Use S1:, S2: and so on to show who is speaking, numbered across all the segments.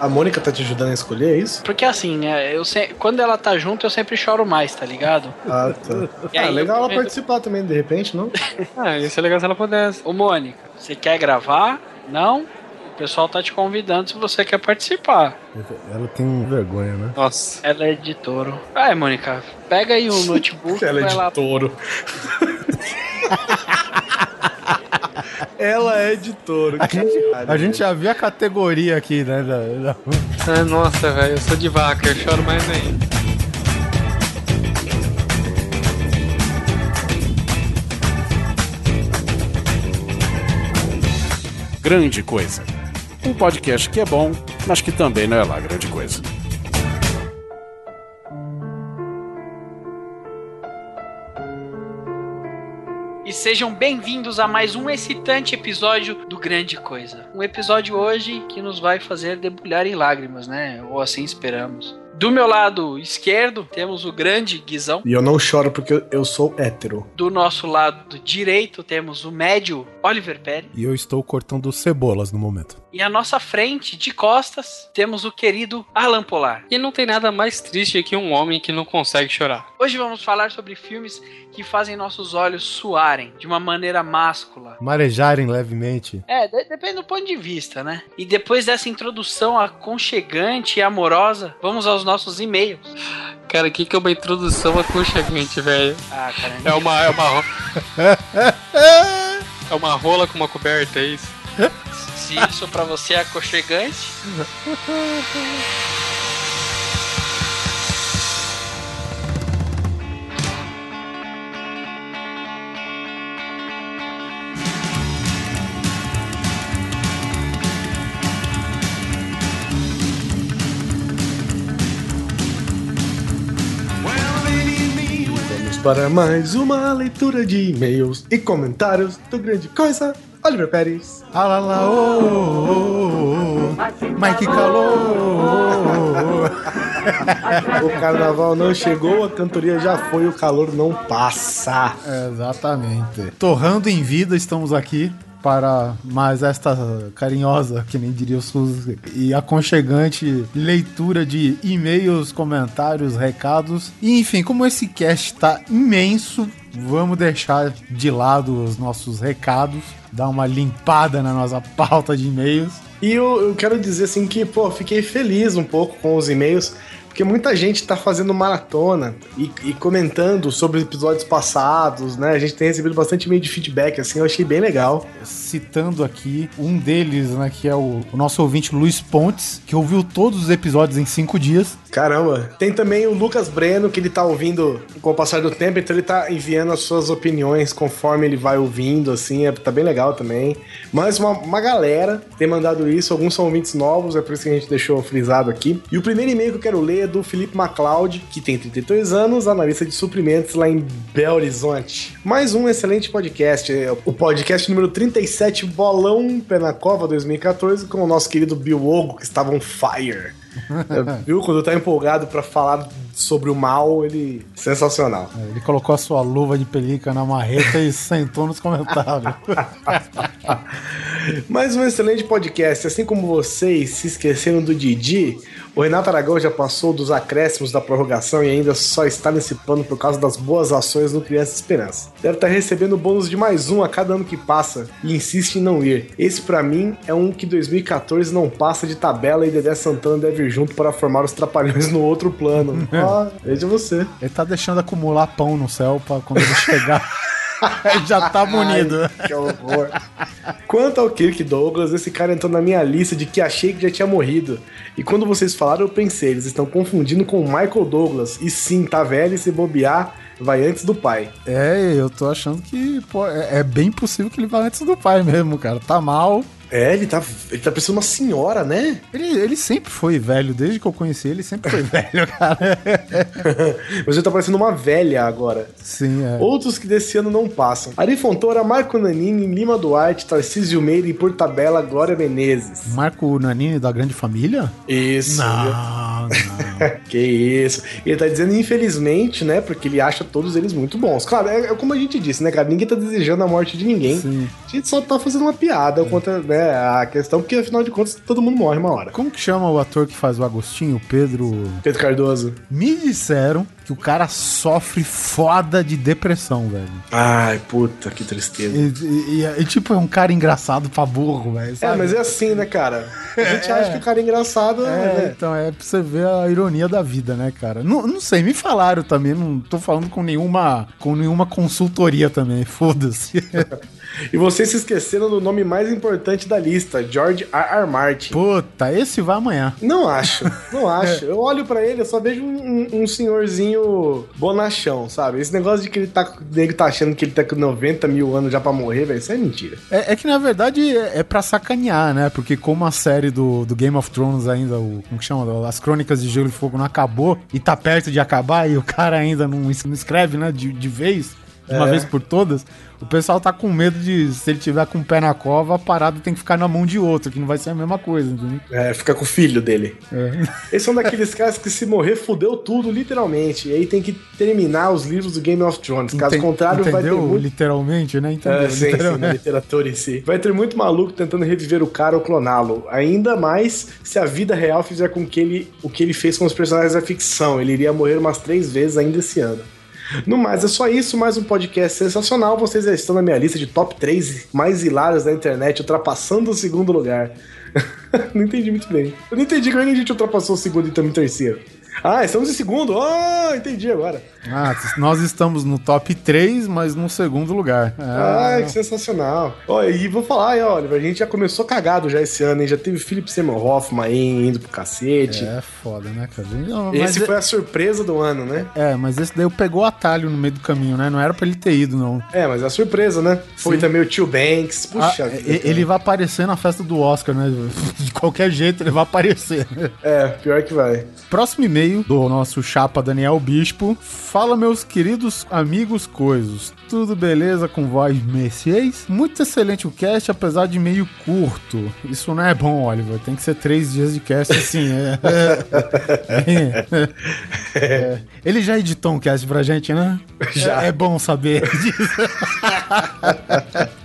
S1: A Mônica tá te ajudando a escolher, é isso?
S2: Porque assim, né, eu se... quando ela tá junto, eu sempre choro mais, tá ligado?
S1: Ah, tá.
S2: E
S1: ah, legal
S2: eu-
S1: ela participar também, de repente, não?
S3: Ah, isso é legal se ela pudesse.
S2: Ô, Mônica, você quer gravar? Não? O pessoal tá te convidando se você quer participar.
S4: Ela tem vergonha, né?
S3: Nossa.
S2: Ela é de touro. Vai, Mônica, pega aí o notebook
S1: Ela é de
S2: lá.
S1: touro. Ela é de touro.
S4: A gente, a gente já viu a categoria aqui, né? da- da-
S3: Ah, nossa, velho, eu sou de vaca, eu choro mais ainda.
S5: Grande Coisa. Um podcast que é bom, mas que também não é lá grande coisa.
S2: Sejam bem-vindos a mais um excitante episódio do Grande Coisa. Um episódio hoje que nos vai fazer debulhar em lágrimas, né? Ou assim esperamos. Do meu lado esquerdo, temos o grande Guizão.
S1: E eu não choro porque eu- sou hétero.
S2: Do nosso lado direito, temos o médio Oliver Pérez.
S4: E eu estou cortando cebolas no momento.
S2: E à nossa frente, de costas, temos o querido Alan Polar.
S3: E não tem nada mais triste que um homem que não consegue chorar.
S2: Hoje vamos falar sobre filmes que fazem nossos olhos suarem de uma maneira máscula.
S4: Marejarem levemente.
S2: É, de- depende do ponto de vista, né? E depois dessa introdução aconchegante e amorosa, vamos aos nossos e-mails.
S3: Cara, o que, que é uma introdução aconchegante, velho?
S2: Ah, cara,
S3: É uma. É uma, é uma rola com uma coberta, é isso?
S2: se isso pra você é aconchegante.
S1: Para mais uma leitura de e-mails e comentários do Grande Coisa. Oliver Pérez.
S4: Ah lá lá, ô, ô, ô, ô, Mike calor.
S1: O carnaval não chegou, a cantoria já foi, o calor não passa.
S4: Exatamente. Torrando em vida, estamos aqui para mais esta carinhosa, que nem diria o Suzy, e aconchegante leitura de e-mails, comentários, recados. E enfim, como esse cast está imenso, vamos deixar de lado os nossos recados, dar uma limpada na nossa pauta de e-mails.
S1: E eu, eu quero dizer assim que, pô, fiquei feliz um pouco com os e-mails, porque muita gente tá fazendo maratona e, e comentando sobre episódios passados, né? A gente tem recebido bastante e-mail de feedback, assim, eu achei bem legal.
S4: Citando aqui um deles, né, que é o, o nosso ouvinte Luiz Pontes, que ouviu todos os episódios em cinco dias.
S1: Caramba. Tem também o Lucas Breno, que ele tá ouvindo com o passar do tempo, então ele tá enviando as suas opiniões conforme ele vai ouvindo, assim, é, tá bem legal também. Mas uma, uma galera tem mandado isso, alguns são ouvintes novos, é por isso que a gente deixou frisado aqui. E o primeiro e-mail que eu quero ler é do Felipe MacLeod, que tem 32 anos, analista de suprimentos lá em Belo Horizonte. Mais um excelente podcast, é o podcast número 37, Bolão Pé na Cova 2014, com o nosso querido Bill Ogo, que estava on fire. É, Viu? Quando tá empolgado pra falar sobre o mal, ele. Sensacional.
S4: Ele colocou a sua luva de pelica na marreta e sentou nos comentários.
S1: Mais um excelente podcast. Assim como vocês se esqueceram do Didi, o Renato Aragão já passou dos acréscimos da prorrogação e ainda só está nesse plano por causa das boas ações no Criança Esperança. Deve estar recebendo bônus de mais um a cada ano que passa e insiste em não ir. Esse pra mim é um que 2014 não passa de tabela e Dedé Santana deve ir junto para formar os trapalhões no outro plano. Ah, veja você.
S4: Ele tá deixando acumular pão no céu pra quando ele chegar. já tá munido.
S1: Ai, que horror. Quanto ao Kirk Douglas, esse cara entrou na minha lista de que achei que já tinha morrido. E quando vocês falaram, eu pensei, eles estão confundindo com o Michael Douglas. E sim, tá velho e se bobear, vai antes do pai.
S4: É, eu tô achando que pô, é, é bem possível que ele vá antes do pai mesmo, cara. Tá mal.
S1: É, ele tá, ele tá parecendo uma senhora, né?
S4: Ele, ele sempre foi velho, desde que eu conheci ele, sempre foi velho, cara.
S1: Mas ele tá parecendo uma velha agora.
S4: Sim, é.
S1: Outros que desse ano não passam. Ari Fontoura, Marco Nanini, Lima Duarte, Tarcísio Meira e por tabela Glória Menezes.
S4: Marco Nanini da Grande Família?
S1: Isso.
S4: Não, não.
S1: que isso. Ele tá dizendo infelizmente, né? Porque ele acha todos eles muito bons. Claro, é, é como a gente disse, né, cara? Ninguém tá desejando a morte de ninguém.
S4: Sim.
S1: A gente só tá fazendo uma piada contra, né, né, a questão, porque afinal de contas todo mundo morre uma hora.
S4: Como que chama o ator que faz o Agostinho? Pedro.
S1: Pedro Cardoso.
S4: Me disseram que o cara sofre foda de depressão, velho.
S1: Ai, puta, que tristeza.
S4: E, e- e- e, tipo, é um cara engraçado pra burro, velho.
S1: É, mas é assim, né, cara? A gente acha que o cara é engraçado,
S4: É,
S1: né?
S4: então é pra você ver a ironia da vida, né, cara? Não, não sei, me falaram também, não tô falando com nenhuma, com nenhuma consultoria também, foda-se.
S1: E vocês se esqueceram do nome mais importante da lista, George R. R. Martin.
S4: Puta, esse vai amanhã.
S1: Não acho, não acho. Eu olho pra ele, eu só vejo um, um- senhorzinho bonachão, sabe? Esse negócio de que ele tá, ele tá achando que ele tá com 90 mil anos já pra morrer, velho, isso é mentira.
S4: É, é que na verdade é, é pra sacanear, né? Porque como a série do, do Game of Thrones ainda, o, como que chama? As Crônicas de Gelo e Fogo não acabou e tá perto de acabar e o cara ainda não, não escreve, né? De, de vez, de uma
S1: É.
S4: vez por todas, o pessoal tá com medo de, se ele tiver com o pé na cova, a parada tem que ficar na mão de outro, que não vai ser a mesma coisa, entendeu?
S1: É, fica com o filho dele.
S4: É.
S1: Eles são daqueles caras que se morrer, fudeu tudo, literalmente. E aí tem que terminar os livros do Game of Thrones. Caso
S4: Enten-
S1: contrário, vai ter
S4: entendeu?
S1: muito
S4: Literalmente, né? Entendeu?
S1: É, sim, sim, na
S4: Literalmente.
S1: literatura em si. Vai ter muito maluco tentando reviver o cara ou cloná-lo. Ainda mais se a vida real fizer com que ele o que ele fez com os personagens da ficção. Ele iria morrer umas três vezes ainda esse ano. No mais, é só isso. Mais um podcast sensacional. Vocês já estão na minha lista de top 3 mais hilários da internet, ultrapassando o segundo lugar. não entendi muito bem. Eu não entendi como é a gente ultrapassou o segundo e estamos em terceiro. Ah, estamos em segundo. Ah, entendi agora.
S4: Ah, nós estamos no top 3, mas no segundo lugar.
S1: Ai,
S4: É.
S1: que sensacional. Olha, e vou falar aí, Oliver, a gente já começou cagado já esse ano, hein? Já teve Philip Seymour Hoffman aí indo pro cacete.
S4: É foda, né, cara? Não,
S1: Esse
S4: é-
S1: foi a surpresa do ano, né?
S4: É, mas esse daí pegou atalho no meio do caminho, né? Não era pra ele ter ido, não.
S1: É, mas a surpresa, né? Foi
S4: Sim.
S1: também o tio Banks. Puxa,
S4: Ah,
S1: vida,
S4: ele vai aparecer na festa do Oscar, né? De qualquer jeito ele vai aparecer.
S1: É, pior que vai.
S4: Próximo e-mail do nosso chapa Daniel Bispo. Fala, meus queridos amigos coisos. Tudo beleza com vós, Messias? Muito excelente o cast, apesar de meio curto. Isso não é bom, Oliver. Tem que ser três dias de cast, assim. É. É. É. Ele já editou um cast pra gente, né?
S1: Já.
S4: É, é bom saber disso.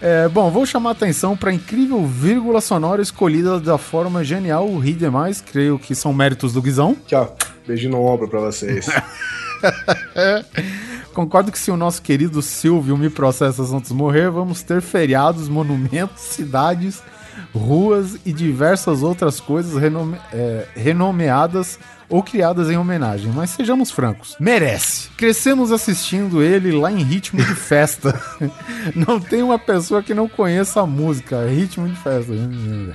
S4: É, bom, vou chamar a atenção para a incrível vírgula sonora escolhida da forma genial, ri demais, creio que são méritos do Guizão.
S1: Ó. Beijinho no ombro pra vocês.
S4: Concordo que se o nosso querido Silvio me processa antes de morrer, vamos ter feriados, monumentos, cidades, ruas e diversas outras coisas renome- é, renomeadas ou criadas em homenagem. Mas sejamos francos, merece. Crescemos assistindo ele lá em ritmo de festa. não tem uma pessoa que não conheça a música, é ritmo de festa.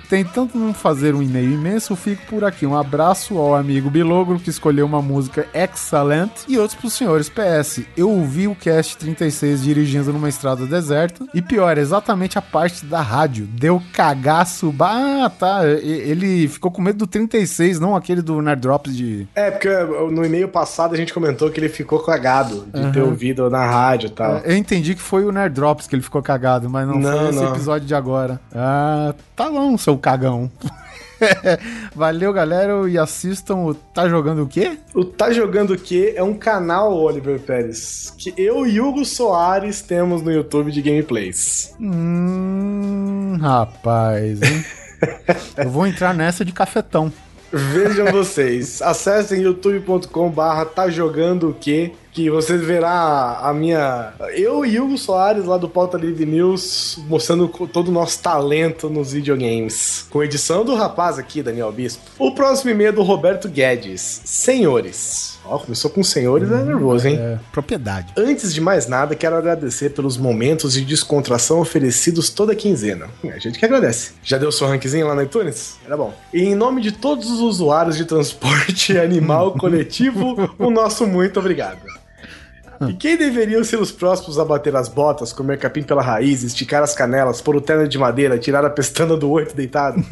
S4: Tentando não fazer um e-mail imenso, fico por aqui. Um abraço ao amigo Bilogro que escolheu uma música excellent e outros pros senhores. PS, eu ouvi o cast 36 dirigindo numa estrada deserta e pior, exatamente a parte da rádio. Deu cagaço. Ah, tá. Ele ficou com medo do 36, não aquele do Nerd Drops de.
S1: É, porque no e-mail passado a gente comentou que ele ficou cagado de ter ouvido na rádio e tal.
S4: Eu entendi que foi o Nerd Drops que ele ficou cagado, mas não,
S1: Não,
S4: foi esse
S1: não.
S4: episódio de agora. Ah, tá bom, seu cagão. Valeu, galera, e assistam o Tá Jogando o quê?
S1: O Tá Jogando o Quê é um canal, Oliver Pérez, que eu e Hugo Soares temos no YouTube de gameplays.
S4: Hum, rapaz, hein? Eu vou entrar nessa de cafetão.
S1: Vejam vocês, acessem youtube.com barra tá jogando o quê? Que você verá a minha. Eu e Hugo Soares lá do Pauta Livre News mostrando todo o nosso talento nos videogames. Com edição do rapaz aqui, Daniel Bispo. O próximo e-mail é do Roberto Guedes. Senhores. Ó, começou com senhores, é nervoso, hein?
S4: É, propriedade.
S1: Antes de mais nada, quero agradecer pelos momentos de descontração oferecidos toda quinzena. A gente que agradece. Já deu seu rankzinho lá no iTunes? Era bom. E em nome de todos os usuários de transporte animal coletivo, o nosso muito obrigado. E quem deveriam ser os próximos a bater as botas, comer capim pela raiz, esticar as canelas, pôr o terno de madeira, tirar a pestana do oito deitado,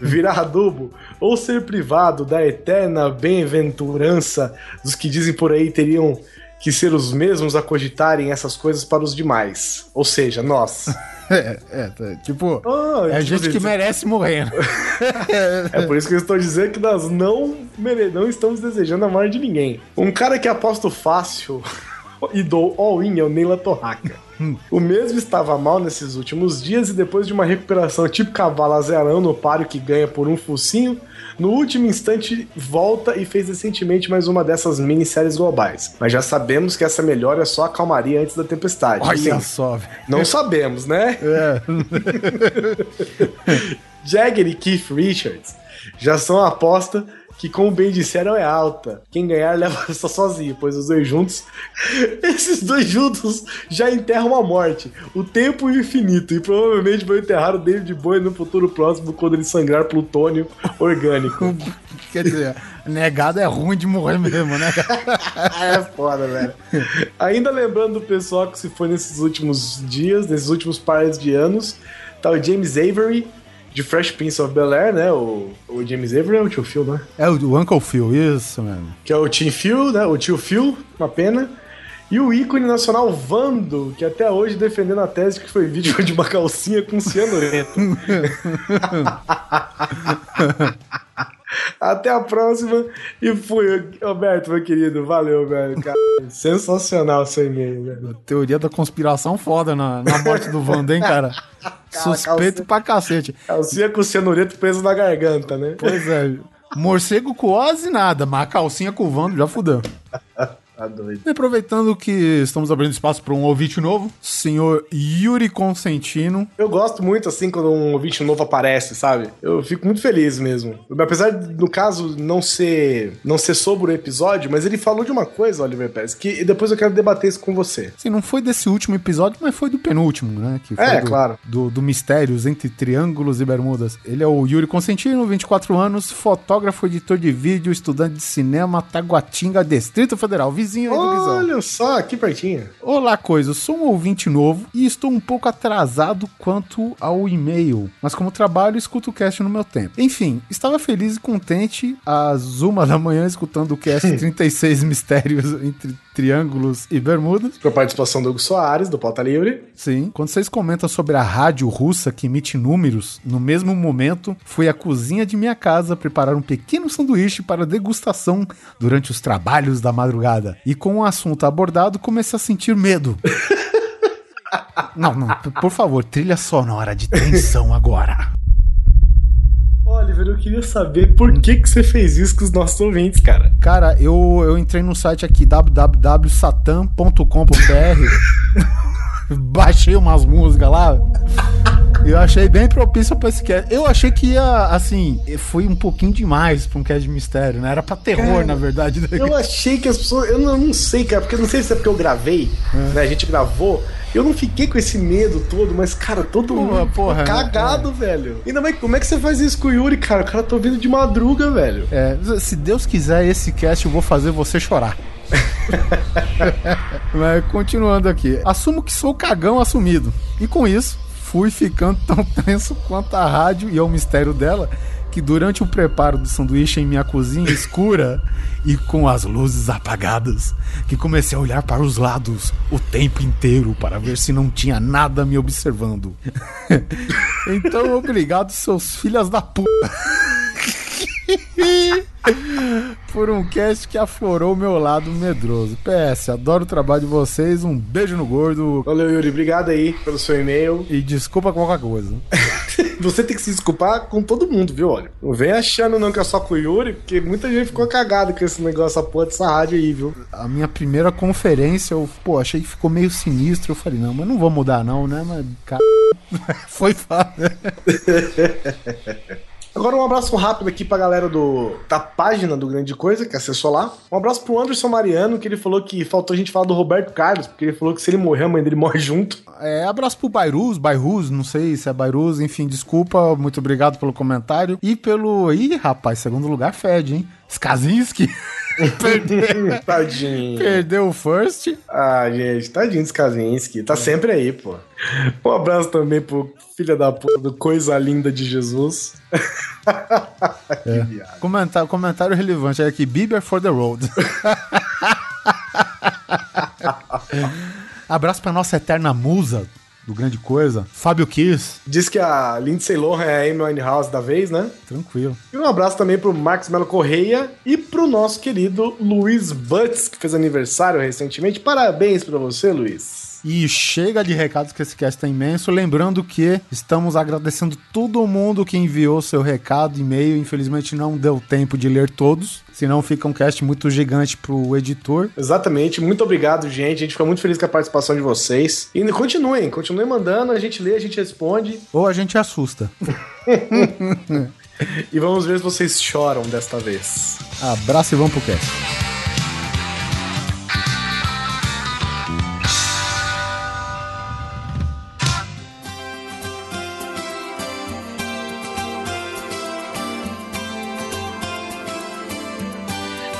S1: virar adubo, ou ser privado da eterna bem-aventurança dos que dizem por aí teriam que ser os mesmos a cogitarem essas coisas para os demais. Ou seja, nós.
S4: É, é, tá, tipo,
S1: Ah,
S4: é
S1: tipo
S4: gente que merece morrer. né?
S1: É por isso que eu estou dizendo que nós não, mere- não estamos desejando a morte de ninguém. Um cara que aposto fácil e dou all-in ao Neila Torraca. O mesmo estava mal nesses últimos dias e depois de uma recuperação tipo cavalo azarão no páreo que ganha por um focinho, no último instante volta e fez recentemente mais uma dessas minisséries globais. Mas já sabemos que essa melhora é só a calmaria antes da tempestade.
S4: Olha só,
S1: não sabemos, né?
S4: É.
S1: Jagger e Keith Richards já são a aposta que, como bem disseram, é alta. Quem ganhar leva só sozinho, pois os dois juntos. Esses dois juntos já enterram a morte, o tempo o infinito, e provavelmente vão enterrar o David Bowie no futuro próximo quando ele sangrar plutônio orgânico.
S4: Quer dizer, negado é ruim de morrer mesmo, né?
S1: é foda, velho. Ainda lembrando do pessoal que se foi nesses últimos dias, nesses últimos pares de anos, tá o James Avery, de Fresh Prince of Bel-Air, né? O, o James Avery é o tio Phil, né?
S4: É o Uncle Phil, isso mesmo.
S1: Que é o Tim Phil, né? O tio Phil, uma pena. E o ícone nacional Vando, que até hoje defendendo a tese que foi vídeo de uma calcinha com cianureto. Até a próxima. E fui, Roberto, meu querido. Valeu, velho. Cara, sensacional seu e-mail, velho.
S4: Teoria da conspiração foda na, na morte do Wanda, hein, cara? Suspeito pra cacete.
S1: Calcinha com cianureto preso na garganta, né?
S4: Pois é. Morcego com quase nada, mas a calcinha com o Wanda já fudeu.
S1: Tá doido.
S4: E aproveitando que estamos abrindo espaço para um ouvinte novo, senhor Yuri Consentino.
S1: Eu gosto muito, assim, quando um ouvinte novo aparece, sabe? Eu fico muito feliz mesmo. Apesar, de, no caso, não ser não ser sobre o episódio, mas ele falou de uma coisa, Oliver Pérez, que depois eu quero debater isso com você.
S4: Assim, não foi desse último episódio, mas foi do penúltimo, né? Que foi
S1: É,
S4: do,
S1: claro.
S4: Do, do Mistérios entre Triângulos e Bermudas. Ele é o Yuri Consentino, 24 anos, fotógrafo, editor de vídeo, estudante de cinema, Taguatinga, Distrito Federal, vizinho aí do Guizão.
S1: Olha só, aqui pertinho.
S4: Olá, coisa. Eu sou um ouvinte novo e estou um pouco atrasado quanto ao e-mail, mas como trabalho, escuto o cast no meu tempo. Enfim, estava feliz e contente às uma da manhã escutando o cast 36 Mistérios entre Triângulos e Bermudas.
S1: Com a participação do Hugo Soares, do Pauta Livre.
S4: Sim. Quando vocês comentam sobre a rádio russa que emite números, no mesmo momento, fui à cozinha de minha casa preparar um pequeno sanduíche para degustação durante os trabalhos da madrugada. E com o assunto abordado, comecei a sentir medo. Não, não, por favor, trilha sonora de tensão agora.
S1: Oliver, eu queria saber por que, que você fez isso com os nossos ouvintes, cara.
S4: Cara, eu, eu entrei no site aqui www.satan.com.br Baixei umas músicas lá. Eu achei bem propício pra esse cast. Eu achei que ia, assim, foi um pouquinho demais pra um cast de mistério, né? Era pra terror,
S1: Cara,
S4: na verdade. né?
S1: Eu achei que as pessoas. Eu não, eu não sei, cara, porque eu não sei se é porque eu gravei, né? A gente gravou. Eu não fiquei com esse medo todo, mas, cara, todo
S4: Porra,
S1: mundo ficou
S4: porra,
S1: cagado, velho. Ainda mais, como é que você faz isso com o Yuri, cara? O cara tá ouvindo de madruga, velho.
S4: É, se Deus quiser, esse cast eu vou fazer você chorar. Mas continuando aqui. Assumo que sou cagão assumido. E com isso, fui ficando tão tenso quanto a rádio e ao mistério dela que durante o preparo do sanduíche em minha cozinha escura e com as luzes apagadas, que comecei a olhar para os lados o tempo inteiro para ver se não tinha nada me observando. então, obrigado, seus filhas da puta. por um cast que aflorou o meu lado medroso. PS, adoro o trabalho de vocês. Um beijo no gordo.
S1: Valeu, Yuri. Obrigado aí pelo seu e-mail.
S4: E desculpa qualquer coisa.
S1: Você tem que se desculpar com todo mundo, viu, olha? Não vem achando não que é só com o Yuri, porque muita gente ficou cagada com esse negócio, essa porra dessa rádio aí, viu?
S4: A minha primeira conferência, eu, pô, achei que ficou meio sinistro. Eu falei, não, mas não vou mudar, não, né? Mas, cara, foi fácil.
S1: Agora um abraço rápido aqui pra galera do, da página do Grande Coisa, que acessou lá. Um abraço pro Anderson Mariano, que ele falou que faltou a gente falar do Roberto Carlos, porque ele falou que se ele morrer, a mãe dele morre junto.
S4: É, abraço pro Bairus, Bairus, não sei se é Bairus, enfim, desculpa, muito obrigado pelo comentário. E pelo. Ih, rapaz, segundo lugar fede, hein? Skazinski. Perdeu.
S1: Tadinho.
S4: Perdeu o first.
S1: Ah, gente, tadinho dos Kaczynski. Tá sempre aí, pô. Um abraço também pro filho da puta do Coisa Linda de Jesus. que viado.
S4: Comentário, comentário relevante é aqui: Bieber for the road. Abraço pra nossa eterna musa do Grande Coisa, Fábio Kiss,
S1: Diz que a Lindsay Lohan é a Amy Winehouse da vez, né?
S4: tranquilo.
S1: E um abraço também pro Marcos Melo Correia e pro nosso querido Luiz Butts, que fez aniversário recentemente. Parabéns pra você, Luiz.
S4: E chega de recados que esse cast é imenso. Lembrando que estamos agradecendo todo mundo que enviou seu recado, e-mail. Infelizmente não deu tempo de ler todos, senão fica um cast muito gigante pro editor.
S1: Exatamente, muito obrigado, gente. A gente fica muito feliz com a participação de vocês. E continuem, continuem mandando, a gente lê, a gente responde.
S4: Ou a gente assusta.
S1: E vamos ver se vocês choram desta vez.
S4: Abraço e vamos pro cast.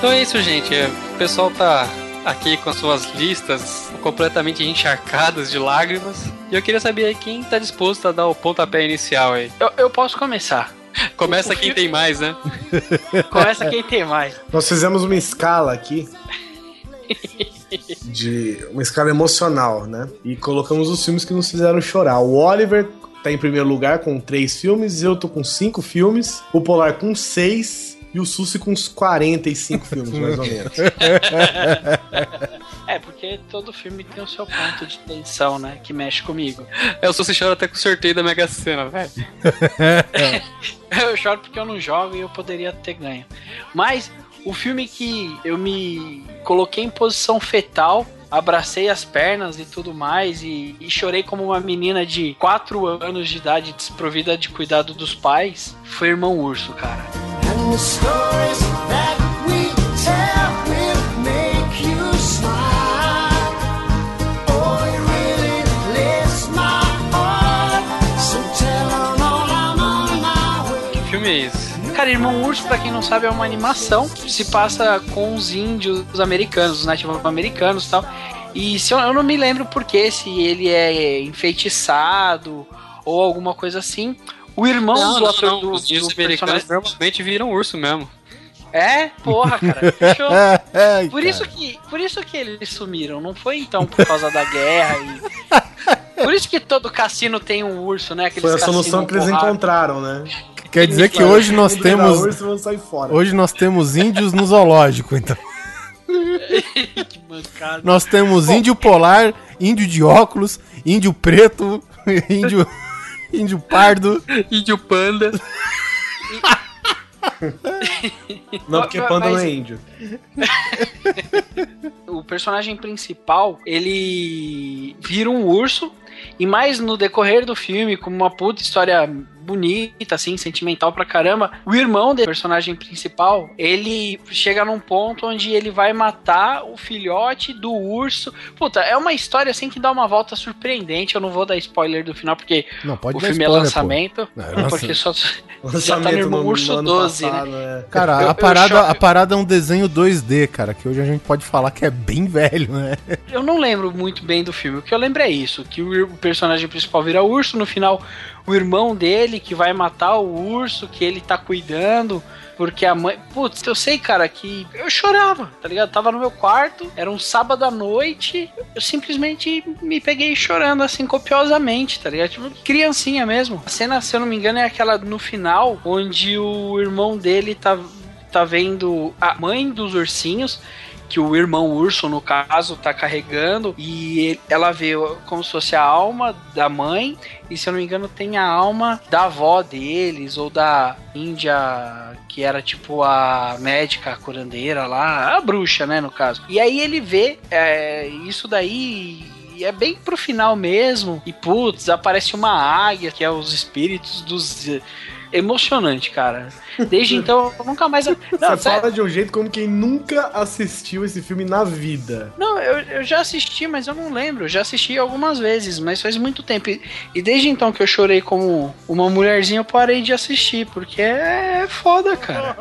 S3: Então é isso, gente. É, O pessoal tá aqui com as suas listas completamente encharcadas de lágrimas. E eu queria saber aí quem tá disposto a dar o pontapé inicial aí.
S2: Eu, eu posso começar.
S3: Começa
S2: O
S3: quem
S2: fi-
S3: tem mais, né?
S2: Começa quem tem mais.
S1: Nós fizemos uma escala aqui. De uma escala emocional, né? E colocamos os filmes que nos fizeram chorar. O Oliver tá em primeiro lugar com três filmes, eu tô com cinco filmes, o Polar com seis e o Susi com uns 45 filmes, mais ou menos.
S2: É, porque todo filme tem o seu ponto de tensão, né? Que mexe comigo.
S3: Eu sou se chora até com o sorteio da Mega Sena, velho.
S2: Eu choro porque eu não jogo e eu poderia ter ganho. Mas o filme que eu me coloquei em posição fetal, abracei as pernas e tudo mais, e, e chorei como uma menina de 4 anos de idade desprovida de cuidado dos pais, foi Irmão Urso, cara. Cara, Irmão Urso, pra quem não sabe, é uma animação que se passa com os índios americanos, os nativos americanos e tal. E se eu, eu não me lembro porquê, se ele é enfeitiçado ou alguma coisa assim. O irmão do ator do,
S3: Os
S2: do
S3: índios americanos normalmente viram urso mesmo.
S2: É, porra, cara. Fechou.
S4: Ai,
S2: Por
S4: cara.
S2: isso, que, por isso que eles sumiram, não foi então por causa da guerra e. Por isso que todo cassino tem um urso, né? Aqueles
S1: Foi a solução que eles encontraram, né?
S4: Quer dizer que hoje nós temos
S1: urso, vão sair fora.
S4: hoje nós temos índios no zoológico, então.
S2: Que mancada.
S4: Nós temos índio polar, índio de óculos, índio preto, índio índio pardo.
S3: Índio panda.
S1: Não, porque
S2: Mas-
S1: panda não
S2: mas-
S1: é índio.
S2: o personagem principal, ele vira um urso e mais no decorrer do filme, como uma puta história bonita, assim, sentimental pra caramba, o irmão do personagem principal, ele chega num ponto onde ele vai matar o filhote do urso. Puta, é uma história assim que dá uma volta surpreendente. Eu não vou dar spoiler do final, porque
S4: Não, pode
S2: o filme é
S4: spoiler, pô.
S2: lançamento.
S4: Não, é
S2: porque
S4: lançamento.
S2: só.
S1: Lançamento
S2: tá no Irmão
S1: no-
S2: Urso
S1: no ano
S2: 12,
S1: passado, né?
S4: Cara,
S2: Eu-
S4: a, parada, a parada é um desenho 2D, cara, que hoje a gente pode falar que é bem velho, né?
S2: Eu não lembro muito bem do filme. O que eu lembro é isso: que o personagem principal vira urso, no final, o irmão dele que vai matar o urso, que ele tá cuidando. Porque a mãe. Putz, eu sei, cara, que eu chorava, tá ligado? Tava no meu quarto, era um sábado à noite, eu simplesmente me peguei chorando, assim, copiosamente, tá ligado? Tipo, criancinha mesmo. A cena, se eu não me engano, é aquela no final, onde o irmão dele tá, tá vendo a mãe dos ursinhos que o irmão urso, no caso, tá carregando e ela vê como se fosse a alma da mãe e, se eu não me engano, tem a alma da avó deles ou da Índia, que era tipo a médica, a curandeira lá, a bruxa, né, no caso. E aí ele vê é, isso daí e é bem pro final mesmo. E putz, aparece uma águia, que é os espíritos dos. Emocionante, cara. Desde então, eu nunca mais. Não,
S1: Você
S2: sério,
S1: fala de um jeito como quem nunca assistiu esse filme na vida.
S2: Não, eu, eu já assisti, mas eu não lembro. Eu já assisti algumas vezes, mas faz muito tempo. E, e desde então que eu chorei como uma mulherzinha, eu parei de assistir, porque é foda, cara.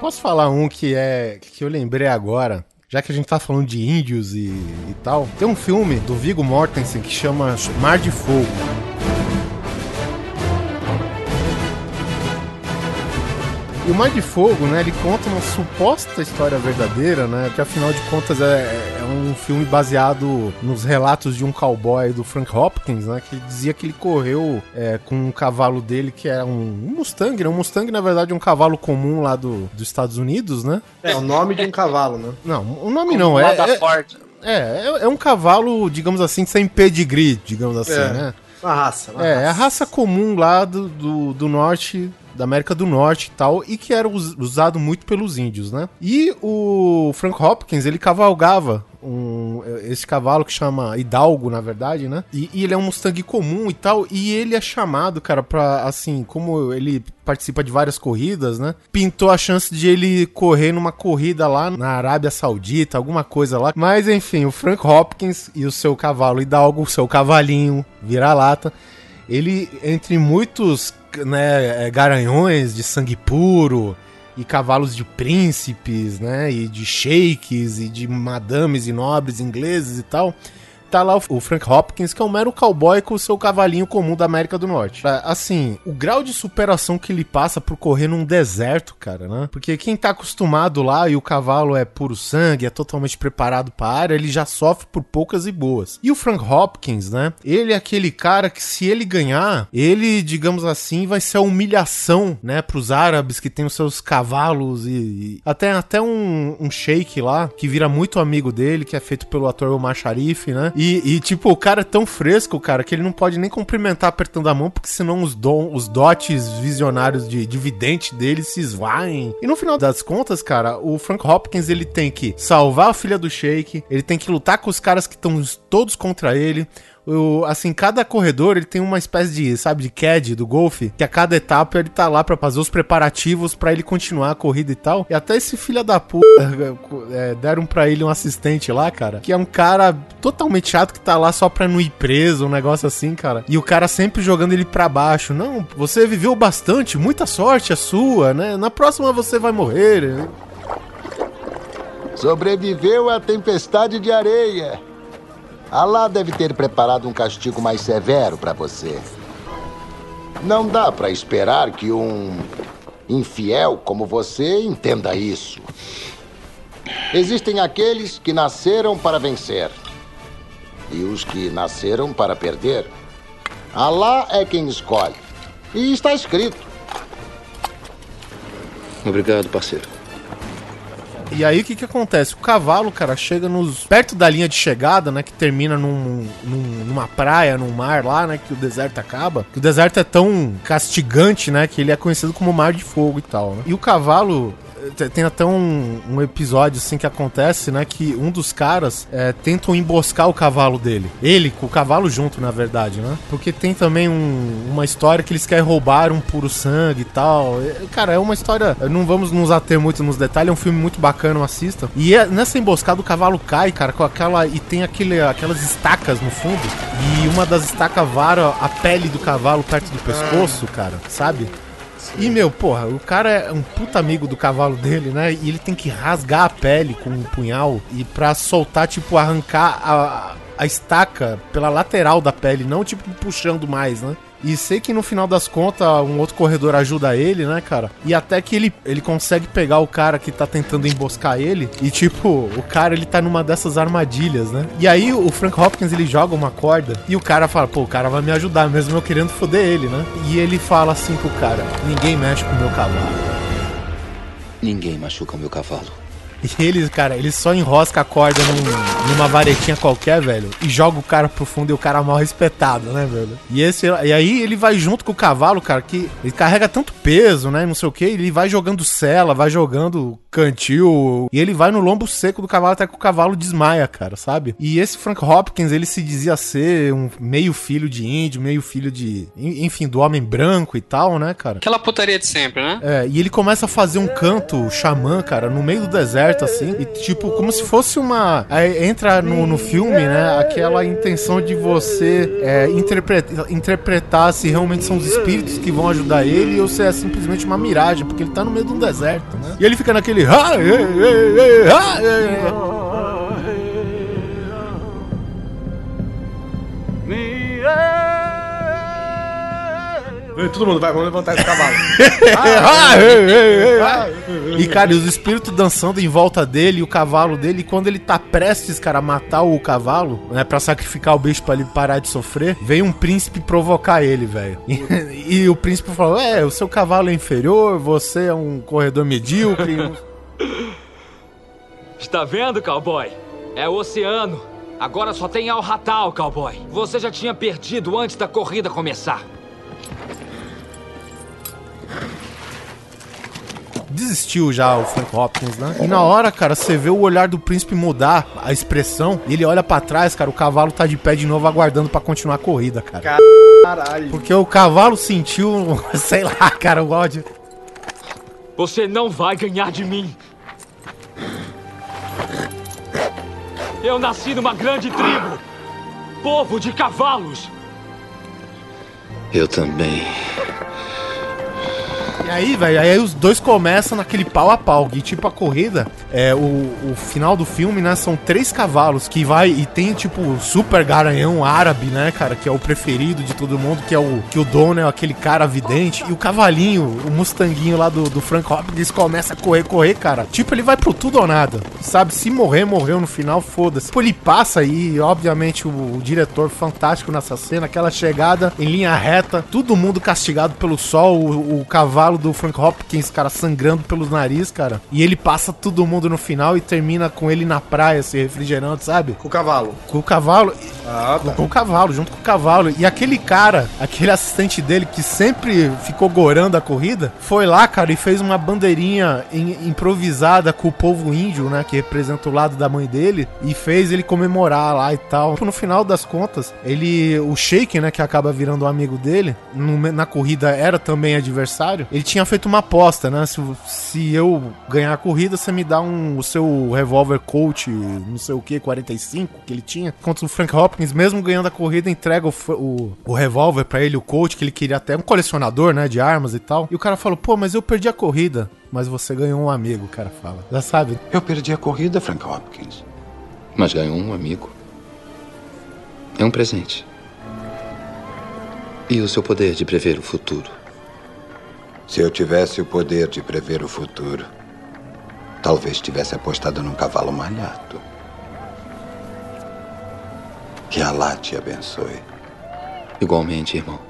S4: Posso falar um que é que eu lembrei agora? Já que a gente tá falando de índios e, e tal, tem um filme do Viggo Mortensen que chama Mar de Fogo. E o Mar de Fogo, né, ele conta uma suposta história verdadeira, né, que afinal de contas é, é um filme baseado nos relatos de um cowboy do Frank Hopkins, né, que dizia que ele correu é, com um cavalo dele que era um, um Mustang, né, um Mustang na verdade é um cavalo comum lá do, dos Estados Unidos, né.
S1: É o nome de um cavalo, né?
S4: Não, o nome não, é,
S2: da
S4: é,
S2: Ford.
S4: é, é, é um cavalo, digamos assim, sem pedigree, digamos assim,
S1: É.
S4: né.
S1: Uma raça. Uma
S4: É, é a
S1: raça.
S4: raça comum lá do, do, do norte, da América do Norte e tal, e que era us- usado muito pelos índios, né? E o Frank Hopkins, ele cavalgava um, esse cavalo que chama Hidalgo, na verdade, né? E, e ele é um Mustang comum e tal, e ele é chamado, cara, pra, assim, como ele participa de várias corridas, né? Pintou a chance de ele correr numa corrida lá na Arábia Saudita, alguma coisa lá. Mas, enfim, o Frank Hopkins e o seu cavalo Hidalgo, o seu cavalinho vira-lata, ele, entre muitos né, é, garanhões de sangue puro e cavalos de príncipes, né, e de sheiks e de madames e nobres ingleses e tal, tá lá o- Frank Hopkins, que é um mero cowboy com o seu cavalinho comum da América do Norte. Ah, Assim, o grau de superação que ele passa por correr num deserto, cara, né? Porque quem tá acostumado lá e o cavalo é puro sangue, é totalmente preparado pra área, ele já sofre por poucas e boas. E o Frank Hopkins, né? Ele é aquele cara que se ele ganhar, ele, digamos assim, vai ser a humilhação, né, pros árabes que tem os seus cavalos e, e até até um, um sheik lá que vira muito amigo dele, que é feito pelo ator Omar Sharif, né? E, e, tipo, o cara é tão fresco, cara, que ele não pode nem cumprimentar apertando a mão, porque senão os, dom, os dotes visionários de, de vidente dele se esvaem. E no final das contas, cara, o Frank Hopkins ele tem que salvar a filha do Sheik, ele tem que lutar com os caras que estão todos contra ele. O, assim, cada corredor ele tem uma espécie de, sabe, de CAD do golfe, que a cada etapa ele tá lá pra fazer os preparativos pra ele continuar a corrida e tal. E até esse filho da puta é, deram pra ele um assistente lá, cara, que é um cara totalmente chato que tá lá só pra não ir preso, um negócio assim, cara. E o cara sempre jogando ele pra baixo. Não, você viveu bastante, muita sorte é sua, né? Na próxima você vai morrer.
S6: Sobreviveu à tempestade de areia. Alá deve ter preparado um castigo mais severo para você. Não dá para esperar que um infiel como você entenda isso. Existem aqueles que nasceram para vencer e os que nasceram para perder. Alá é quem escolhe. E está escrito.
S7: Obrigado, parceiro.
S4: E aí o que que acontece? O cavalo, cara, chega nos perto da linha de chegada, né, que termina num, num- numa praia, num mar lá, né, que o deserto acaba. Que o deserto é tão castigante, né, que ele é conhecido como Mar de Fogo e tal, né? E o cavalo tem até um, um episódio assim que acontece, né? Que um dos caras é, tentam emboscar o cavalo dele. Ele com o cavalo junto, na verdade, né? Porque tem também um- uma história que eles querem roubar um puro sangue e tal. É, Cara, é uma história. Não vamos nos ater muito nos detalhes, é um filme muito bacana, assista. E é- nessa emboscada o cavalo cai, cara, com aquela. E tem aquele, aquelas estacas no fundo. E uma das estacas vara a pele do cavalo perto do pescoço, cara, sabe? E, meu, porra, o cara é um puta amigo do cavalo dele, né? E ele tem que rasgar a pele com um punhal e pra soltar, tipo, arrancar a, a estaca pela lateral da pele, não, tipo, puxando mais, né? E sei que no final das contas um outro corredor ajuda ele, né, cara? E até que ele, ele consegue pegar o cara que tá tentando emboscar ele. E tipo, o cara ele tá numa dessas armadilhas, né? E aí o Frank Hopkins ele joga uma corda e o cara fala, pô, o cara vai me ajudar, mesmo eu querendo foder ele, né? E ele fala assim pro cara: ninguém mexe com o meu cavalo.
S7: Ninguém machuca o meu cavalo.
S4: E ele, cara, ele só enrosca a corda num- numa varetinha qualquer, velho, e joga o cara pro fundo e o cara mal respetado, né, velho? E esse e aí ele vai junto com o cavalo, cara, que ele carrega tanto peso, né, não sei o que, ele vai jogando sela, vai jogando cantil, e ele vai no lombo seco do cavalo até que o cavalo desmaia, cara, sabe? E esse Frank Hopkins, ele se dizia ser um meio filho de índio, meio filho de, en- enfim, do homem branco e tal, né, cara?
S3: Aquela putaria de sempre, né?
S4: É, e ele começa a fazer um canto xamã, cara, no meio do deserto, assim. E tipo, como se fosse uma. Aí entra no, no filme, né? Aquela intenção de você é, interpreta- interpretar se realmente são os espíritos que vão ajudar ele ou se é simplesmente uma miragem, porque ele tá no meio de um deserto, né? E ele fica naquele.
S1: Todo mundo vai, vamos levantar esse cavalo.
S4: E, cara, e os espíritos dançando em volta dele, e o cavalo dele, e quando ele tá prestes, cara, a matar o cavalo, né, pra sacrificar o bicho pra ele parar de sofrer, vem um príncipe provocar ele, velho. E, e o príncipe falou: É, o seu cavalo é inferior, você é um corredor medíocre.
S8: Está vendo, cowboy? É o oceano. Agora só tem Al Ratal, cowboy. Você já tinha perdido antes da corrida começar.
S4: Desistiu já o Frank Hopkins, né? E na hora, cara, você vê o olhar do príncipe mudar, a expressão, e ele olha pra trás, cara, o cavalo tá de pé de novo aguardando pra continuar a corrida, cara.
S1: Caralho.
S4: Porque o cavalo sentiu, sei lá, cara, o ódio.
S8: Você não vai ganhar de mim. Eu nasci numa grande tribo. Povo de cavalos.
S7: Eu também.
S4: E aí, velho, aí os dois começam naquele pau a pau. E tipo, a corrida, é, o, o final do filme, né? São três cavalos que vai e tem, tipo, o super garanhão árabe, né, cara? Que é o preferido de todo mundo, que é o que o dono é aquele cara vidente. E o cavalinho, o mustanguinho lá do, do Frank Hopkins começa a correr, correr, cara. Tipo, ele vai pro tudo ou nada. Sabe? Se morrer, morreu no final, foda-se. Tipo, ele passa aí, obviamente, o, o diretor fantástico nessa cena, aquela chegada em linha reta, todo mundo castigado pelo sol, o, o cavalo do Frank Hopkins, cara, sangrando pelo nariz, cara. E ele passa todo mundo no final e termina com ele na praia, se refrigerando, sabe?
S1: Com o cavalo.
S4: Com o cavalo.
S1: Ah,
S4: Com o cavalo, junto com o cavalo. E aquele cara, aquele assistente dele que sempre ficou gorando a corrida, foi lá, cara, e fez uma bandeirinha im- improvisada com o povo índio, né? Que representa o lado da mãe dele. E fez ele comemorar lá e tal. No final das contas, ele. O Shake, né? Que acaba virando um amigo dele, no- na corrida era também adversário. Ele tinha feito uma aposta, né? Se, se eu ganhar a corrida, você me dá um, o seu revólver Colt, não sei o que, 45 que ele tinha. Contra o Frank Hopkins, mesmo ganhando a corrida, entrega o, o, o revólver pra ele, o Colt, que ele queria até um colecionador, né? De armas e tal. E o cara falou: pô, mas eu perdi a corrida. Mas você ganhou um amigo, o cara fala. Já sabe?
S7: Eu perdi a corrida, Frank Hopkins. Mas ganhou um amigo. É um presente. E o seu poder de prever o futuro.
S9: Se eu tivesse o poder de prever o futuro, talvez tivesse apostado num cavalo malhado. Que Allah te abençoe.
S7: Igualmente, irmão.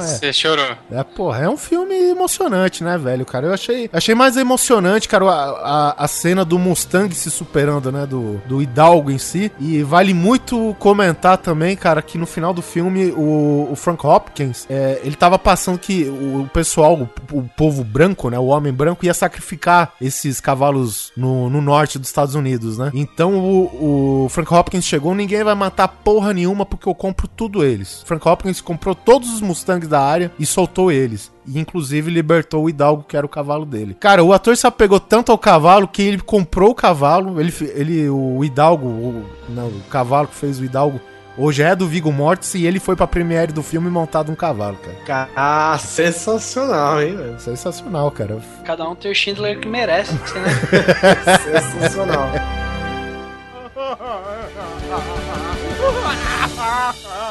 S3: Aí Você chorou.
S4: É, porra, é um filme emocionante, né, velho, cara? Eu achei, achei mais emocionante, cara, a, a, a cena do Mustang se superando, né, do, do Hidalgo em si. E vale muito comentar também, cara, que no final do filme o, o Frank Hopkins, é, ele tava passando que o, o pessoal, o, o povo branco, né, o homem branco, ia sacrificar esses cavalos no, no norte dos Estados Unidos, né? Então o, o Frank Hopkins chegou, ninguém vai matar porra nenhuma porque eu compro tudo eles. Frank Hopkins comprou todos os Mustangs da área e soltou eles. E inclusive libertou o Hidalgo, que era o cavalo dele. Cara, o ator se apegou tanto ao cavalo que ele comprou o cavalo. Ele, ele o Hidalgo, o, não, o cavalo que fez o Hidalgo, hoje é do Viggo Mortis e ele foi pra premiere do filme montado um cavalo, cara.
S1: Ah, sensacional, hein, velho?
S4: Sensacional, cara.
S2: Cada um tem o Schindler que merece, né?
S1: Sensacional.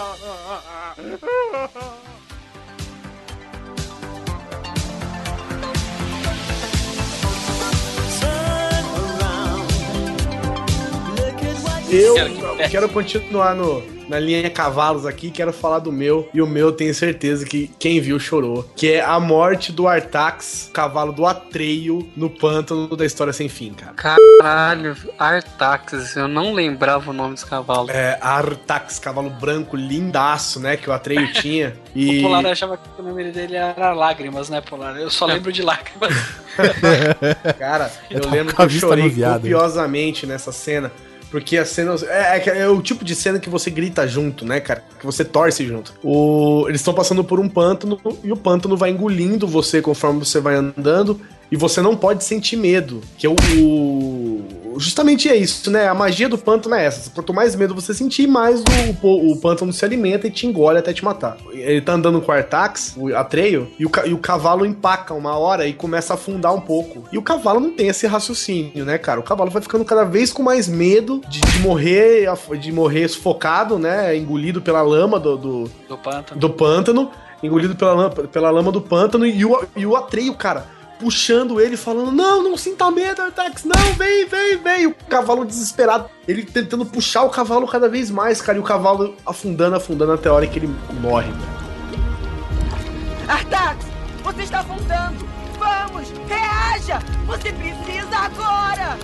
S1: Eu
S2: Quero
S1: continuar no, na linha cavalos aqui, quero falar do meu, e o meu tenho certeza que quem viu chorou, que é a morte do Artax, cavalo do Atreio, no pântano da História Sem Fim, cara.
S3: Caralho, Artaxis, eu não lembrava o nome desse cavalo.
S1: É, Artax, cavalo branco, lindaço, né, que o Atreio tinha. E...
S2: O Polar achava que o nome dele era Lágrimas, né, Polar? Eu só lembro de Lágrimas.
S1: Cara, eu lembro que eu chorei copiosamente nessa cena. Porque a cena. É, é é o tipo de cena que você grita junto, né, cara? Que você torce junto. O, eles estão passando por um pântano e o pântano vai engolindo você conforme você vai andando. E você não pode sentir medo. Que é o. o- Justamente é isso, né? A magia do pântano é essa. Quanto mais medo você sentir, mais o, o, o pântano se alimenta e te engole até te matar. Ele tá andando com o Artax, o Atreio, e o, e o cavalo empaca uma hora e começa a afundar um pouco. E o cavalo não tem esse raciocínio, né, cara? O cavalo vai ficando cada vez com mais medo de, de morrer de morrer sufocado, né? Engolido pela lama do, do,
S2: Do pântano.
S1: do pântano. engolido pela lama, pela lama do pântano e o, e o Atreio, cara, puxando ele, falando: Não, não sinta medo, Artax, não, vem, vem, vem. O cavalo desesperado, ele tentando puxar o cavalo cada vez mais, cara, e o cavalo afundando, afundando até a hora que ele morre.
S10: Artax, você está afundando! Vamos, reaja! Você precisa agora!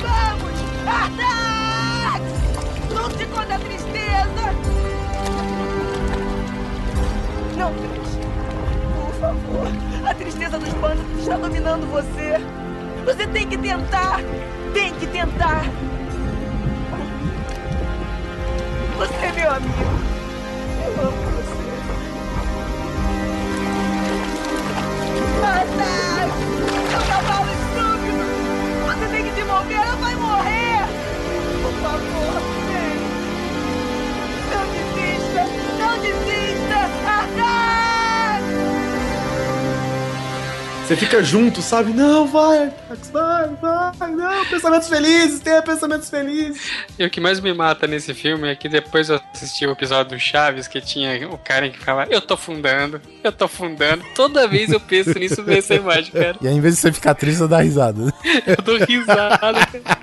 S10: Vamos, Artax! Lute contra a tristeza! Não, favor, a tristeza dos pântanos está dominando você. Você tem que tentar! Tem que tentar! Você é meu amigo. Eu amo você. Artax! Seu cavalo estúpido! Você tem que se mover, ela vai
S1: Você fica junto, sabe? Não, vai, Artax, vai, vai, não, pensamentos felizes, tenha pensamentos felizes.
S3: E o que mais me mata nesse filme é que depois eu assisti o episódio do Chaves, que tinha o cara que ficava, eu tô fundando, eu tô fundando. Toda vez eu penso nisso, ver essa imagem, cara.
S4: E aí, em vez de você ficar triste, você dá risada.
S3: Eu dou risada, cara.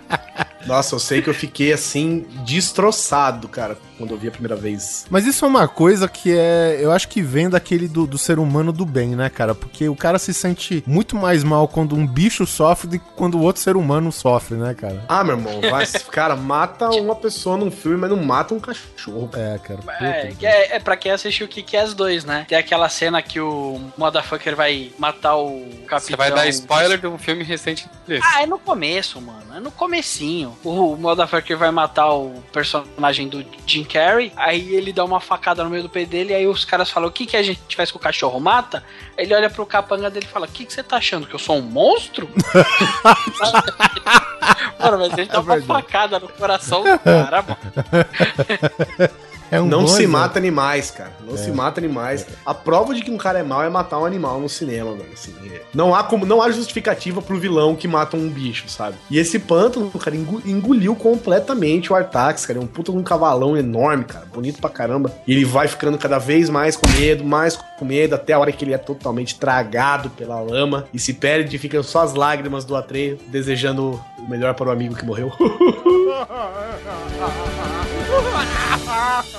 S1: Nossa, eu sei que eu fiquei assim, destroçado, cara, quando eu vi a primeira vez.
S4: Mas isso é uma coisa que é. Eu acho que vem daquele do, do ser humano do bem, né, cara? Porque o cara se sente muito mais mal quando um bicho sofre do que quando o outro ser humano sofre, né, cara?
S1: Ah, meu irmão, vai, cara, mata uma pessoa num filme, mas não mata um cachorro.
S4: É, cara.
S2: É, é, é pra quem assistiu o que que é as dois, né? Tem aquela cena que o motherfucker vai matar o capitão.
S3: Você vai dar spoiler de um filme recente desse.
S2: Ah, é no começo, mano. É no comecinho. O motherfucker vai matar o personagem do Jim Carrey, aí ele dá uma facada no meio do peito dele, aí os caras falam, o que que a gente faz com o cachorro? Mata? Ele olha pro capanga dele e fala, o que que você tá achando? Que eu sou um monstro? mano, mas ele dá uma facada no coração do cara, mano.
S4: É um
S1: não
S4: bom
S1: se
S4: exemplo.
S1: mata animais, cara. Não se mata animais. A prova de que um cara é mau é matar um animal no cinema, mano. Assim, é. não há como, não há justificativa pro vilão que mata um bicho, sabe? E esse pântano, cara, engoliu completamente o Artax, cara. É um puta de um cavalão enorme, cara. Bonito pra caramba. E ele vai ficando cada vez mais com medo, mais com medo, até a hora que ele é totalmente tragado pela lama e se perde e ficam só as lágrimas do Atreio, desejando o melhor para o amigo que morreu.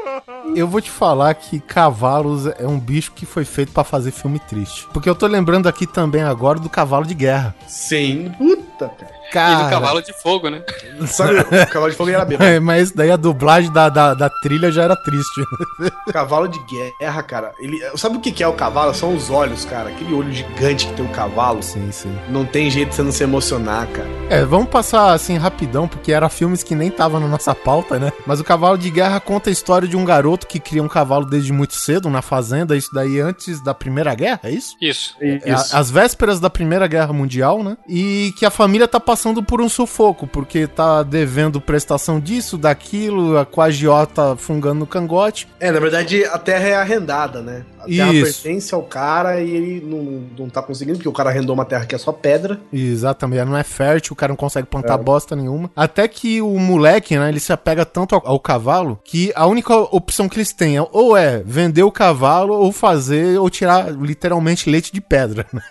S4: Eu vou te falar que Cavalos é um bicho que foi feito pra fazer filme triste. Porque eu tô lembrando aqui também agora do Cavalo de Guerra.
S1: Sim, puta, cara.
S3: E
S4: Cara,
S3: do cavalo de fogo, né?
S1: Sabe, o cavalo de fogo era bêbado.
S4: É, mas daí a dublagem da, da, da trilha já era triste.
S1: Cavalo de guerra, cara. Ele, sabe o que é o cavalo? São os olhos, cara. Aquele olho gigante que tem o cavalo.
S4: Sim, sim.
S1: Não tem jeito de você não se emocionar, cara.
S4: É, vamos passar assim rapidão, porque era filmes que nem estavam na nossa pauta, né? Mas o Cavalo de Guerra conta a história de um garoto que cria um cavalo desde muito cedo na fazenda, isso daí antes da Primeira Guerra, é isso?
S3: Isso.
S4: É, a- as vésperas da Primeira Guerra Mundial, né? E que a família tá passando por um sufoco, porque tá devendo prestação disso, daquilo, a coagiota fungando no cangote.
S1: É, na verdade, a terra é arrendada, né? A terra
S4: Isso.
S1: pertence ao cara e ele não, não tá conseguindo, porque o cara arrendou uma terra que é só pedra.
S4: Exatamente, ela não é fértil, o cara não consegue plantar
S1: É.
S4: bosta nenhuma. Até que o moleque, né, ele se apega tanto ao, ao cavalo que a única opção que eles têm é ou é vender o cavalo ou fazer, ou tirar literalmente leite de pedra, né?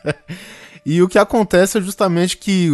S4: E o que acontece é justamente que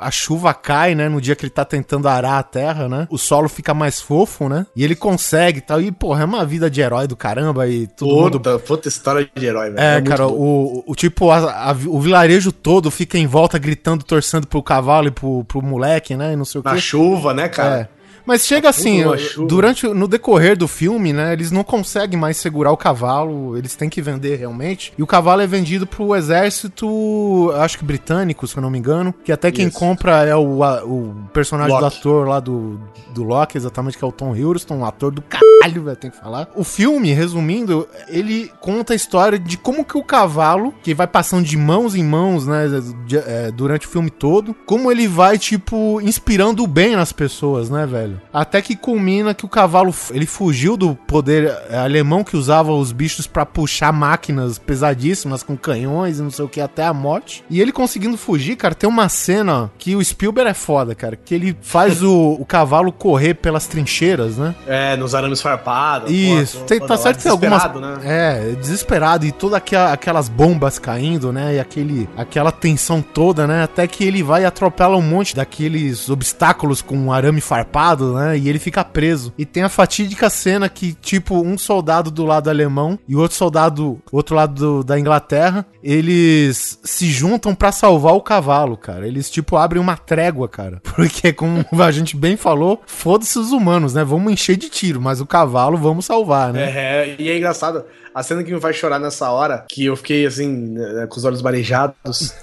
S4: a chuva cai, né? No dia que ele tá tentando arar a terra, né? O solo fica mais fofo, né? E ele consegue e tal. E, porra, é uma vida de herói do caramba e todo mundo
S1: Puta, puta história de herói, velho.
S4: é,
S1: muito
S4: cara, o, o tipo, a- a- o vilarejo todo fica em volta gritando, torcendo pro cavalo e pro, pro moleque, né? E não sei o
S1: Na
S4: quê.
S1: chuva, né, cara?
S4: É. Mas chega assim,
S1: Uma chuva.
S4: durante no decorrer do filme, né, eles não conseguem mais segurar o cavalo, eles têm que vender realmente. E o cavalo é vendido pro exército, acho que britânico, se eu não me engano, que até quem
S1: Isso.
S4: compra é o, a- o personagem do
S1: Loki.
S4: ator lá do, do Loki, exatamente, que é o Tom Hiddleston, um ator do caralho, velho, tem que falar. O filme, resumindo, ele conta a história de como que o cavalo, que vai passando de mãos em mãos, né, é, durante o filme todo, como ele vai, tipo, inspirando o bem nas pessoas, né, velho? Até que culmina que o cavalo ele fugiu do poder é, alemão que usava os bichos pra puxar máquinas pesadíssimas com canhões e não sei o que até a morte. E ele conseguindo fugir, cara, tem uma cena que o Spielberg é foda, cara, que ele faz o, o cavalo correr pelas trincheiras, né?
S1: É, nos arames farpados.
S4: Isso,
S1: pô,
S4: tem, tá certo que tem algumas.
S1: né?
S4: É, desesperado e todas aquelas bombas caindo, né? E aquele, aquela tensão toda, né? Até que ele vai e atropela um monte daqueles obstáculos com um arame farpado, né? E ele fica preso. E tem a fatídica cena que, tipo, um soldado do lado alemão e outro soldado, outro lado do- da Inglaterra, eles se juntam pra salvar o cavalo, cara. Eles, tipo, abrem uma trégua, cara. Porque, como a gente bem falou, foda-se os humanos, né? Vamos encher de tiro, mas o cavalo vamos salvar, né?
S1: É, e é engraçado, a cena que me faz chorar nessa hora, que eu fiquei assim, né, com os olhos marejados,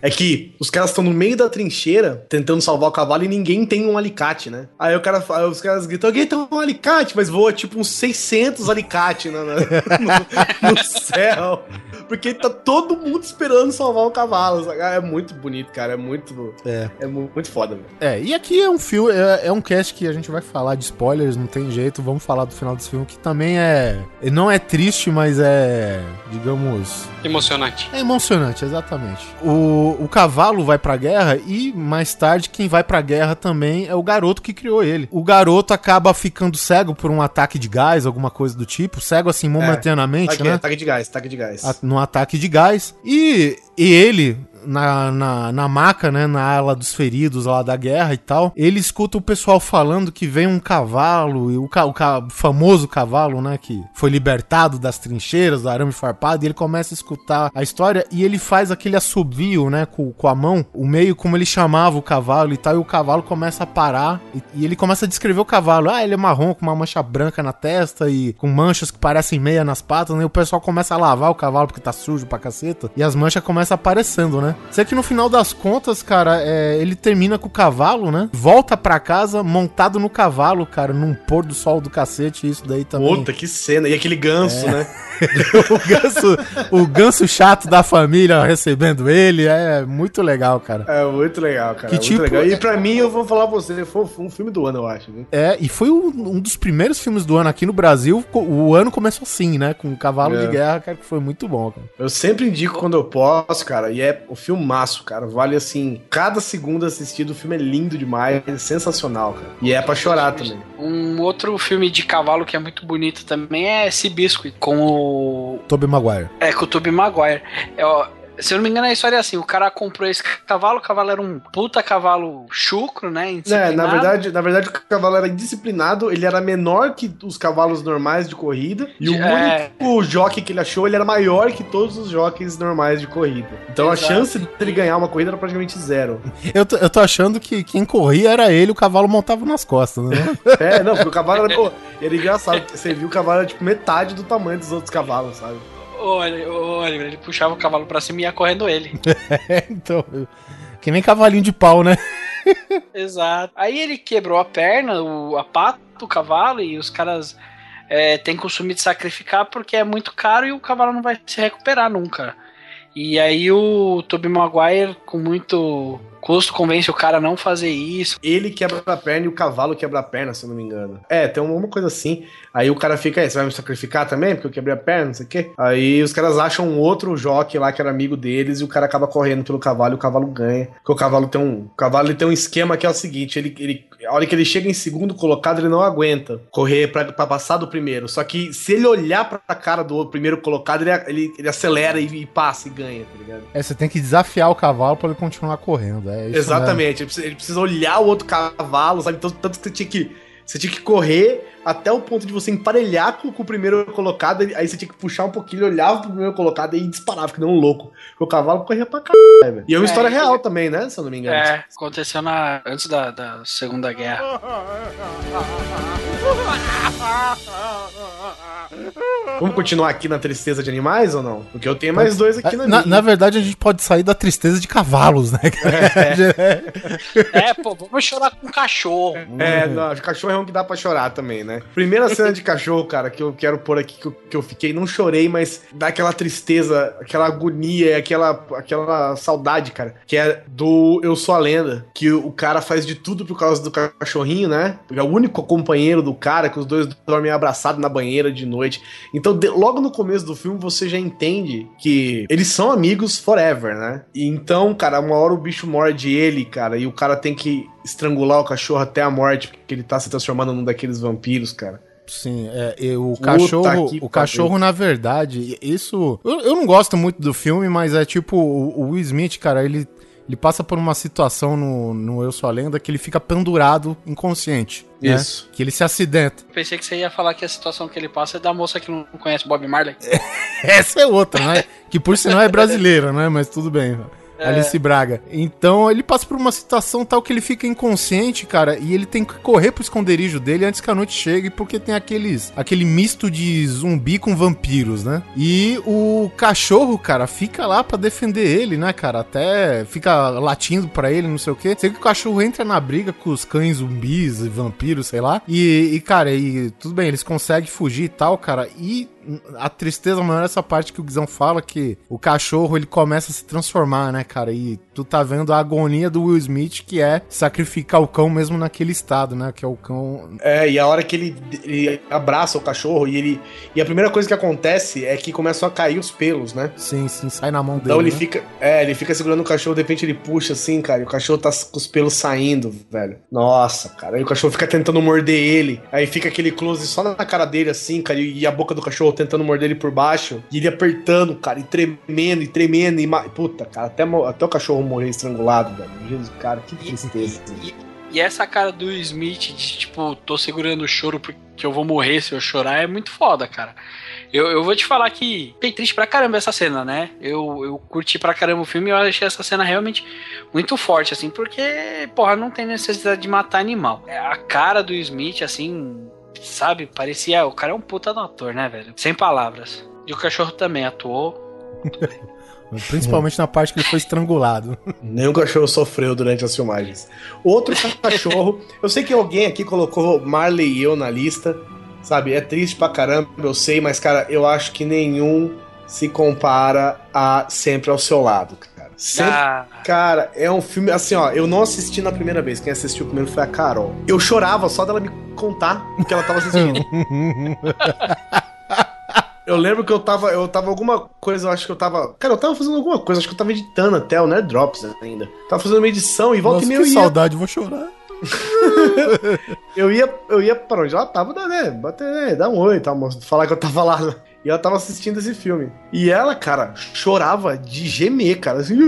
S1: é que os caras estão no meio da trincheira tentando salvar o cavalo e ninguém tem um alicate, né? Aí o cara, aí os caras gritam, alguém tem um alicate, mas voa tipo uns 600 alicates na- no, no céu. Porque tá todo mundo esperando salvar o cavalo. sabe? É muito bonito, cara. É muito.
S4: É.
S1: É mu- muito foda, velho.
S4: É, e aqui é um filme, é, é um cast que a gente vai falar de spoilers, não tem jeito, vamos falar do final desse filme, que também é. Não é triste, mas é. digamos.
S3: Emocionante.
S4: É emocionante, exatamente. O, o cavalo vai pra guerra e mais tarde quem vai pra guerra também é o garoto que criou ele. O garoto acaba ficando cego por um ataque de gás, alguma coisa do tipo, cego assim momentaneamente,
S1: Aqui,
S4: né?
S1: Ataque de gás, ataque de gás.
S4: a- num ataque de gás. E, e ele, na, na, na maca, né, na ala dos feridos lá da guerra e tal, ele escuta o pessoal falando que vem um cavalo, e o, ca, o ca- famoso cavalo, né, que foi libertado das trincheiras, do arame farpado, e ele começa a escutar a história e ele faz aquele assobio, né, com, com a mão, o meio como ele chamava o cavalo e tal, e o cavalo começa a parar, e, e ele começa a descrever o cavalo. Ah, ele é marrom, com uma mancha branca na testa e com manchas que parecem meia nas patas, né, e o pessoal começa a lavar o cavalo porque tá sujo pra caceta, e as manchas começam aparecendo, né. Sei que no final das contas, cara, é, ele termina com o cavalo, né, volta pra casa montado no cavalo, cara, num pôr do sol do cacete, isso daí também.
S1: Puta, que cena. E aquele ganso, né?
S4: o, ganso, o ganso chato da família recebendo ele, é muito legal, cara.
S1: É muito legal, cara.
S4: Que
S1: muito
S4: tipo-
S1: legal. E pra mim, eu vou falar pra você, foi um filme do ano, eu acho. Viu?
S4: É, e foi um, um dos primeiros filmes do ano aqui no Brasil. O ano começou assim, né? Com o Cavalo
S1: É.
S4: de Guerra, cara, que foi muito bom, cara.
S1: Eu sempre indico quando eu posso, cara. E é o filmaço, cara. Vale assim, cada segundo assistido, o filme é lindo demais, é sensacional, cara. E é pra chorar também.
S2: Um outro filme de cavalo que é muito bonito também é Seabiscuit, com o.
S4: Tobey Maguire.
S2: É, com o Tobey Maguire. É, ó, se eu não me engano, a história é assim: o cara comprou esse cavalo, o cavalo era um puta cavalo chucro, né?
S1: É, na verdade, na verdade, o cavalo era indisciplinado, ele era menor que os cavalos normais de corrida. E o
S2: É.
S1: único jockey que ele achou, ele era maior que todos os jockeys normais de corrida. Então
S2: Exato.
S1: a chance dele ganhar uma corrida era praticamente zero.
S4: Eu tô, eu tô achando que quem corria era ele, o cavalo montava nas costas, né?
S1: É, não, porque o cavalo era, pô, era engraçado. porque Você viu o cavalo era tipo metade do tamanho dos outros cavalos, sabe?
S2: Olha, olha, ele puxava o cavalo pra cima e ia correndo ele.
S4: É, então. Que nem cavalinho de pau, né?
S2: Exato. Aí ele quebrou a perna, o, a pata do cavalo, e os caras é, têm costume de sacrificar porque é muito caro e o cavalo não vai se recuperar nunca. E aí o Tobey Maguire, com muito custo, convence o cara a não fazer isso.
S1: Ele quebra a perna e o cavalo quebra a perna, se eu não me engano. É, tem uma coisa assim. Aí o cara fica, aí, você vai me sacrificar também? Porque eu quebrei a perna, não sei o quê. Aí os caras acham um outro jockey lá que era amigo deles e o cara acaba correndo pelo cavalo e o cavalo ganha. Porque o cavalo tem um. O cavalo ele tem um esquema que é o seguinte: ele, ele, a hora que ele chega em segundo colocado, ele não aguenta correr pra, pra passar do primeiro. Só que se ele olhar pra cara do primeiro colocado, ele, ele, ele acelera e, e passa e ganha, tá ligado?
S4: É, você tem que desafiar o cavalo pra ele continuar correndo. É isso
S1: Exatamente, ele precisa, ele precisa olhar o outro cavalo, sabe? Tanto, tanto que você tinha que. Você tinha que correr até o ponto de você emparelhar com, com o primeiro colocado, aí você tinha que puxar um pouquinho, ele olhava pro primeiro colocado e disparava, que nem um louco. Porque o cavalo corria pra caralho, velho. E é uma
S2: É,
S1: história real também, né? Se eu não me engano.
S2: É, aconteceu na, antes da, da Segunda Guerra.
S1: Vamos continuar aqui na tristeza de animais ou não? Porque eu tenho mais dois aqui na,
S4: na,
S1: minha.
S4: na verdade, a gente pode sair da tristeza de cavalos, né?
S2: É, pô, vamos chorar com cachorro.
S1: É, não, cachorro é um que dá pra chorar também, né? Primeira cena de cachorro, cara, que eu quero pôr aqui, que eu, que eu fiquei, não chorei, mas dá aquela tristeza, aquela agonia, aquela, aquela saudade, cara, que é do Eu Sou a Lenda, que o cara faz de tudo por causa do cachorrinho, né? Porque é o único companheiro do cara, que os dois dormem abraçados na banheira de noite. Então, de- logo no começo do filme, você já entende que eles são amigos forever, né? E então, cara, uma hora o bicho morde ele, cara, e o cara tem que estrangular o cachorro até a morte, porque ele tá se transformando num daqueles vampiros, cara.
S4: Sim, é, o cachorro, o cachorro na verdade, isso, eu, eu não gosto muito do filme, mas é tipo o, o Will Smith, cara, ele ele passa por uma situação no, no Eu Sou a Lenda que ele fica pendurado inconsciente. né?
S1: Isso.
S4: Que ele se acidenta.
S2: Pensei que você ia falar que a situação que ele passa é da moça que não conhece Bob Marley.
S4: Essa é outra, né? que por sinal é brasileira, né? Mas tudo bem. Alice Braga. Então ele passa por uma situação tal que ele fica inconsciente, cara, e ele tem que correr pro esconderijo dele antes que a noite chegue, porque tem aqueles aquele misto de zumbi com vampiros, né? E o cachorro, cara, fica lá pra defender ele, né, cara? Até fica latindo pra ele, não sei o quê. Sei que o cachorro entra na briga com os cães zumbis e vampiros, sei lá. E, e, cara, e tudo bem, eles conseguem fugir e tal, cara. E a tristeza maior é essa parte que o Guizão fala que o cachorro ele começa a se transformar, né, cara? E tu tá vendo a agonia do Will Smith que é sacrificar o cão mesmo naquele estado, né? Que é o cão.
S1: É, e a hora que ele, ele abraça o cachorro e ele. E a primeira coisa que acontece é que começam a cair os pelos, né?
S4: Sim, sim, sai na mão dele.
S1: Então ele
S4: né?
S1: fica. É, ele fica segurando o cachorro, de repente ele puxa assim, cara, e o cachorro tá com os pelos saindo, velho. Nossa, cara. Aí o cachorro fica tentando morder ele. Aí fica aquele close só na cara dele, assim, cara, e a boca do cachorro tentando morder ele por baixo. E ele apertando, cara, e tremendo, e tremendo. E. Puta, cara, até, até o cachorro morrer estrangulado, velho. Jesus, cara, que tristeza.
S2: E, e essa cara do Smith de tipo, tô segurando o choro porque eu vou morrer se eu chorar é muito foda, cara. Eu, eu vou te falar que fiquei triste pra caramba essa cena, né? Eu, eu curti pra caramba o filme e eu achei essa cena realmente muito forte, assim, porque, porra, não tem necessidade de matar animal. É, A cara do Smith, assim, sabe? Parecia. O cara é um puta do ator, né, velho? Sem palavras. E o cachorro também atuou.
S4: Principalmente na parte que ele foi estrangulado.
S1: Nenhum cachorro sofreu durante as filmagens. Outro cachorro. eu sei que alguém aqui colocou Marley e eu na lista. Sabe? É triste pra caramba, eu sei, mas, cara, eu acho que nenhum se compara a Sempre ao Seu Lado, cara. Sempre,
S2: Ah,
S1: Cara, é um filme. Assim, ó, eu não assisti na primeira vez. Quem assistiu primeiro foi a Carol. Eu chorava só dela me contar o que ela tava assistindo. Eu lembro que eu tava, eu tava alguma coisa, eu acho que eu tava. Cara, eu tava fazendo alguma coisa, acho que eu tava editando até o Nerd Drops ainda. Tava fazendo uma edição e volta
S4: Nossa,
S1: e
S4: que
S1: meia eu ia.
S4: saudade, vou chorar.
S1: Eu ia, eu ia pra onde ela tava, né? Bater, né? Dar um oi tal, moço, falar que eu tava lá. né? E ela tava assistindo esse filme. E ela, cara, chorava de gemer, cara. Assim.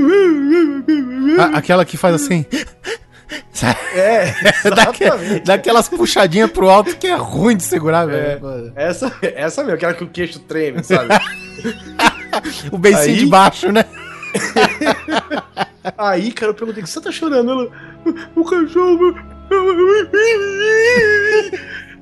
S4: A- aquela que faz assim.
S1: É, exatamente.
S4: daquelas puxadinhas pro alto que é ruim de segurar,
S1: É.
S4: velho.
S1: Essa, essa mesmo, aquela que o queixo treme, sabe?
S4: O beicinho
S1: Aí-
S4: de baixo, né?
S1: Aí, cara, eu perguntei, o que você tá chorando? Ela, o cachorro.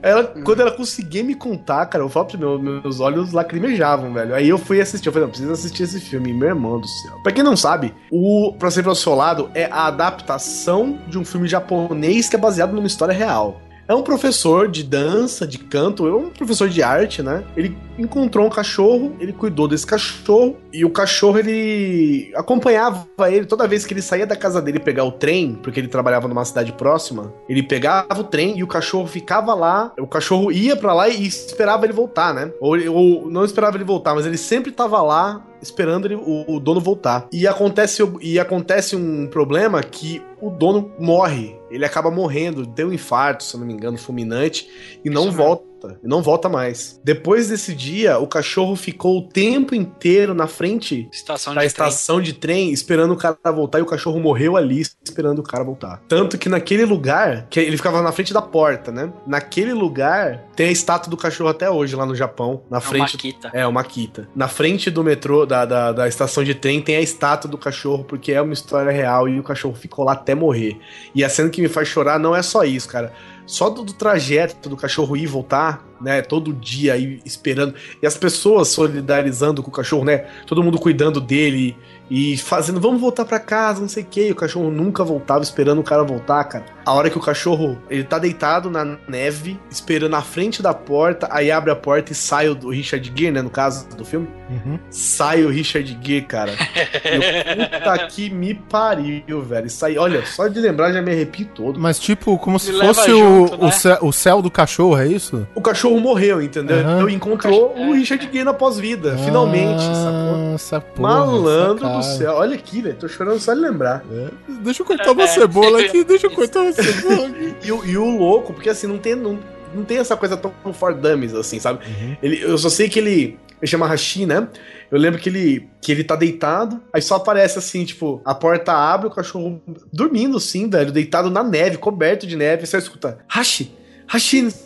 S1: Ela, quando ela conseguia me contar, cara, eu falo pra meu, meus olhos lacrimejavam, velho. Aí eu fui assistir, eu falei, não, preciso assistir esse filme, meu irmão do céu. Pra quem não sabe, o Pra Sempre ao Seu Lado é a adaptação de um filme japonês que é baseado numa história real. É um professor de dança, de canto, é um professor de arte, né? Ele encontrou um cachorro, ele cuidou desse cachorro, e o cachorro ele acompanhava ele toda vez que ele saía da casa dele pegar o trem, porque ele trabalhava numa cidade próxima. Ele pegava o trem e o cachorro ficava lá, o cachorro ia pra lá e esperava ele voltar, né? Ou, ou não esperava ele voltar, mas ele sempre tava lá esperando ele- o, o dono voltar. E acontece, e acontece um problema que o dono morre. Ele acaba morrendo, deu um infarto, se não me engano, fulminante, e não
S2: Isso mesmo.
S1: Volta. Não volta mais. Depois desse dia, o cachorro ficou o tempo inteiro na frente
S2: estação
S1: da
S2: de
S1: estação de trem esperando o cara voltar e o cachorro morreu ali esperando o cara voltar. Tanto que naquele lugar, que ele ficava na frente da porta, né? Naquele lugar tem a estátua do cachorro até hoje lá no Japão, na
S2: trem.
S1: frente
S2: Makita.
S1: é, uma Kita. Na frente do metrô, da, da, da estação de trem, tem a estátua do cachorro, porque é uma história real e o cachorro ficou lá até morrer. E a cena que me faz chorar não é só isso, cara. Só do, do trajeto do cachorro ir e voltar, né? Todo dia aí esperando. E as pessoas solidarizando com o cachorro, né? Todo mundo cuidando dele e fazendo, vamos voltar pra casa, não sei o que. E o cachorro nunca voltava, esperando o cara voltar, cara. A hora que o cachorro, ele tá deitado na neve, esperando na frente da porta, aí abre a porta e sai o Richard Gere, né? No caso do filme.
S4: Uhum.
S1: Sai o Richard Gere, cara. Eu, puta que me pariu, velho. Isso aí, olha, só de lembrar já me arrepio todo.
S4: Mas tipo, como se
S2: Me
S4: fosse
S2: junto,
S4: o,
S2: né?
S4: o, céu, o céu do cachorro, é isso?
S1: O cachorro morreu, entendeu?
S4: Aham.
S1: Então encontrou o Richard Gere na pós-vida, finalmente, sacou?
S4: Ah, essa porra,
S1: Malandro
S4: essa
S1: do céu. Olha aqui, velho. Tô chorando só de lembrar.
S4: É, Deixa eu cortar uma cebola aqui, deixa eu cortar uma aqui.
S1: E, o- e o louco, porque assim, não tem, não, não tem essa coisa tão for dummies, assim, sabe? Ele, eu só sei que ele. Ele chama Hashi, né? Eu lembro que ele, que ele tá deitado, aí só aparece assim, tipo, a porta abre, o cachorro dormindo, assim, velho, deitado na neve, coberto de neve, você escuta, Hashi,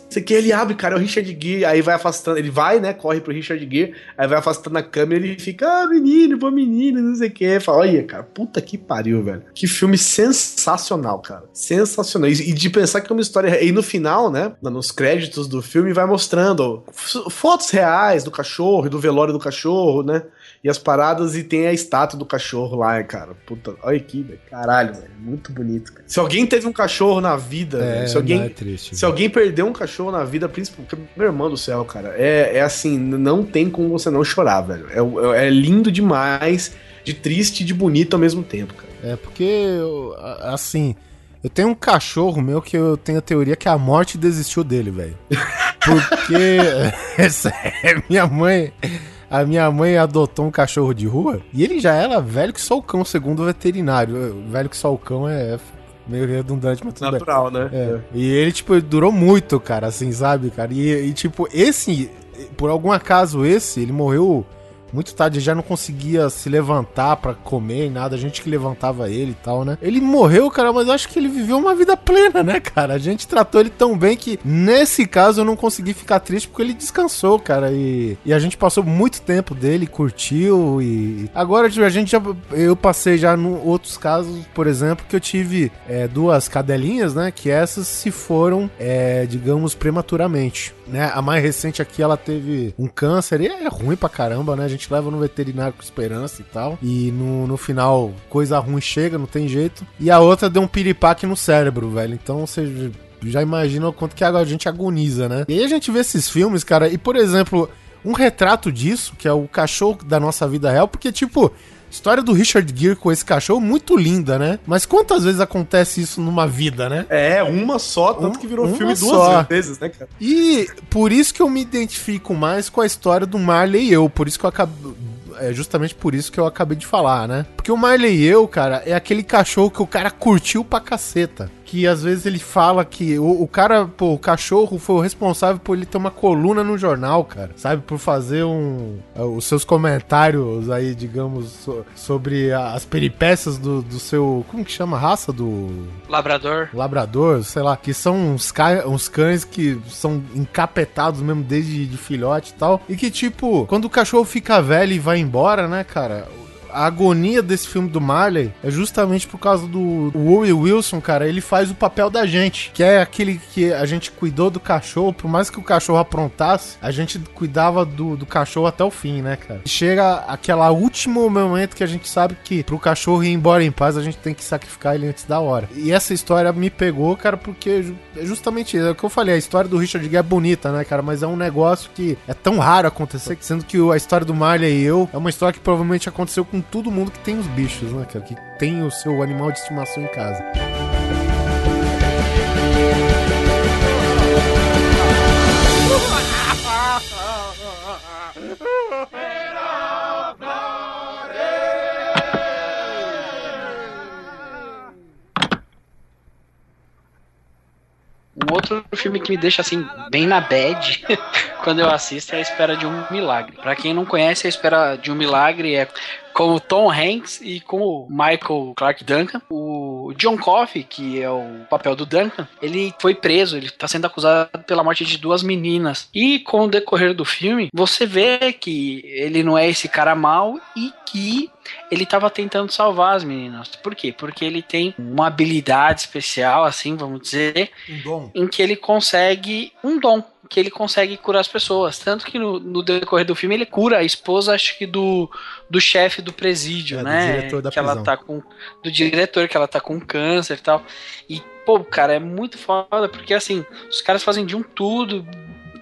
S1: Sei o que, ele abre, cara, é o Richard Gere, aí vai afastando, ele vai, né, corre pro Richard Gere, aí vai afastando a câmera e ele fica, ah, menino, pô, menino, não sei o que, fala, olha, cara, puta que pariu, velho. Que filme sensacional, cara, sensacional. E, de pensar que é uma história, e no final, né, nos créditos do filme vai mostrando fotos reais do cachorro e do velório do cachorro, né, e as paradas e tem a estátua do cachorro lá, cara. Puta, olha aqui, velho. Caralho, velho. Muito bonito. Cara. Se alguém teve um cachorro na vida,
S4: É,
S1: se alguém
S4: é triste.
S1: se alguém perdeu um cachorro na vida, principalmente meu irmão do céu, cara, é, é assim, não tem como você não chorar, velho. É, o- é lindo demais, de triste e de bonito ao mesmo tempo, cara.
S4: É porque, eu- assim, eu tenho um cachorro meu que eu tenho a teoria que a morte desistiu dele, velho. Porque, é sério, minha mãe, a minha mãe adotou um cachorro de rua e ele já era velho que só o cão, segundo o veterinário. Velho que só o cão é meio redundante, mas tudo bem.
S1: Natural, né?
S4: É. E ele, tipo, durou muito, cara, assim, sabe, cara? E, e, tipo, esse, por algum acaso, esse, ele morreu muito tarde, já não conseguia se levantar pra comer e nada, a gente que levantava ele e tal, né? Ele morreu, cara, mas eu acho que ele viveu uma vida plena, né, cara? A gente tratou ele tão bem que, nesse caso, eu não consegui ficar triste porque ele descansou, cara, e, e a gente passou muito tempo dele, curtiu e... Agora, tipo, a gente já... Eu passei já em outros casos, por exemplo, que eu tive é, duas cadelinhas, né, que essas se foram, é, digamos, prematuramente, né? A mais recente aqui, ela teve um câncer e é ruim pra caramba, né? A gente leva no veterinário com esperança e tal. E no, no final, coisa ruim chega, não tem jeito. E a outra deu um piripaque no cérebro, velho. Então você já imagina o quanto que a gente agoniza, né? E aí a gente vê esses filmes, cara, e por exemplo, um retrato disso, que é o cachorro da nossa vida real, porque tipo. História do Richard Gere com esse cachorro muito linda, né? Mas quantas vezes acontece isso numa vida, né?
S1: É, uma só, tanto
S4: Um-
S1: que virou filme duas
S4: só.
S1: vezes, né, cara?
S4: E por isso que eu me identifico mais com a história do Marley e eu. Por isso que eu acabei. É justamente por isso que eu acabei de falar, né? Porque o Marley e eu, cara, é aquele cachorro que o cara curtiu pra caceta. Que às vezes ele fala que o, o cara, pô, o cachorro foi o responsável por ele ter uma coluna no jornal, cara. Sabe? Por fazer um. é, Os seus comentários aí, digamos, so- sobre as peripécias do, do seu. Como que chama a raça? Do.
S2: Labrador.
S4: Labrador, sei lá, que são uns, ca- uns cães que são encapetados mesmo desde de filhote e tal. E que, tipo, quando o cachorro fica velho e vai embora, né, cara? A agonia desse filme do Marley é justamente por causa do Woody Wilson, cara. Ele faz o papel da gente, que é aquele que a gente cuidou do cachorro, por mais que o cachorro aprontasse, a gente cuidava do, do cachorro até o fim, né, cara? Chega aquela último momento que a gente sabe que pro cachorro ir embora em paz, a gente tem que sacrificar ele antes da hora. E essa história me pegou, cara, porque ju- é justamente. É o que eu falei, a história do Richard Gere é bonita, né, cara? Mas é um negócio que é tão raro acontecer, sendo que a história do Marley e eu é uma história que provavelmente aconteceu com todo mundo que tem os bichos, né, cara? Que tem o seu animal de estimação em casa.
S2: Um outro filme que me deixa assim bem na bad quando eu assisto é A Espera de um Milagre. Pra quem não conhece, A Espera de um Milagre é com o Tom Hanks e com o Michael Clark Duncan. O John Coffey, que é o papel do Duncan, ele foi preso, ele tá sendo acusado pela morte de duas meninas. E com o decorrer do filme, você vê que ele não é esse cara mau e que ele tava tentando salvar as meninas. Por quê? Porque ele tem uma habilidade especial, assim, vamos dizer,
S4: Um dom.
S2: em que ele consegue um dom que ele consegue curar as pessoas. Tanto que no, no decorrer do filme ele cura a esposa, acho que do, do chefe do presídio,
S4: É, do
S2: né?
S4: diretor da
S2: que ela
S4: prisão.
S2: tá com. Do diretor, que ela tá com câncer e tal. E, pô, cara, é muito foda, porque assim, os caras fazem de um tudo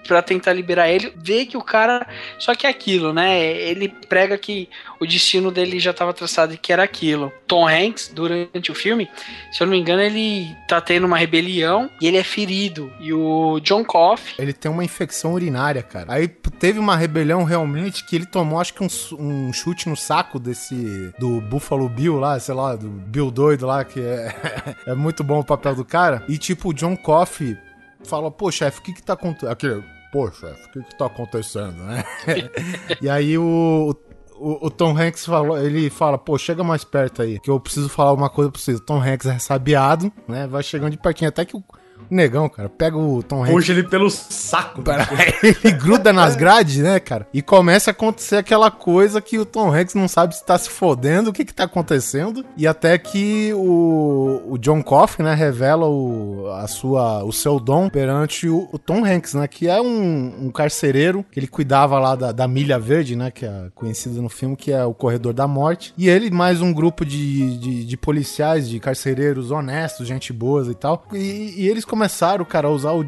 S2: pra tentar liberar ele, vê que o cara. Só que é aquilo, né? Ele prega que o destino dele já tava traçado e que era aquilo. Tom Hanks, durante o filme, se eu não me engano, ele tá tendo uma rebelião e ele é ferido. E o John Coffey.
S4: Ele tem uma infecção urinária, cara. Aí teve uma rebelião realmente que ele tomou, acho que um, um chute no saco desse. do Buffalo Bill lá, sei lá, do Bill doido lá, que é, é muito bom o papel do cara. E tipo, o John Coffey fala: pô, chefe, o que que tá acontecendo? Chefe, o que que tá acontecendo, né? e aí o. O, o Tom Hanks falou, ele fala, pô, chega mais perto aí, que eu preciso falar uma coisa pra vocês. O Tom Hanks é sabiado, né? Vai chegando de pertinho, até que o negão, cara, pega o Tom Hanks.
S1: Puxa ele pelo saco.
S4: ele gruda nas grades, né, cara? E começa a acontecer aquela coisa que o Tom Hanks não sabe se tá se fodendo, o que que tá acontecendo. E até que o, o John Coffey, né, revela o, a sua, o seu dom perante o, o Tom Hanks, né? Que é um, um carcereiro que ele cuidava lá da, da Milha Verde, né? Que é conhecido no filme, que é o Corredor da Morte. E ele, mais um grupo de, de, de policiais, de carcereiros honestos, gente boas e tal. E, e eles começaram, cara, a usar o.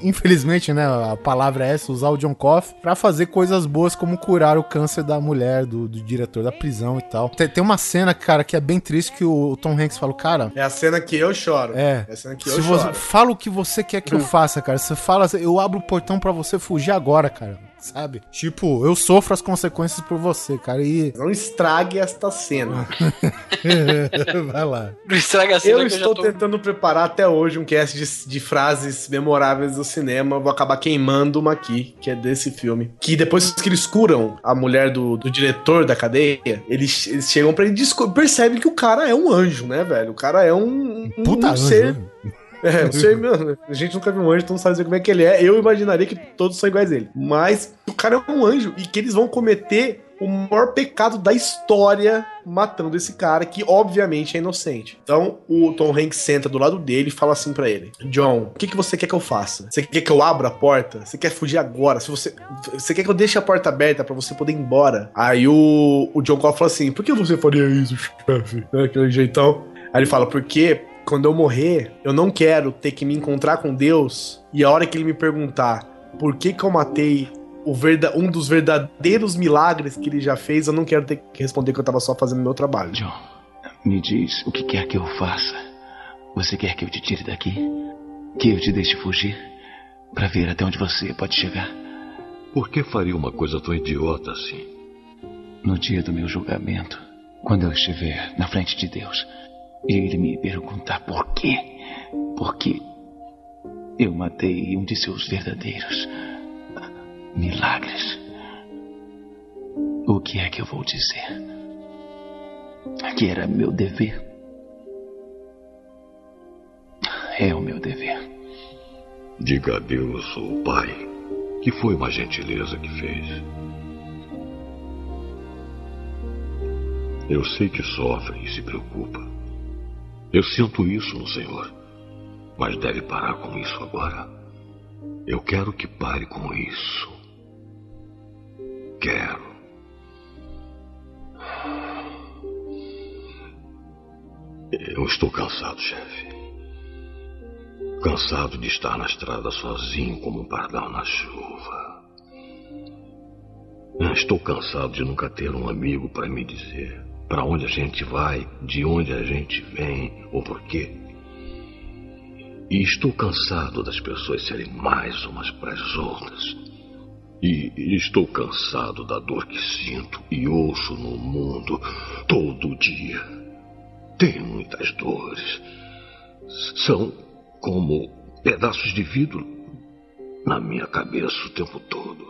S4: Infelizmente, né, a palavra é essa, usar o John Coffey pra fazer coisas boas como curar o câncer da mulher, do, do diretor da prisão e tal. Tem, tem uma cena, cara, que é bem triste que o, Tom Hanks fala, cara,
S1: É a cena que eu choro.
S4: é.
S1: É a cena que
S4: Se
S1: eu
S4: você
S1: choro.
S4: fala o que você quer que eu faça, cara. Você fala, eu abro o portão pra você fugir agora, cara. Sabe? Tipo, eu sofro as consequências por você, cara. E
S1: Não estrague esta cena.
S4: vai lá.
S2: Não estraga a cena
S1: Eu
S2: que
S1: estou
S2: eu já tô...
S1: tentando preparar até hoje um cast de, de frases memoráveis do cinema. Vou acabar queimando uma aqui, que é desse filme. Que depois que eles curam a mulher do, do diretor da cadeia, eles, eles chegam pra ele e percebem que o cara é um anjo, né, velho? O cara é um, um
S4: Puta anjo,
S1: ser.
S4: né?
S1: É, não sei, mano. A gente nunca viu um anjo, então não sabe dizer como é que ele é. Eu imaginaria que todos são iguais a ele. Mas o cara é um anjo e que eles vão cometer o maior pecado da história matando esse cara, que obviamente é inocente. Então o Tom Hanks senta do lado dele e fala assim pra ele: John, o que, que você quer que eu faça? Você quer que eu abra a porta? Você quer fugir agora? Se você, você quer que eu deixe a porta aberta pra você poder ir embora? Aí o, o John Cole fala assim: Por que você faria isso, chefe? Né, Aquele jeitão. Aí ele fala: Porque quando eu morrer, eu não quero ter que me encontrar com Deus e a hora que ele me perguntar por que que eu matei o verda um dos verdadeiros milagres que ele já fez, eu não quero ter que responder que eu tava só fazendo meu trabalho.
S7: John, me diz o que quer que eu faça. Você quer que eu te tire daqui? Que eu te deixe fugir? Pra ver até onde você pode chegar?
S11: Por que faria uma coisa tão idiota assim?
S7: No dia do meu julgamento, quando eu estiver na frente de Deus, ele me perguntar por quê, porque eu matei um de seus verdadeiros milagres. O que é que eu vou dizer? Que era meu dever. É o meu dever.
S11: Diga a Deus, o Pai, que foi uma gentileza que fez. Eu sei que sofre e se preocupa. Eu sinto isso no Senhor. Mas deve parar com isso agora. Eu quero que pare com isso. Quero. Eu estou cansado, chefe. Cansado de estar na estrada sozinho como um pardal na chuva. Estou cansado de nunca ter um amigo para me dizer para onde a gente vai, de onde a gente vem ou por quê. E estou cansado das pessoas serem mais umas para as outras. E estou cansado da dor que sinto e ouço no mundo todo dia. Tenho muitas dores. São como pedaços de vidro na minha cabeça o tempo todo.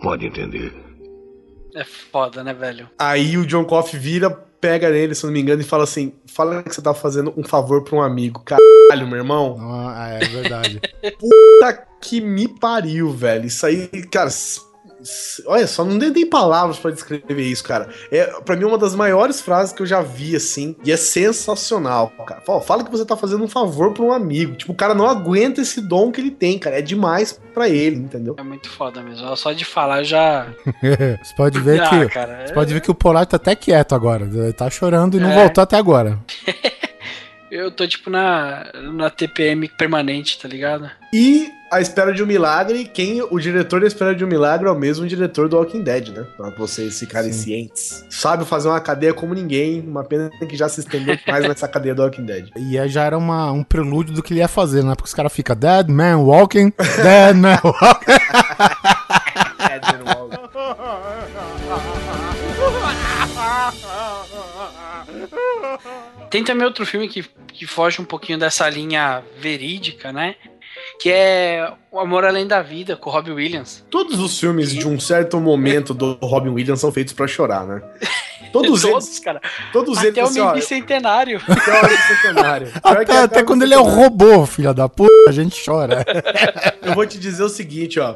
S11: Pode entender.
S2: É foda, né, velho?
S1: Aí o John Coffey vira, pega nele, se eu não me engano, e fala assim: Fala que você tá fazendo um favor pra um amigo. Caralho, meu irmão.
S4: Ah, é verdade.
S1: Puta que me pariu, velho. Isso aí, cara. Olha só, não tem palavras pra descrever isso, cara. É, pra mim, uma das maiores frases que eu já vi, assim, e é sensacional, cara. Fala, fala que você tá fazendo um favor pra um amigo. Tipo, o cara não aguenta esse dom que ele tem, cara. É demais pra ele, entendeu?
S2: É muito foda mesmo. Só de falar já.
S4: você pode ver
S2: Ah,
S4: que.
S2: cara,
S4: Você
S2: é-
S4: pode ver que o Polar tá até quieto agora. Ele tá chorando e não
S2: É.
S4: voltou até agora.
S2: Eu tô tipo na, na TPM permanente, tá ligado?
S1: E A Espera de um Milagre, quem o diretor da Espera de um Milagre é o mesmo diretor do Walking Dead, né? Pra vocês ficarem
S4: Sim.
S1: cientes. Sabe fazer uma cadeia como ninguém, uma pena que já se estendeu mais nessa cadeia do Walking Dead.
S4: E aí já era uma, um prelúdio do que ele ia fazer, né? Porque os caras ficam Dead Man Walking, Dead Man Walking.
S2: Tem também outro filme que, que foge um pouquinho dessa linha verídica, né? Que é O Amor Além da Vida, com o Robbie Williams.
S1: Todos os filmes de um certo momento do Robin Williams são feitos pra chorar, né? Todos, eles.
S2: cara.
S1: Todos
S2: Até
S1: eles
S2: o
S1: assim, ó,
S2: Bicentenário.
S1: Até o Bicentenário. Que
S4: Até, até quando ele é o robô, filha da puta, a gente chora.
S1: Eu vou te dizer o seguinte, ó.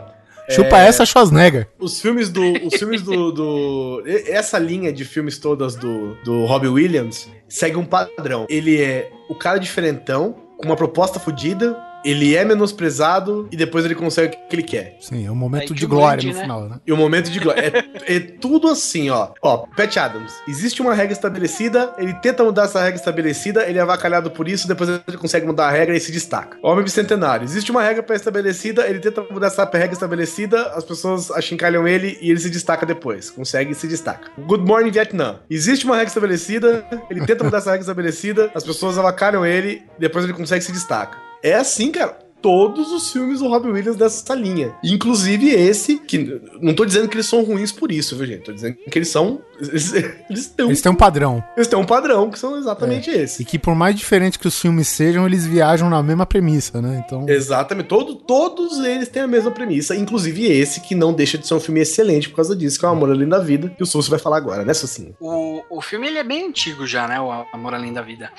S4: Chupa
S1: É,
S4: essa, Schwarzenegger.
S1: Os filmes do. Os filmes do, do- Essa linha de filmes todas do, do Robbie Williams segue um padrão. Ele é o cara diferentão, com uma proposta fodida, ele é menosprezado e depois ele consegue o que ele quer.
S4: Sim, é um momento
S2: Aí
S4: de glória no
S2: né?
S4: final, né?
S1: E o momento de glória. É, é tudo assim, ó. Ó, Pat Adams. Existe uma regra estabelecida, ele tenta mudar essa regra estabelecida, ele é avacalhado por isso, depois ele consegue mudar a regra e se destaca. Homem Bicentenário. Existe uma regra pré-estabelecida, ele tenta mudar essa regra estabelecida, as pessoas achincalham ele e ele se destaca depois. Consegue e se destaca. Good Morning Vietnã. Existe uma regra estabelecida, ele tenta mudar essa regra estabelecida, as pessoas avacalham ele, depois ele consegue e se destaca. É assim, cara todos os filmes do Robin Williams dessa linha. Inclusive esse, que não tô dizendo que eles são ruins por isso, viu, gente? Tô dizendo que eles são. Eles, eles têm, um,
S4: Eles têm um padrão.
S1: eles têm um padrão, que são exatamente
S4: E
S1: esse.
S4: que por mais diferente que os filmes sejam, eles viajam na mesma premissa, né? Então.
S1: Exatamente. Todo, todos eles têm a mesma premissa, inclusive esse, que não deixa de ser um filme excelente por causa disso, que é o Amor Além da Vida, que o Sulso vai falar agora, né, Sucinho?
S2: O, o filme ele é bem antigo já, né? O Amor Além da Vida.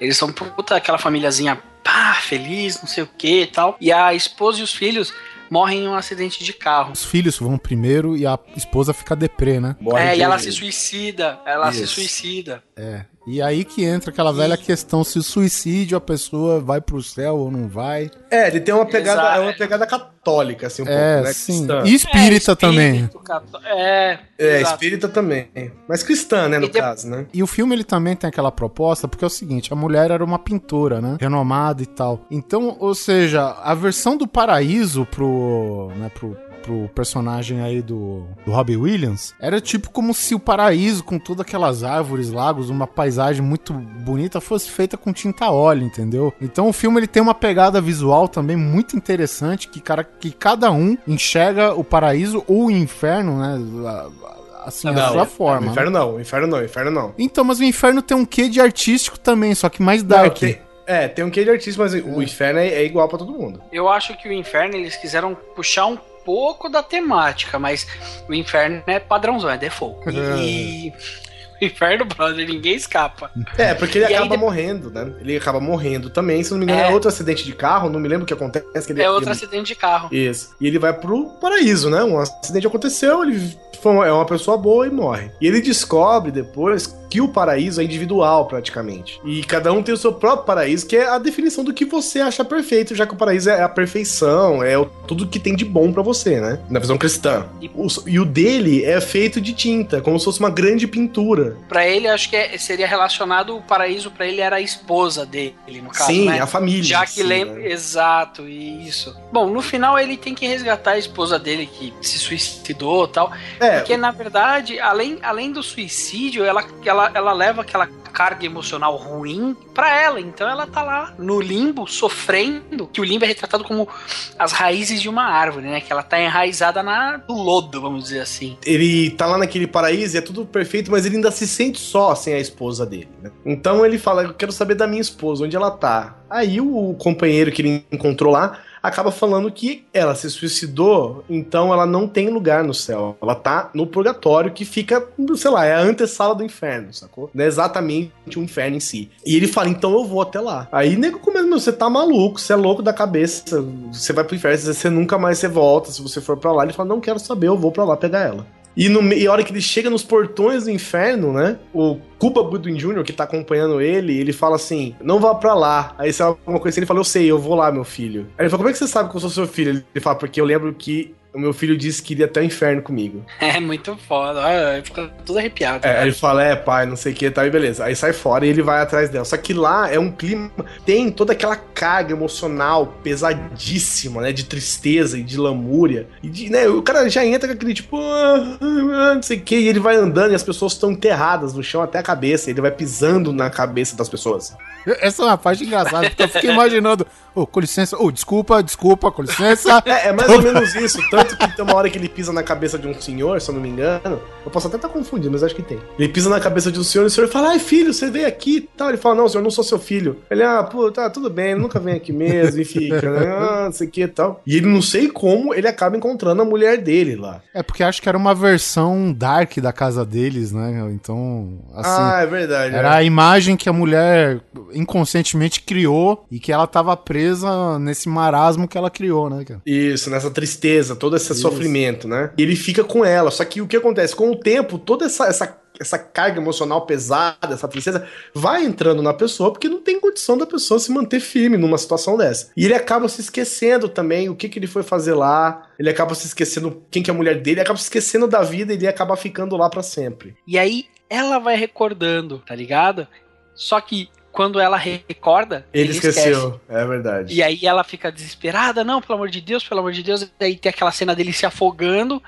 S2: Eles são puta aquela famíliazinha pá, feliz, não sei o que e tal. E a esposa e os filhos morrem em um acidente de carro.
S4: Os filhos vão primeiro e a esposa fica deprê, né?
S2: é,
S1: de-
S2: e ela se suicida. Ela se
S1: Isso.
S2: suicida.
S4: É. E aí que entra aquela velha questão se o suicídio a pessoa vai pro céu ou não vai.
S1: É, ele tem uma pegada,
S2: Exato.
S1: é uma pegada católica, assim, um
S4: é,
S1: pouco, né?
S4: sim.
S1: cristã.
S4: E espírita
S2: É,
S4: também.
S2: cató- É,
S1: É,
S2: exato.
S1: espírita também. Mas cristã, né, no
S2: E de-
S1: caso, né?
S4: E o filme ele também tem aquela proposta, porque é o seguinte, a mulher era uma pintora, né? Renomada e tal. Então, ou seja, a versão do paraíso pro, né, pro, pro personagem aí do, do Robbie Williams era tipo como se o paraíso, com todas aquelas árvores, lagos, uma paisagem muito bonita, fosse feita com tinta óleo, entendeu? Então o filme ele tem uma pegada visual também muito interessante, que, cara, que cada um enxerga o paraíso ou o inferno, né? a- a- Assim, a sua forma.
S1: O
S4: né?
S1: inferno não, o inferno não, o inferno não.
S4: Então, mas o inferno tem um quê de artístico também, só que mais
S1: Não,
S4: dark.
S1: tem- é, tem um quê de artista, mas o inferno é, é igual pra todo mundo.
S2: Eu acho que o inferno eles quiseram puxar um pouco da temática, mas o inferno é padrãozão, é default. E o inferno, brother, ninguém escapa.
S1: É, porque ele
S2: E aí
S1: acaba
S2: de-
S1: morrendo, né? Ele acaba morrendo também. Se não me engano, é,
S2: É.
S1: outro acidente de carro, não me lembro o que acontece. Que ele,
S2: É outro
S1: ele-
S2: acidente de carro.
S1: Isso. E ele vai pro paraíso, né? Um acidente aconteceu, ele é uma pessoa boa e morre. E ele descobre depois que o paraíso é individual, praticamente. E cada um tem o seu próprio paraíso, que é a definição do que você acha perfeito, já que o paraíso é a perfeição, é o- tudo que tem de bom pra você, né? Na visão cristã. O- e o dele é feito de tinta, como se fosse uma grande pintura.
S2: Pra ele, acho que é- seria relacionado o paraíso pra ele era a esposa dele, no caso,
S1: Sim,
S2: né?
S1: a família.
S2: Já que
S1: si,
S2: lembra.
S1: né?
S2: Exato, isso. Bom, no final ele tem que resgatar a esposa dele que se suicidou e tal.
S1: É,
S2: Porque, na verdade, além, além do suicídio, ela, ela, ela leva aquela carga emocional ruim pra ela. Então ela tá lá no limbo, sofrendo. Que o limbo é retratado como as raízes de uma árvore, né? Que ela tá enraizada na, no lodo, vamos dizer assim.
S1: ele tá lá naquele paraíso e é tudo perfeito, mas ele ainda se sente só sem a esposa dele, né? Então ele fala: Eu quero saber da minha esposa, onde ela tá. Aí o companheiro que ele encontrou lá acaba falando que ela se suicidou, então ela não tem lugar no céu. Ela tá no purgatório, que fica, sei lá, é a antessala do inferno, sacou? Não é exatamente o inferno em si. E ele fala, então eu vou até lá. Aí nego começa, meu, você tá maluco, você é louco da cabeça, você vai pro inferno, você nunca mais você volta, se você for pra lá. Ele fala, não quero saber, eu vou pra lá pegar ela. E, no, e a hora que ele chega nos portões do inferno, né? O Cuba Goodwin Jr., que tá acompanhando ele, ele fala assim: não vá pra lá. Aí você alguma coisa assim, ele fala: eu sei, eu vou lá, meu filho. Aí ele fala: como é que você sabe que eu sou seu filho? Ele fala: porque eu lembro que o meu filho disse que iria até o inferno comigo.
S2: É muito foda. Olha, fica tudo arrepiado.
S1: É, aí ele fala, é, pai, não sei o que, tá, e beleza. Aí sai fora e ele vai atrás dela. Só que lá é um clima, tem toda aquela carga emocional pesadíssima, né, de tristeza e de lamúria. E de, né, o cara já entra com aquele tipo, ah, ah, não sei o que, e ele vai andando e as pessoas estão enterradas no chão até a cabeça, e ele vai pisando na cabeça das pessoas.
S4: Essa é uma parte engraçada, porque eu fiquei imaginando. Ô, com licença. Ô, desculpa, desculpa, com licença.
S1: É, é mais ou menos isso. Tanto que tem uma hora que ele pisa na cabeça de um senhor, se eu não me engano. Eu posso até estar confundindo, mas acho que tem. Ele pisa na cabeça de um senhor e o senhor fala: Ai, filho, você veio aqui e tal. Ele fala: Não, senhor, não sou seu filho. Ele, ah, pô, tá, tudo bem, ele nunca vem aqui mesmo e fica, né? Ah, não sei o que e tal. E ele não sei como ele acaba encontrando a mulher dele lá.
S4: É porque acho que era uma versão dark da casa deles, né? Então, assim.
S1: ah, é verdade.
S4: Era
S1: é.
S4: a imagem que a mulher inconscientemente criou e que ela tava presa nesse marasmo que ela criou, né, cara?
S1: Isso, nessa tristeza, todo esse
S4: Isso.
S1: sofrimento, né? E ele fica com ela. Só que o que acontece? Com o tempo, toda essa, essa, essa carga emocional pesada, essa tristeza, vai entrando na pessoa, porque não tem condição da pessoa se manter firme numa situação dessa. E ele acaba se esquecendo também o que, que ele foi fazer lá. Ele acaba se esquecendo quem que é a mulher dele, ele acaba se esquecendo da vida e ele acaba ficando lá pra sempre.
S2: E aí ela vai recordando, tá ligado? Só que quando ela recorda,
S1: Ele, esqueceu,
S2: esquece.
S1: é verdade.
S2: E aí ela fica desesperada, não, pelo amor de Deus, pelo amor de Deus. E aí tem aquela cena dele se afogando.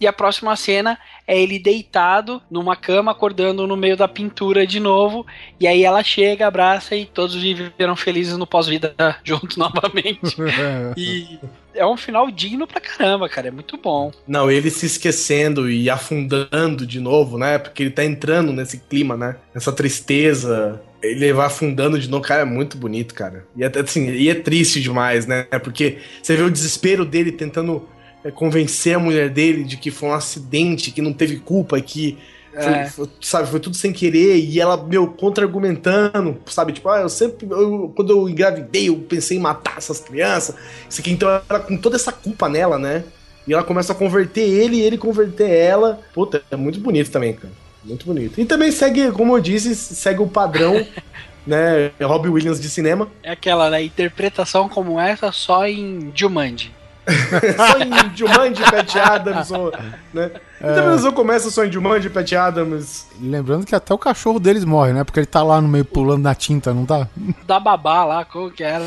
S2: E a próxima cena é ele deitado numa cama, acordando no meio da pintura de novo. E aí ela chega, abraça e todos viveram felizes no pós-vida juntos novamente. E é um final digno pra caramba, cara. É muito bom.
S1: Não, ele se esquecendo e afundando de novo, né? Porque ele tá entrando nesse clima, né? Nessa tristeza. Ele vai afundando de novo, cara, é muito bonito, cara. E é, assim, e é triste demais, né? Porque você vê o desespero dele tentando é, convencer a mulher dele de que foi um acidente, que não teve culpa, que foi-
S2: É.
S1: foi- sabe, foi tudo sem querer, e ela, meu, contra-argumentando, sabe? Tipo, ah, eu sempre, eu- quando eu engravidei, eu pensei em matar essas crianças. Isso aqui, então ela com toda essa culpa nela, né? E ela começa a converter ele e ele converter ela. Puta, é muito bonito também, cara. Muito bonito. E também segue, como eu disse, segue o padrão, né? Robbie Williams de cinema.
S2: É aquela né, interpretação como essa só em Jumanji.
S1: só em Jumanji, Pat Adams, ou, né? E também não começa só em Jumanji, Pat Adams.
S4: Lembrando que até o cachorro deles morre, né? Porque ele tá lá no meio pulando na tinta, não tá?
S2: Da babá lá, como que era?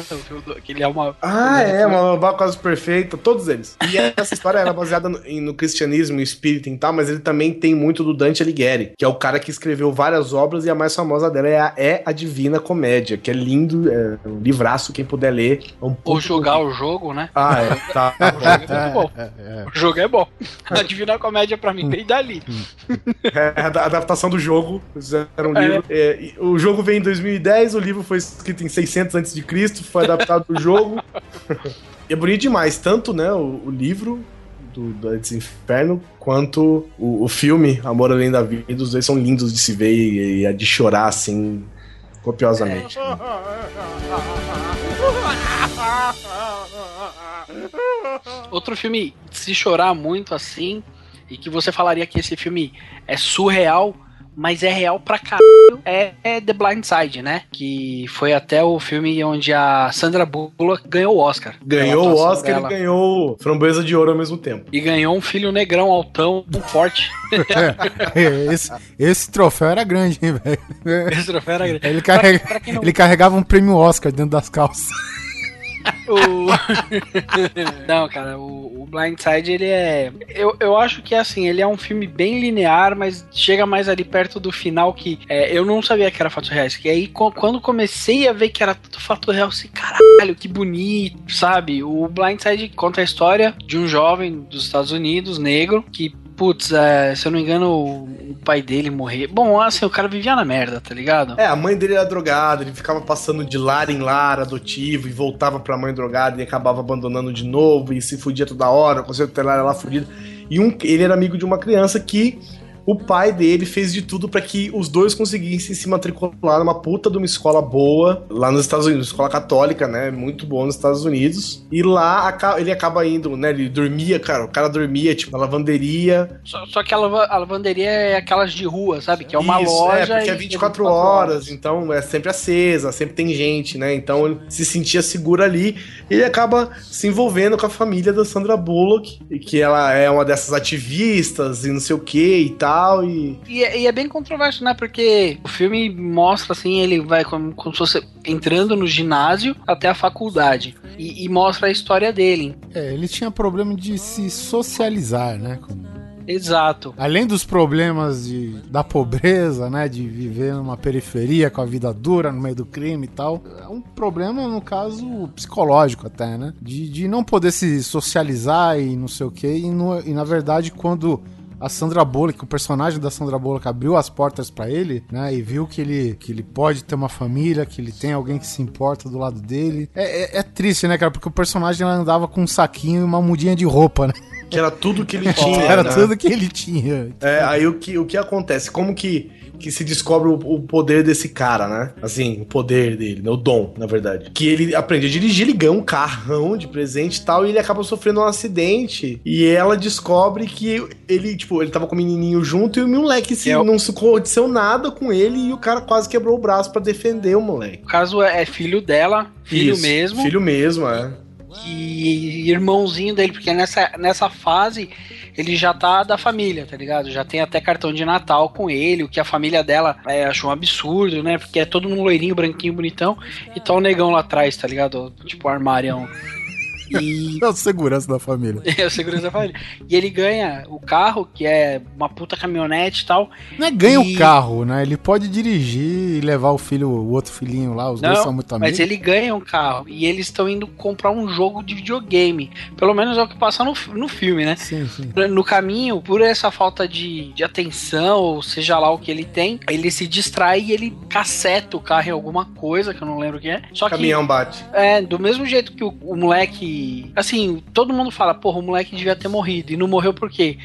S2: Que ele é uma.
S1: Ah, é, uma babá quase perfeita, todos eles. E essa história era baseada no, no cristianismo, no espírito e tal, mas ele também tem muito do Dante Alighieri, que é o cara que escreveu várias obras e a mais famosa dela é a, é a Divina Comédia, que é lindo, é um livraço, quem puder ler. É um
S2: Ou jogar o jogo, né?
S1: Ah, é, tá.
S2: O jogo é muito bom. O jogo é bom. A Divina Comédia pra mim veio dali.
S1: É a da- adaptação do jogo, fizeram um livro. É, e o jogo veio em 2010, o livro foi escrito em 600 a.C., foi adaptado do jogo. E é bonito demais, tanto né, o, o livro do Dantes Inferno, quanto o, o filme Amor Além da Vida, os dois são lindos de se ver e, e é de chorar, assim, copiosamente.
S2: Outro filme, se chorar muito assim, e que você falaria que esse filme é surreal, mas é real pra caralho, é, é The Blind Side, né? Que foi até o filme onde a Sandra Bullock ganhou o Oscar.
S1: Ganhou o Oscar
S2: dela.
S1: e ganhou Framboesa de Ouro ao mesmo tempo.
S2: E ganhou um filho negrão, altão, forte.
S4: É, esse, esse troféu era grande, hein, velho?
S2: Esse troféu era grande.
S4: Ele, carrega-
S2: Pra- pra não-
S4: ele carregava um prêmio Oscar dentro das calças.
S2: O... Não, cara, o, o Blindside, ele é. Eu, eu acho que é assim, ele é um filme bem linear, mas chega mais ali perto do final que é, eu não sabia que era fatos reais. Que aí, quando comecei a ver que era tudo fato real, assim, caralho, que bonito, sabe? O Blindside conta a história de um jovem dos Estados Unidos, negro, que putz, é, se eu não engano, o, o pai dele morreu. Bom, assim, o cara vivia na merda, tá ligado?
S1: É, a mãe dele era drogada, ele ficava passando de lar em lar adotivo e voltava pra mãe drogada e acabava abandonando de novo e se fudia toda hora, o conselho tutelar era lá fudido. E um, ele era amigo de uma criança que o pai dele fez de tudo pra que os dois conseguissem se matricular numa puta de uma escola boa lá nos Estados Unidos, escola católica, né? Muito boa nos Estados Unidos. E lá ele acaba indo, né? Ele dormia, cara, o cara dormia, tipo, na lavanderia,
S2: Só, só que a, lava- a lavanderia é aquelas de rua, sabe? Que é uma
S1: Isso,
S2: loja.
S1: É, porque é
S2: e-
S1: 24 horas, então é sempre acesa, sempre tem gente, né? Então ele se sentia seguro ali e ele acaba se envolvendo com a família da Sandra Bullock, e que ela é uma dessas ativistas e não sei o que e tal. E
S2: E é, e é bem controverso, né? Porque o filme mostra assim, ele vai como, como se fosse entrando no ginásio até a faculdade. E, e mostra a história dele.
S4: É, ele tinha problema de se socializar, né? com-
S2: Exato.
S4: Além dos problemas de, da pobreza, né? De viver numa periferia com a vida dura no meio do crime e tal. É um problema, no caso, psicológico até, né? De, de não poder se socializar e não sei o quê. E, no- e na verdade, quando a Sandra Bullock, o personagem da Sandra Bullock abriu as portas pra ele, né? E viu que ele, que ele pode ter uma família, que ele tem alguém que se importa do lado dele. É, é- é triste, né, cara? Porque o personagem ela andava com um saquinho e uma mudinha de roupa, né?
S1: que era tudo que ele tinha.
S4: Era
S1: né?
S4: tudo que ele tinha.
S1: É, aí o que, o que acontece? Como que, que se descobre o, o poder desse cara, né? Assim, o poder dele, né? o dom, na verdade. Que ele aprende a dirigir, ele ganha um carrão de presente e tal, e ele acaba sofrendo um acidente. E ela descobre que ele, tipo, ele tava com o menininho junto e o moleque se,
S2: É o-
S1: não se aconteceu nada com ele e o cara quase quebrou o braço pra defender o moleque.
S2: O caso é, é filho dela, filho
S1: Isso,
S2: mesmo.
S1: Filho mesmo, é.
S2: e irmãozinho dele, porque nessa, nessa fase ele já tá da família, tá ligado? Já tem até cartão de Natal com ele, o que a família dela é, achou um absurdo, né? Porque é todo mundo loirinho, branquinho, bonitão, e tá o negão lá atrás, tá ligado? Tipo armário. E
S4: É o segurança da família.
S2: é o segurança da família. E ele ganha o carro, que é uma puta caminhonete e tal.
S4: Não é ganha
S2: E-
S4: o carro, né? Ele pode dirigir e levar o filho, o outro filhinho lá, os dois são muito amigos.
S2: mas ele ganha um carro e eles estão indo comprar um jogo de videogame. Pelo menos é o que passa no, no filme, né?
S4: Sim, sim.
S2: No caminho, por essa falta de, de atenção, ou seja lá o que ele tem, ele se distrai e ele caceta o carro em alguma coisa, que eu não lembro o que é. Só que.
S1: Caminhão bate.
S2: É, do mesmo jeito que o, o moleque. Assim, todo mundo fala, porra, o moleque devia ter morrido. E não morreu por quê?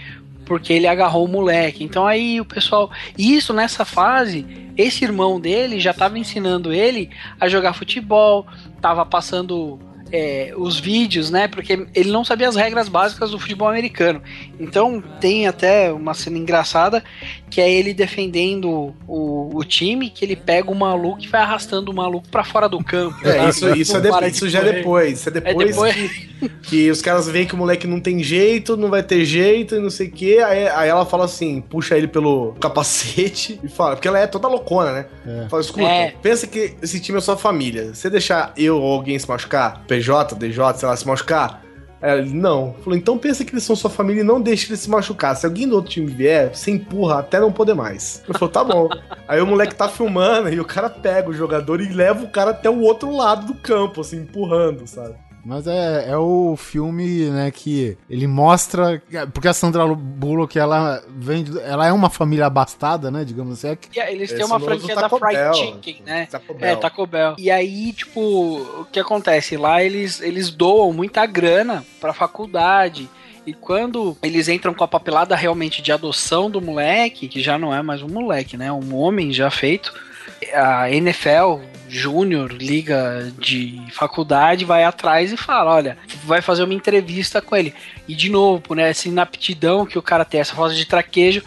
S2: Porque ele agarrou o moleque. Então aí o pessoal. E isso nessa fase, esse irmão dele já tava ensinando ele a jogar futebol, tava passando. é, os vídeos, né? Porque ele não sabia as regras básicas do futebol americano. Então tem até uma cena engraçada que é ele defendendo o, o time, que ele pega o maluco e vai arrastando o maluco pra fora do campo.
S1: É,
S2: sabe?
S1: isso, isso, é de-
S2: para
S1: isso já é depois. Isso é depois,
S2: depois.
S1: Que, que os caras veem que o moleque não tem jeito, não vai ter jeito e não sei o quê. Aí, aí ela fala assim, puxa ele pelo capacete e fala, porque ela é toda loucona, né?
S4: É.
S1: Fala, escuta,
S2: É.
S1: pensa que esse time é sua família. Você deixar eu ou alguém se machucar, PJ, DJ, sei lá, se machucar, ela, não. Falou, então pensa que eles são sua família e não deixe eles se machucar. Se alguém do outro time vier, você empurra até não poder mais. Ele falou, tá bom. Aí o moleque tá filmando e o cara pega o jogador e leva o cara até o outro lado do campo, assim, empurrando, sabe?
S4: Mas é, é o filme, né, que ele mostra. Porque a Sandra Bullock, ela vem. Ela é uma família abastada, né? Digamos assim. É que-
S2: E eles têm uma franquia da Fried
S1: Bell.
S2: Chicken, né?
S1: Taco Bell.
S2: É, Taco Bell. E aí, tipo, o que acontece? Lá eles, eles doam muita grana pra faculdade. E quando eles entram com a papelada realmente de adoção do moleque, que já não é mais um moleque, né? Um homem já feito, a NFL Júnior, liga de faculdade, vai atrás e fala: olha, vai fazer uma entrevista com ele. E de novo, né? Essa inaptidão que o cara tem, essa falta de traquejo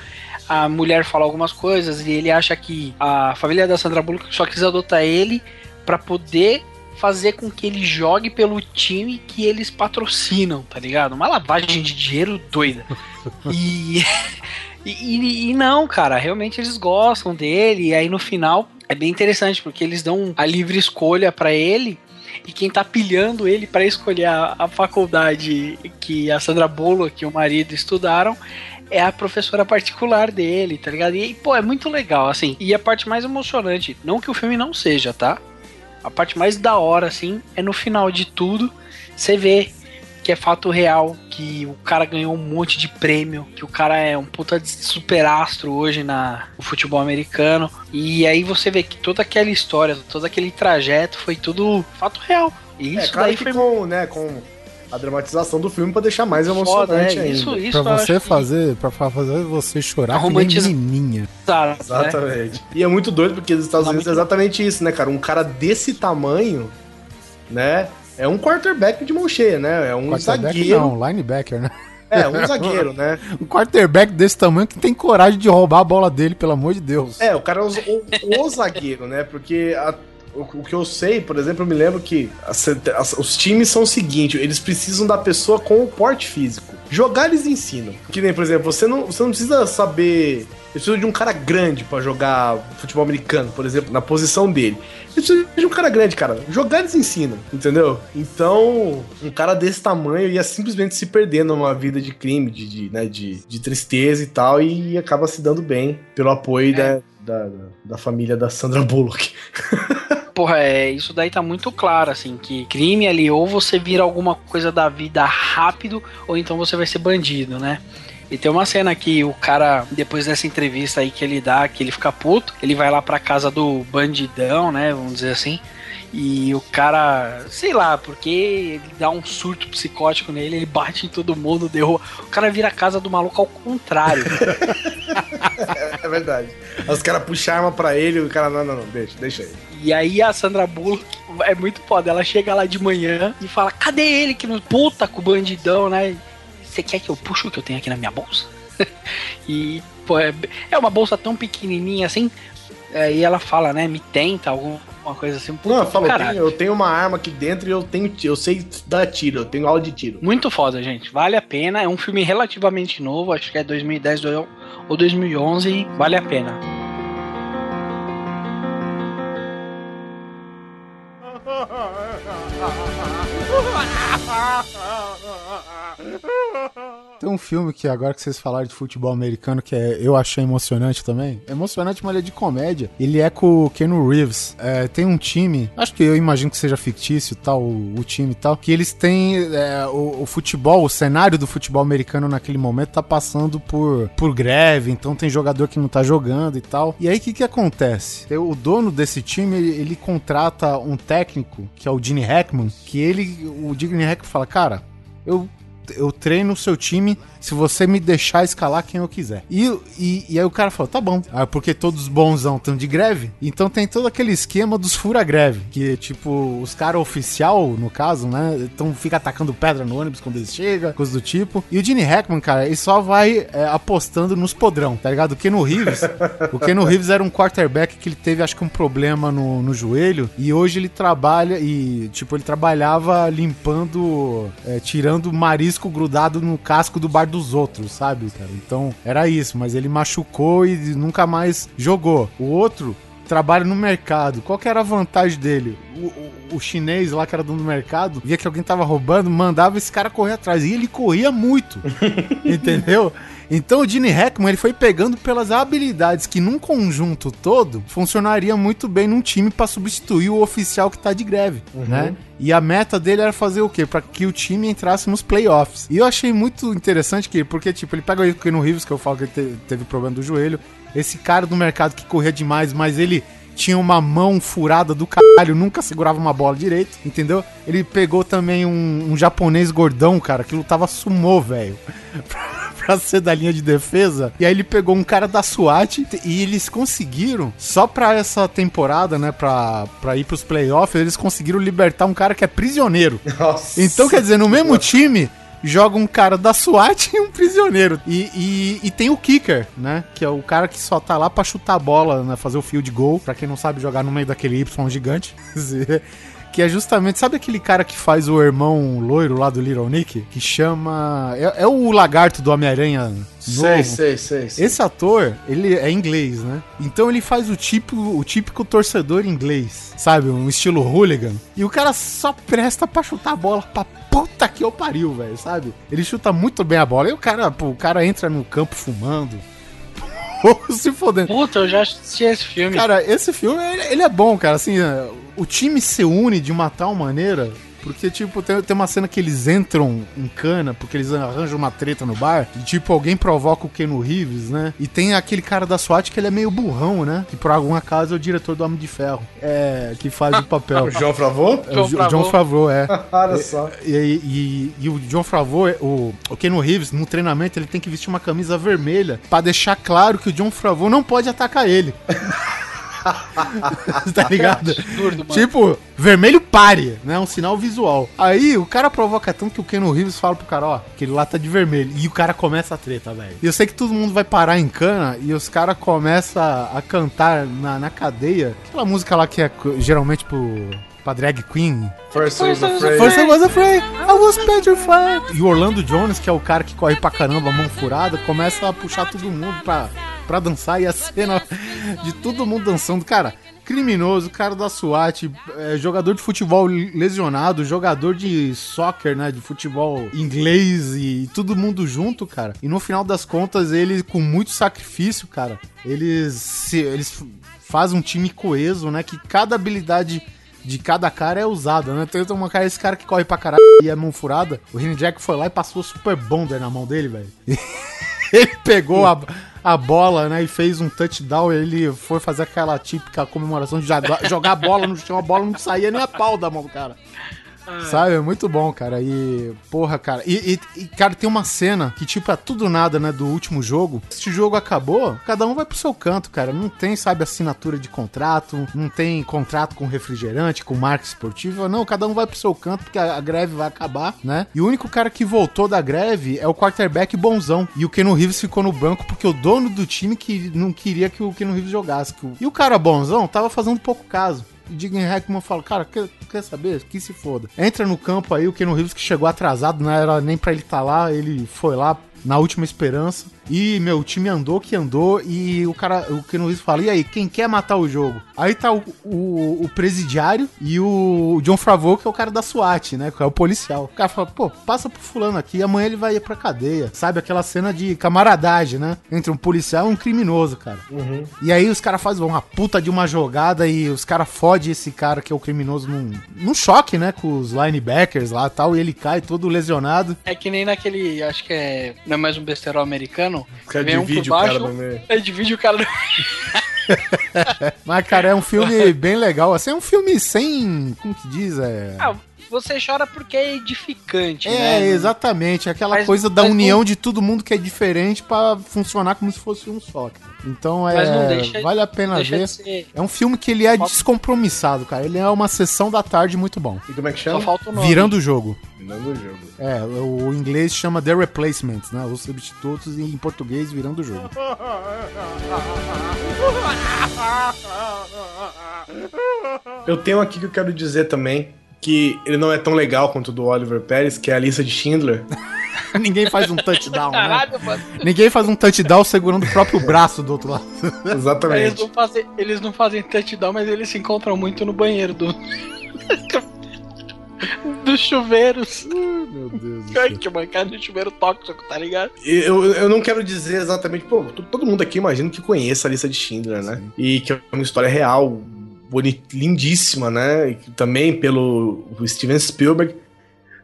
S2: a mulher fala algumas coisas e ele acha que a família da Sandra Bullock só quis adotar ele pra poder fazer com que ele jogue pelo time que eles patrocinam, tá ligado? Uma lavagem de dinheiro doida. E, e, e- e não, cara, realmente eles gostam dele. E aí no final é bem interessante porque eles dão a livre escolha pra ele. E quem tá pilhando ele pra escolher a, a faculdade que a Sandra Bullock e o marido estudaram é a professora particular dele, tá ligado? E, pô, é muito legal, assim. E a parte mais emocionante, não que o filme não seja, tá? A parte mais da hora, assim, é no final de tudo, você vê que é fato real, que o cara ganhou um monte de prêmio, que o cara é um puta de superastro hoje na, no futebol americano. E aí você vê que toda aquela história, todo aquele trajeto foi tudo fato real. E
S1: É,
S2: isso
S1: claro
S2: daí
S1: que
S2: foi
S1: com, né, com a dramatização do filme pra deixar mais
S2: Foda,
S1: emocionante
S2: é,
S1: ainda.
S2: isso- isso
S4: pra você
S2: acho que-
S4: fazer, pra fazer você chorar
S2: Romantiza-
S4: menininha.
S2: né?
S1: Exatamente. E é muito doido porque nos Estados Unidos é exatamente isso, né, cara? Um cara desse tamanho, né? É um quarterback de mão cheia, né? É um zagueiro.
S4: não, linebacker, né?
S1: É, um zagueiro, né?
S4: Um quarterback desse tamanho que tem coragem de roubar a bola dele, pelo amor de Deus.
S1: É, o cara é o, o- o zagueiro, né? Porque a- o, o que eu sei, por exemplo, eu me lembro que as- as- os times são o seguinte: eles precisam da pessoa com o porte físico. Jogar eles ensinam. Que nem, por exemplo, você não, você não precisa saber. Eles precisam de um cara grande pra jogar futebol americano, por exemplo, na posição dele. Eles precisam de um cara grande, cara. Jogar eles ensinam, entendeu? Então, um cara desse tamanho ia simplesmente se perder numa vida de crime, de, de, né, de, de tristeza e tal, e acaba se dando bem pelo apoio da, da, da família da Sandra Bullock.
S2: Porra, é, isso daí tá muito claro, assim, que crime ali, ou você vira alguma coisa da vida rápido, ou então você vai ser bandido, né? E tem uma cena que o cara, depois dessa entrevista aí que ele dá, que ele fica puto, ele vai lá pra casa do bandidão, né? Vamos dizer assim. E o cara, sei lá, porque ele dá um surto psicótico nele, ele bate em todo mundo, derruba. O cara vira a casa do maluco ao contrário.
S1: É verdade. Aí Os caras puxam a arma pra ele o cara, não, não, não, deixa, deixa aí.
S2: E aí a Sandra Bullock é muito foda. Ela chega lá de manhã e fala: Cadê ele que nos puta com o bandidão, né? Você quer que eu puxe o que eu tenho aqui na minha bolsa? e, pô, é, é uma bolsa tão pequenininha assim. é, e ela fala, né? Me tenta, alguma coisa assim. Puta,
S1: Não, eu falo, eu tenho, eu tenho uma arma aqui dentro e eu tenho, eu sei dar tiro, eu tenho aula de tiro.
S2: Muito foda, gente. Vale a pena. É um filme relativamente novo. Acho que é 2010 ou 2011. Vale a pena.
S4: Tem um filme que agora que vocês falaram de futebol americano que é, eu achei emocionante também. Emocionante, mas ele é de comédia. Ele é com o Keanu Reeves. É, tem um time, acho que eu imagino que seja fictício tal, o, o time e tal, que eles têm é, o, o futebol, o cenário do futebol americano naquele momento tá passando por, por greve, então tem jogador que não tá jogando e tal. E aí o que que acontece? O dono desse time, ele, ele contrata um técnico, que é o Gene Hackman, que ele, o Gene Hackman fala, cara, eu eu treino o seu time se você me deixar escalar quem eu quiser. E, e, e aí o cara falou, tá bom. Ah, porque todos os bonzão estão de greve, então tem todo aquele esquema dos fura-greve, que tipo, os caras oficial, no caso, né, então fica atacando pedra no ônibus quando eles chegam, coisa do tipo. E o Gene Hackman, cara, ele só vai é, apostando nos podrão, tá ligado? O Keanu Reeves, o Keanu Reeves era um quarterback que ele teve, acho que um problema no, no joelho, e hoje ele trabalha, e tipo, ele trabalhava limpando, é, tirando marisco grudado no casco do bar dos outros, sabe, cara? Então, era isso, mas ele machucou e nunca mais jogou. O outro trabalha no mercado. Qual que era a vantagem dele? O, o- o chinês lá que era dono do mercado, via que alguém tava roubando, mandava esse cara correr atrás. E ele corria muito. entendeu? Então o Gene Hackman ele foi pegando pelas habilidades que num conjunto todo funcionaria muito bem num time pra substituir o oficial que tá de greve, né? E a meta dele era fazer o quê? Pra que o time entrasse nos playoffs. E eu achei muito interessante que, porque, tipo, ele pega o Keanu Reeves, que eu falo que ele te- teve problema do joelho, esse cara do mercado que corria demais, mas ele tinha uma mão furada do caralho, nunca segurava uma bola direito, entendeu? Ele pegou também um, um japonês gordão, cara, que lutava sumô, velho. pra- ser da linha de defesa. E aí ele pegou um cara da SWAT e eles conseguiram, só pra essa temporada, né, pra, pra ir pros playoffs, eles conseguiram libertar um cara que é prisioneiro.
S1: Nossa.
S4: Então, quer dizer, no mesmo time, joga um cara da SWAT e um prisioneiro. E, e, e tem o kicker, né? Que é o cara que só tá lá pra chutar a bola, né? Fazer o field goal. Pra quem não sabe jogar no meio daquele Y gigante. Que é justamente, sabe aquele cara que faz o irmão loiro lá do Little Nick? Que chama. É, é o lagarto do Homem-Aranha
S1: Sei, sei, sei, sei.
S4: Esse ator, ele é inglês, né? Então ele faz o típico, o típico torcedor inglês, sabe? Um estilo hooligan. E o cara só presta pra chutar a bola pra puta que eu pariu, velho, sabe? Ele chuta muito bem a bola. E o cara, pô, o cara entra no campo fumando. Pouco se fodendo.
S2: Puta, eu já assisti esse filme.
S4: Cara, esse filme, ele, ele é bom, cara. Assim, é, o time se une de uma tal maneira Porque, tipo, tem, tem uma cena que eles entram em cana, porque eles arranjam uma treta no bar, e, tipo, alguém provoca o Keno Reeves, né? E tem aquele cara da SWAT que ele é meio burrão, né? Que por algum acaso é o diretor do Homem de Ferro. É, que faz o papel.
S1: O João Favreau?
S4: É o Jo- John Favreau, é.
S1: Olha só.
S4: E, e- e- e o John Favreau, o, o Keanu Reeves, no treinamento, ele tem que vestir uma camisa vermelha pra deixar claro que o John Favreau não pode atacar ele. tá ligado?
S2: Absurdo, mano.
S4: Tipo, vermelho pare, né? Um sinal visual. Aí o cara provoca tanto que o Keanu Reeves fala pro cara, ó, que ele lá tá de vermelho. E o cara começa a treta, velho. E eu sei que todo mundo vai parar em cana e os caras começam a cantar na, na cadeia. Aquela música lá que é geralmente pro. Pra drag queen,
S1: First I was afraid.
S4: First I was afraid, I was petrified. E o Orlando Jones, que é o cara que corre pra caramba, mão furada, começa a puxar todo mundo pra, pra dançar. E a cena de todo mundo dançando, cara. Criminoso, cara da SWAT, é, jogador de futebol lesionado, jogador de soccer, né? De futebol inglês e todo mundo junto, cara. E no final das contas, ele, com muito sacrifício, cara, eles, se, eles fazem um time coeso, né? Que cada habilidade de cada cara é usada, né? Tem uma cara, esse cara que corre pra caralho e é mão furada. O Rini Jack foi lá e passou Super Bonder na mão dele, velho. Ele pegou a, a bola, né, e fez um touchdown. Ele foi fazer aquela típica comemoração de jogar a bola no chão, a bola não saía nem a pau da mão do cara. Sabe? É muito bom, cara. E, porra, cara. E, e- e, cara, tem uma cena que, tipo, é tudo nada, né, do último jogo. Este jogo acabou, cada um vai pro seu canto, cara. Não tem, sabe, assinatura de contrato, não tem contrato com refrigerante, com marca esportiva. Não, cada um vai pro seu canto porque a, a greve vai acabar, né? E o único cara que voltou da greve é o quarterback bonzão. E o Keno Reeves ficou no banco porque o dono do time que não queria que o Keno Reeves jogasse. E o cara bonzão tava fazendo pouco caso. Digan Hackman fala, cara, quer, quer saber? Que se foda. Entra no campo aí, o Keno Reeves que chegou atrasado, não era nem pra ele estar lá, ele foi lá na última esperança. E, meu, o time andou que andou e o cara, o Keno Reeves fala, e aí, quem quer matar o jogo? Aí tá o, o, o presidiário e o John Favreau, que é o cara da SWAT, né, que é o policial. O cara fala, pô, passa pro fulano aqui, amanhã ele vai ir pra cadeia. Sabe, aquela cena de camaradagem, né, entre um policial e um criminoso, cara. E aí os caras fazem uma puta de uma jogada e os caras fodem esse cara que é o criminoso num, num choque, né? Com os linebackers lá e tal, e ele cai todo lesionado.
S2: É que nem naquele, acho que é, não é mais um besterol americano.
S1: Os caras
S2: vem um por
S1: dividem o cara
S2: baixo,
S1: no meio.
S2: é, divide o cara no
S4: Mas, cara, é um filme bem legal. Assim, é um filme sem. Como que diz? É.
S2: Ah, você chora porque é edificante,
S4: É,
S2: né?
S4: exatamente. Aquela
S2: Mas-
S4: coisa da união
S2: não-
S4: de todo mundo que é diferente pra funcionar como se fosse um só. Então é.
S2: Mas não deixa-
S4: vale a pena ver.
S2: ser-
S4: É um filme que ele é
S2: Falta-
S4: descompromissado, cara. Ele é uma sessão da tarde muito bom.
S1: E como é que
S2: Só
S1: chama?
S2: falta o nome.
S4: Virando o jogo.
S1: Virando o jogo.
S4: É, o inglês chama The Replacements, né? Os substitutos e em português virando o jogo.
S1: Eu tenho aqui que eu quero dizer também que ele não é tão legal quanto o do Oliver Pérez, que é a lista de Schindler.
S4: Ninguém faz um touchdown, né?
S2: Caralho, mano.
S4: Ninguém faz um touchdown segurando o próprio braro do outro lado.
S2: Eles
S1: Exatamente.
S2: não, fazem, eles não fazem touchdown, mas eles se encontram muito no banheiro do. dos chuveiros.
S4: Meu Deus do
S2: Ai, que mancada de chuveiro tóxico, tá ligado?
S1: Eu, eu não quero dizer exatamente, pô, to- todo mundo aqui imagino que conheça a lista de Schindler, né? E que é uma história real, boni- lindíssima, né? Também pelo Steven Spielberg.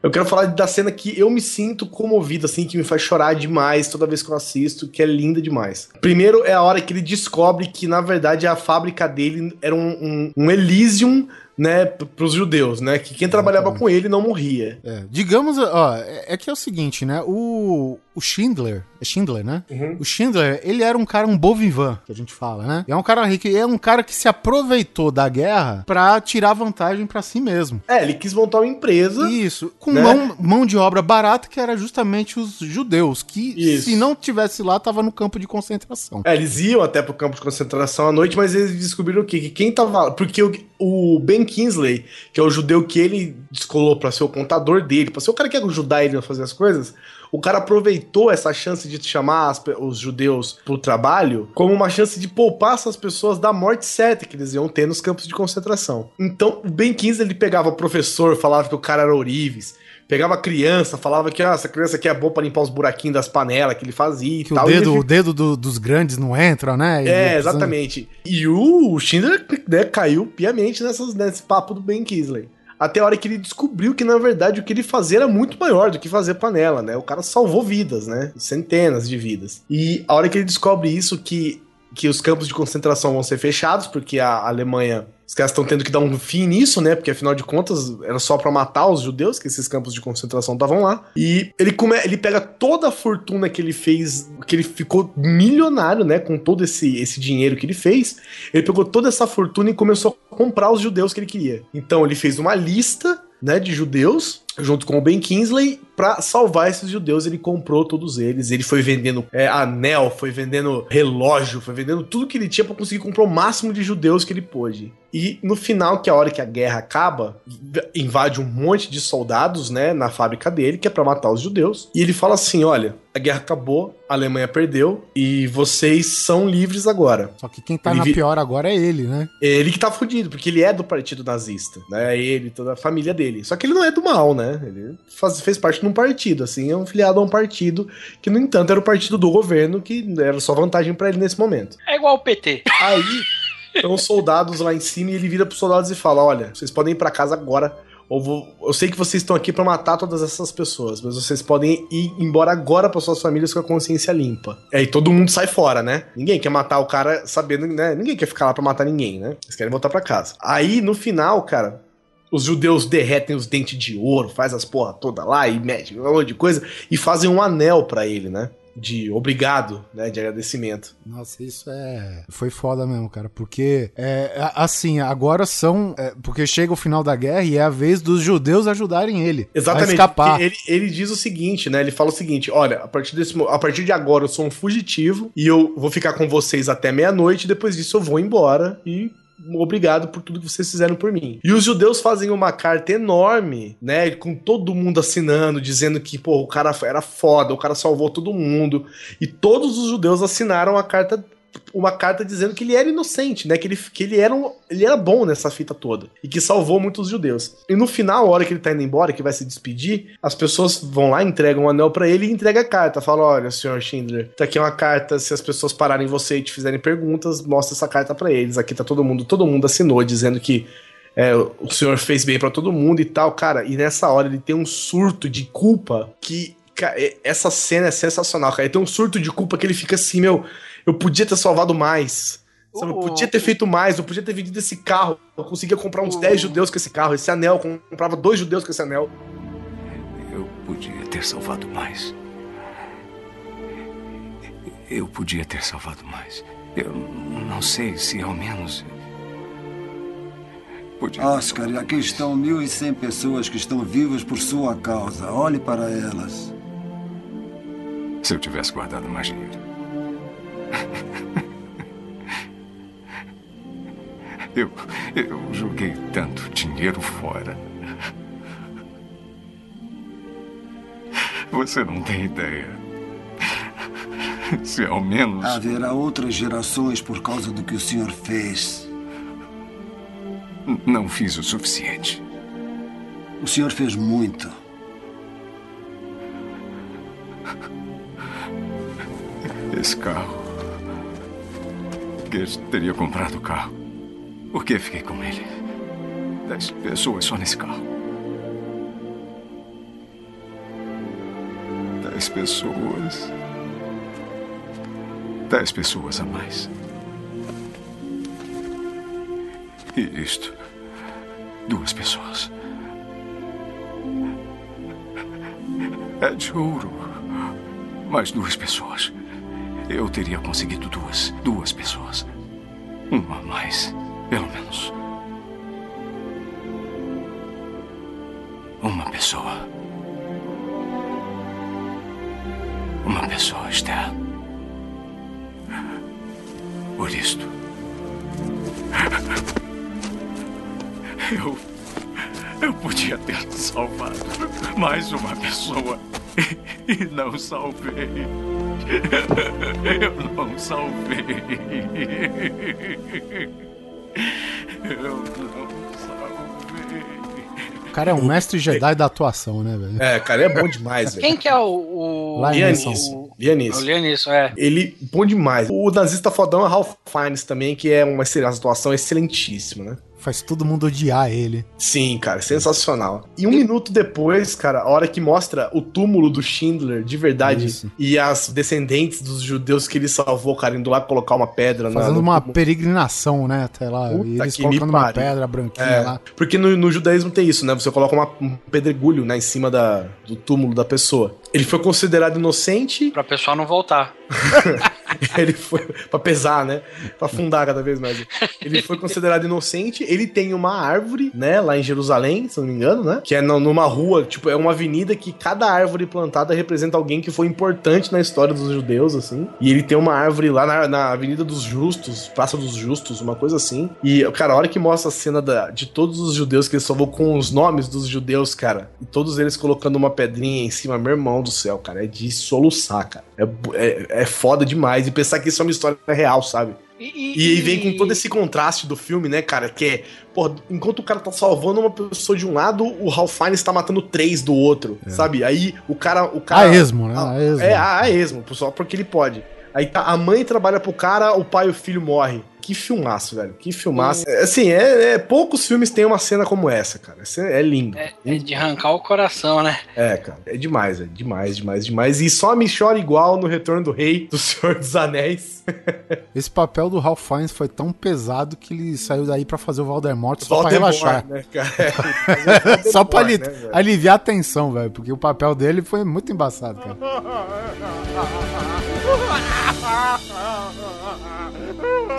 S1: Eu quero falar da cena que eu me sinto comovido, assim, que me faz chorar demais toda vez que eu assisto, que é linda demais. Primeiro é a hora que ele descobre que, na verdade, a fábrica dele era um, um, um Elysium, né, pros judeus, né? Que quem trabalhava com ele não morria.
S4: É, digamos, ó, é é que é o seguinte, né? O, o Schindler, é Schindler, né?
S1: Uhum.
S4: O Schindler, ele era um cara, um vivant, que a gente fala, né? É um cara rico, é um cara que se aproveitou da guerra pra tirar vantagem pra si mesmo.
S1: É, ele quis montar uma empresa.
S4: Isso, com
S1: Né?
S4: mão, mão de obra barata, que era justamente os judeus, que
S1: Isso.
S4: se não tivesse lá, tava no campo de concentração.
S1: É, eles iam até pro campo de concentração à noite, mas eles descobriram o quê? Que quem tava. Porque o, o Ben Kingsley, que é o judeu que ele descolou pra ser o contador dele, pra ser o cara que ia ajudar ele a fazer as coisas, o cara aproveitou essa chance de chamar as os judeus pro trabalho como uma chance de poupar essas pessoas da morte certa que eles iam ter nos campos de concentração. Então, o Ben Kingsley ele pegava o professor, falava que o cara era ourives. Pegava a criança, falava que ah, essa criança aqui é boa pra limpar os buraquinhos das panelas que ele fazia e
S4: Que o
S1: tal. e
S4: dedo,
S1: ele
S4: o dedo do- dos grandes não entra, né? E
S1: é, exatamente. E o Schindler né, caiu piamente nessas, nesse papo do Ben Kingsley. Até a hora que ele descobriu que, na verdade, o que ele fazia era muito maior do que fazer panela, né? O cara salvou vidas, né? Centenas de vidas. E a hora que ele descobre isso, que, que os campos de concentração vão ser fechados, porque a Alemanha. Os caras estão tendo que dar um fim nisso, né? Porque afinal de contas era só pra matar os judeus que esses campos de concentração estavam lá. E ele come, ele pega toda a fortuna que ele fez, que ele ficou milionário, né? Com todo esse, esse dinheiro que ele fez. Ele pegou toda essa fortuna e começou a comprar os judeus que ele queria. Então ele fez uma lista né, de judeus, junto com o Ben Kingsley, pra salvar esses judeus. Ele comprou todos eles. Ele foi vendendo é, anel, foi vendendo relógio, foi vendendo tudo que ele tinha pra conseguir comprar o máximo de judeus que ele pôde. E no final, que é a hora que a guerra acaba, invade um monte de soldados, né, na fábrica dele, que é pra matar os judeus. E ele fala assim: olha, a guerra acabou, a Alemanha perdeu e vocês são livres agora.
S4: Só que quem tá
S1: Ele
S4: na
S1: vi-
S4: pior agora é ele, né?
S1: Ele que tá fudido, porque ele é do partido nazista, né? Ele, toda a família dele. Só que ele não é do mal, né? Ele faz- fez parte de um partido, assim, é um filiado a um partido que, no entanto, era o partido do governo, que era só vantagem pra ele nesse momento.
S2: É igual o PT.
S1: Aí, estão os soldados lá em cima e ele vira pros soldados e fala: Olha, vocês podem ir pra casa agora. Ou vou- eu sei que vocês estão aqui pra matar todas essas pessoas, mas vocês podem ir embora agora para suas famílias com a consciência limpa. E aí todo mundo sai fora, né? Ninguém quer matar o cara sabendo, né? Ninguém quer ficar lá pra matar ninguém, né? Eles querem voltar pra casa. Aí no final, cara, os judeus derretem os dentes de ouro, faz as porra toda lá e mete um monte de coisa e fazem um anel pra ele, né? De obrigado, né? De agradecimento.
S4: Nossa, isso é. Foi foda mesmo, cara. Porque, é, assim, agora são. é, porque chega o final da guerra e é a vez dos judeus ajudarem ele
S1: Exatamente.
S4: a escapar.
S1: Ele, ele diz o seguinte, né? Ele fala o seguinte: olha, a partir, desse, a partir de agora eu sou um fugitivo e eu vou ficar com vocês até meia-noite, depois disso eu vou embora e. Obrigado por tudo que vocês fizeram por mim. E os judeus fazem uma carta enorme, né? Com todo mundo assinando, dizendo que, pô, o cara era foda, o cara salvou todo mundo. E todos os judeus assinaram a carta uma carta dizendo que ele era inocente, né? Que ele, que ele, era, um, ele era bom nessa fita toda. E que salvou muitos judeus. E no final, a hora que ele tá indo embora, que vai se despedir, as pessoas vão lá, entregam o anel pra ele e entrega a carta. Fala: olha, senhor Schindler, tá aqui uma carta. Se as pessoas pararem você e te fizerem perguntas, mostra essa carta pra eles. Aqui tá todo mundo, todo mundo assinou, dizendo que. é, o senhor fez bem pra todo mundo e tal, cara. E nessa hora ele tem um surto de culpa que. ca- é- Essa cena é sensacional, cara. Ele tem um surto de culpa que ele fica assim, meu. Eu podia ter salvado mais. Sabe, eu podia ter feito mais, eu podia ter vendido esse carro. Eu conseguia comprar uns 10 judeus com esse carro. Esse anel, eu comprava dois judeus com esse anel.
S7: Eu podia ter salvado mais. Eu podia ter salvado mais. Eu não sei se ao menos. Podia.
S12: Oscar, aqui estão 1.100 pessoas que estão vivas por sua causa. Olhe para elas.
S7: Se eu tivesse guardado mais dinheiro. Eu, eu joguei tanto dinheiro fora. Você não tem ideia. Se ao menos.
S12: Haverá outras gerações por causa do que o senhor fez.
S7: Não fiz o suficiente.
S12: O senhor fez muito.
S7: Esse carro. Que teria comprado o carro. Por que fiquei com ele? Dez pessoas só nesse carro. Dez pessoas. Dez pessoas a mais. E isto. Duas pessoas. É de ouro. Mais duas pessoas. Eu teria conseguido duas. Duas pessoas. Uma a mais. Pelo menos. Uma pessoa. Uma pessoa, Esther. Por isto. Eu. Eu podia ter salvado mais uma pessoa. E não salvei. Eu não salvei. Eu não salvei.
S4: O cara é um mestre Jedi da atuação, né, velho?
S1: É, cara, é bom demais, velho.
S2: Quem que é o. o
S1: Lianisson. Lianisson.
S2: O Lianisson, é.
S1: Ele, bom demais. O nazista fodão é Ralph Fiennes também, que é uma atuação excelentíssima, né?
S4: Faz todo mundo odiar ele.
S1: Sim, cara, sensacional. E um minuto depois, cara, a hora que mostra o túmulo do Schindler, de verdade,
S4: Isso.
S1: e as descendentes dos judeus que ele salvou, cara, indo lá colocar uma pedra na-
S4: Fazendo
S1: no
S4: uma
S1: túmulo.
S4: peregrinação, né? Até lá.
S1: Puta
S4: e eles colocando uma pedra branquinha
S1: É,
S4: lá.
S1: porque no, no judaísmo tem isso, né? Você coloca uma- um pedregulho, né, em cima da, do túmulo da pessoa. Ele foi considerado inocente,
S2: Pra pessoal não voltar.
S1: ele foi pra pesar, né? Pra afundar cada vez mais. Ele foi considerado inocente. Ele tem uma árvore, né, lá em Jerusalém, se não me engano, né? Que é numa rua, tipo, é uma avenida que cada árvore plantada representa alguém que foi importante na história dos judeus, assim. E ele tem uma árvore lá na, na Avenida dos Justos, Praça dos Justos, uma coisa assim. E, cara, a hora que mostra a cena da- de todos os judeus que ele salvou com os nomes dos judeus, cara, e todos eles colocando uma pedrinha em cima, meu irmão do céu, cara, é de soluçar, cara. É, é, é foda demais. E pensar que isso é uma história real, sabe? E aí vem com todo esse contraste do filme, né, cara? Que é, pô, enquanto o cara tá salvando uma pessoa de um lado, o Ralph Fiennes tá matando três do outro, sabe? Aí o cara. O cara
S4: A esmo, né? A esmo.
S1: É, a, a esmo, só porque ele pode. Aí tá, a mãe trabalha pro cara, o pai e o filho morrem. Que filmaço, velho. Que filmaço. É, Assim, é, é- poucos filmes têm uma cena como essa, cara. Essa é, é lindo.
S2: É, é de arrancar o coração, né?
S1: É, cara. É demais, é demais, demais, demais. E só me chora igual no Retorno do Rei, do Senhor dos Anéis.
S4: Esse papel do Ralph Fiennes foi tão pesado que ele saiu daí pra fazer o Valdemort só pra
S1: Voldemort,
S4: relaxar.
S1: Né, cara?
S4: só pra ali-
S1: né,
S4: aliviar a tensão, velho. Porque o papel dele foi muito embaçado, cara.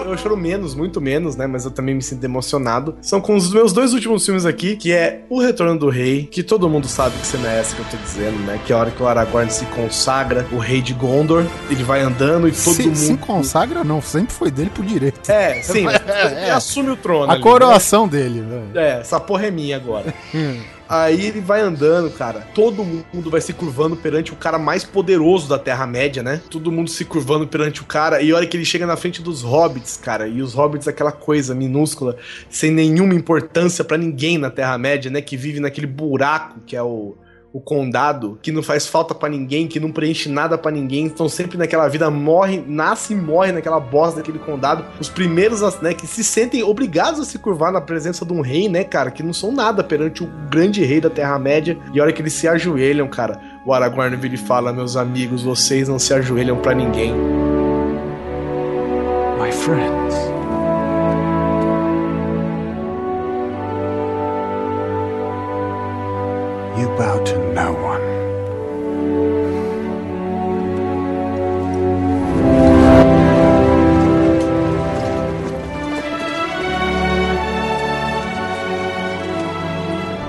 S1: Eu choro menos, muito menos, né? Mas eu também me sinto emocionado. São com os meus dois últimos filmes aqui, que é O Retorno do Rei, que todo mundo sabe que cena é essa que eu tô dizendo, né? Que é a hora que o Aragorn se consagra, o rei de Gondor, ele vai andando e todo
S4: se,
S1: mundo...
S4: se consagra, não. Sempre foi dele pro direito.
S1: É, sim,
S4: É.
S1: ele assume o trono.
S4: A
S1: ali,
S4: coroação dele, velho.
S1: né? É, essa porra é minha agora. Aí ele vai andando, cara. Todo mundo vai se curvando perante o cara mais poderoso da Terra-média, né? Todo mundo se curvando perante o cara. E a hora que ele chega na frente dos hobbits, cara. E os hobbits, aquela coisa minúscula, sem nenhuma importância pra ninguém na Terra-média, né? Que vive naquele buraco que é o. O condado, que não faz falta pra ninguém, que não preenche nada pra ninguém, estão sempre naquela vida, morre, nasce e morre naquela bosta daquele condado. Os primeiros, né, que se sentem obrigados a se curvar na presença de um rei, né, cara, que não são nada perante o grande rei da Terra-média. E a hora que eles se ajoelham, cara, o Aragorn vira e fala: Meus amigos, vocês não se ajoelham pra ninguém.
S7: My friends.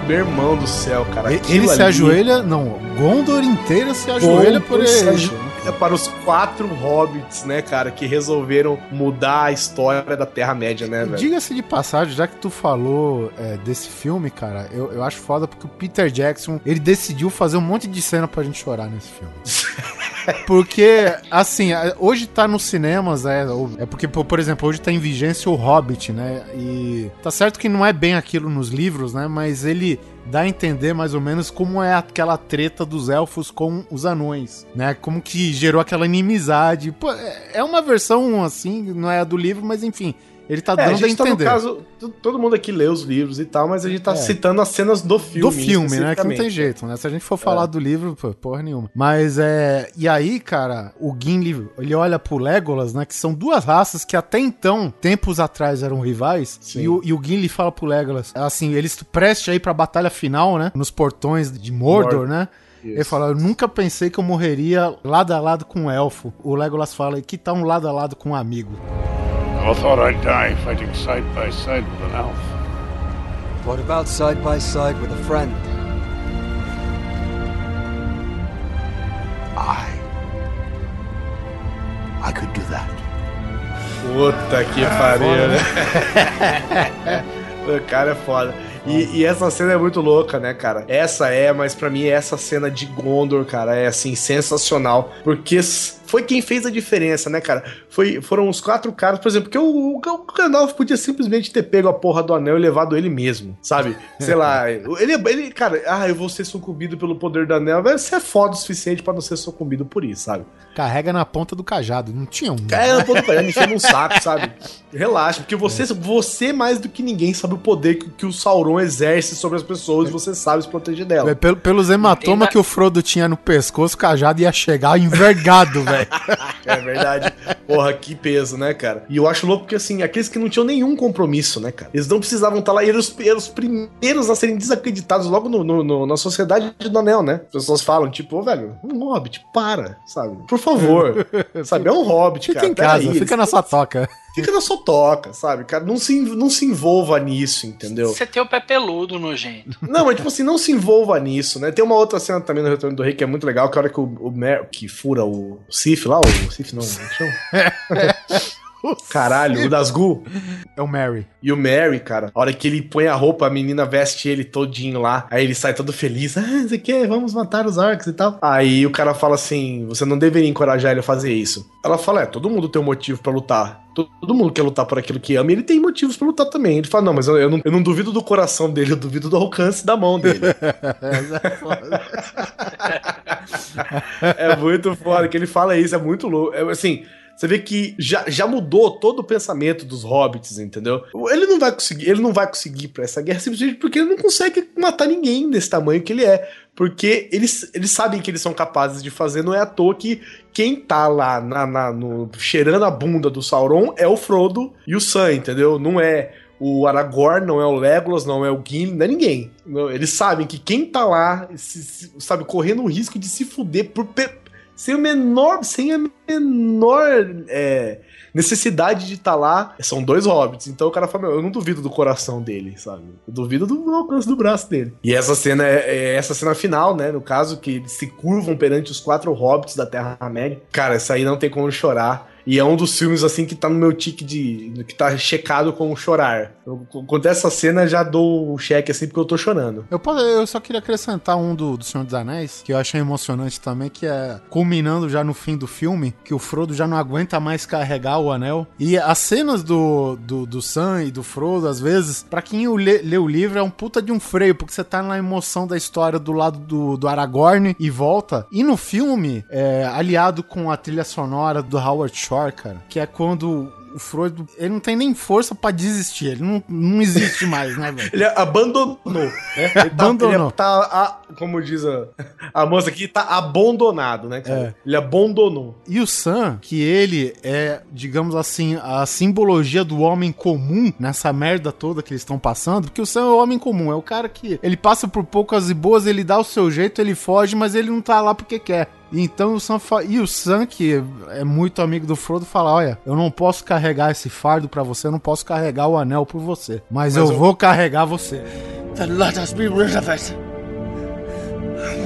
S1: Meu irmão do céu, cara.
S4: Ele se
S1: ali-
S4: ajoelha, não, Gondor inteira se ajoelha por
S1: Gondor se
S4: ele.
S1: ajoelha para os quatro hobbits, né, cara, que resolveram mudar a história da Terra-média, né, velho?
S4: Diga-se de passagem, já que tu falou é, desse filme, cara, eu, eu acho foda porque o Peter Jackson, ele decidiu fazer um monte de cena pra gente chorar nesse filme. Porque, assim, hoje tá nos cinemas, é, é porque, por por exemplo, hoje tá em vigência o Hobbit, né? E tá certo que não é bem aquilo nos livros, né? Mas ele dá a entender mais ou menos como é aquela treta dos elfos com os anões, né? Como que gerou aquela inimizade. Pô, é é uma versão assim, não é a do livro, mas enfim, ele tá
S1: É, a
S4: dando a,
S1: gente tá, no
S4: entender.
S1: caso, todo mundo aqui lê os livros e tal, mas a gente tá
S4: É.
S1: citando as cenas do filme.
S4: do filme, né? Que não tem jeito, né? Se a gente for falar
S1: É.
S4: do livro, pô, porra nenhuma. Mas é. E aí, cara, o Gimli, ele olha pro Legolas, né? Que são duas raças que até então, tempos atrás, eram rivais.
S1: Sim.
S4: E o, e o Gimli fala pro Legolas, assim, eles prestes aí pra batalha final, né? Nos portões de Mordor,
S1: Mordor.
S4: né? Ele fala, eu nunca pensei que eu morreria lado a lado com um elfo. O Legolas fala, que tá um lado a lado com um amigo.
S13: I thought I'd die fighting side by side with an elf.
S14: What about side by side with a friend?
S13: I. I could do that.
S1: Puta que pariu, né? o cara é foda. E, e essa cena é muito louca, né, cara? Essa é, mas pra mim essa cena de Gondor, cara, é assim, sensacional. Porque foi quem fez a diferença, né, cara? Foi, foram os quatro caras, por exemplo, que o, o, o Gandalf podia simplesmente ter pego a porra do anel e levado ele mesmo, sabe? Sei lá, ele, ele, cara, ah, eu vou ser sucumbido pelo poder do anel, velho, você é foda o suficiente pra não ser sucumbido por isso, sabe?
S4: Carrega na ponta do cajado. Não tinha um.
S1: É, eu tô me enchendo um saco, sabe? Relaxa, porque você, você mais do que ninguém sabe o poder que, que o Sauron exerce sobre as pessoas e você sabe se proteger dela.
S4: É, pelo- pelos hematomas
S2: Entenda-
S4: que o Frodo tinha no pescoço, o cajado ia chegar envergado, velho.
S1: É verdade. Porra, que peso, né, cara? E eu acho louco porque, assim, aqueles que não tinham nenhum compromisso, né, cara? Eles não precisavam estar lá e eram os, eram os primeiros a serem desacreditados logo no, no- no- na sociedade do anel, né? As pessoas falam, tipo, ô, velho, um hobbit, para, sabe? Por favor. sabe? É um hobbit,
S4: Fica
S1: cara.
S4: em casa,
S1: peraí,
S4: fica na sua toca.
S1: Fica na sua toca, sabe? Cara, não se, não se envolva nisso, entendeu?
S2: Você tem o pé peludo nojento.
S1: Não, mas tipo assim, não se envolva nisso, né? Tem uma outra cena também no Retorno do Rei que é muito legal, que é a hora que o, o Mer que fura o Sif lá, o Sif não, chama? Caralho, o Dasgu.
S4: É o Mary.
S1: E o Mary, cara, a hora que ele põe a roupa, a menina veste ele todinho lá. Aí ele sai todo feliz. Ah, você quer? Vamos matar os orcs e tal. Aí o cara fala assim: você não deveria encorajar ele a fazer isso. Ela fala: é, todo mundo tem um motivo pra lutar. To- Todo mundo quer lutar por aquilo que ama e ele tem motivos pra lutar também. Ele fala: não, mas eu, eu não, eu não duvido do coração dele, eu duvido do alcance da mão dele. é muito foda que ele fala isso, é muito louco. É, assim, você vê que já, já mudou todo o pensamento dos hobbits, entendeu? Ele não vai conseguir, ele não vai conseguir pra essa guerra simplesmente porque ele não consegue matar ninguém desse tamanho que ele é. Porque eles, eles sabem que eles são capazes de fazer, não é à toa que quem tá lá na, na- no, cheirando a bunda do Sauron é o Frodo e o Sam, entendeu? Não é o Aragorn, não é o Legolas, não é o Gimli, não é ninguém. Eles sabem que quem tá lá, se- se- sabe, correndo o risco de se fuder por, sem o menor, sem a menor é, necessidade de estar lá, são dois hobbits. Então o cara fala, eu não duvido do coração dele, sabe? Eu duvido do alcance do braço dele. E essa cena é, é essa cena final, né? No caso, que eles se curvam perante os quatro hobbits da Terra-média. Cara, essa aí não tem como chorar. E é um dos filmes, assim, que tá no meu tique de. que tá checado com chorar. Eu, quando essa cena, já dou o cheque, assim, porque eu tô chorando.
S4: Eu, posso- eu só queria acrescentar um do, do Senhor dos Anéis, que eu achei emocionante também, que é culminando já no fim do filme, que o Frodo já não aguenta mais carregar o anel. E as cenas do, do, do Sam e do Frodo, às vezes, pra quem lê, lê o livro, é um puta de um freio, porque você tá na emoção da história do lado do, do Aragorn e volta. E no filme, é, aliado com a trilha sonora do Howard Shore, cara, que é quando o Frodo, ele não tem nem força pra desistir, ele não, não existe mais, né, velho?
S1: Ele abandonou. né? Ele tá-
S4: Abandonou.
S1: Ele tá, a- como diz a, a moça aqui, tá abandonado, né, cara?
S4: É.
S1: Ele abandonou.
S4: E o Sam, que ele é, digamos assim, a simbologia do homem comum nessa merda toda que eles estão passando, porque o Sam é o homem comum, é o cara que ele passa por poucas e boas, ele dá o seu jeito, ele foge, mas ele não tá lá porque quer. Então o Sam fa- e o Sam, que é muito amigo do Frodo, fala: Olha, eu não posso carregar esse fardo pra você, eu não posso carregar o anel por você, mas, eu,
S10: eu-
S4: vou carregar você.
S10: Then let us be rid of it.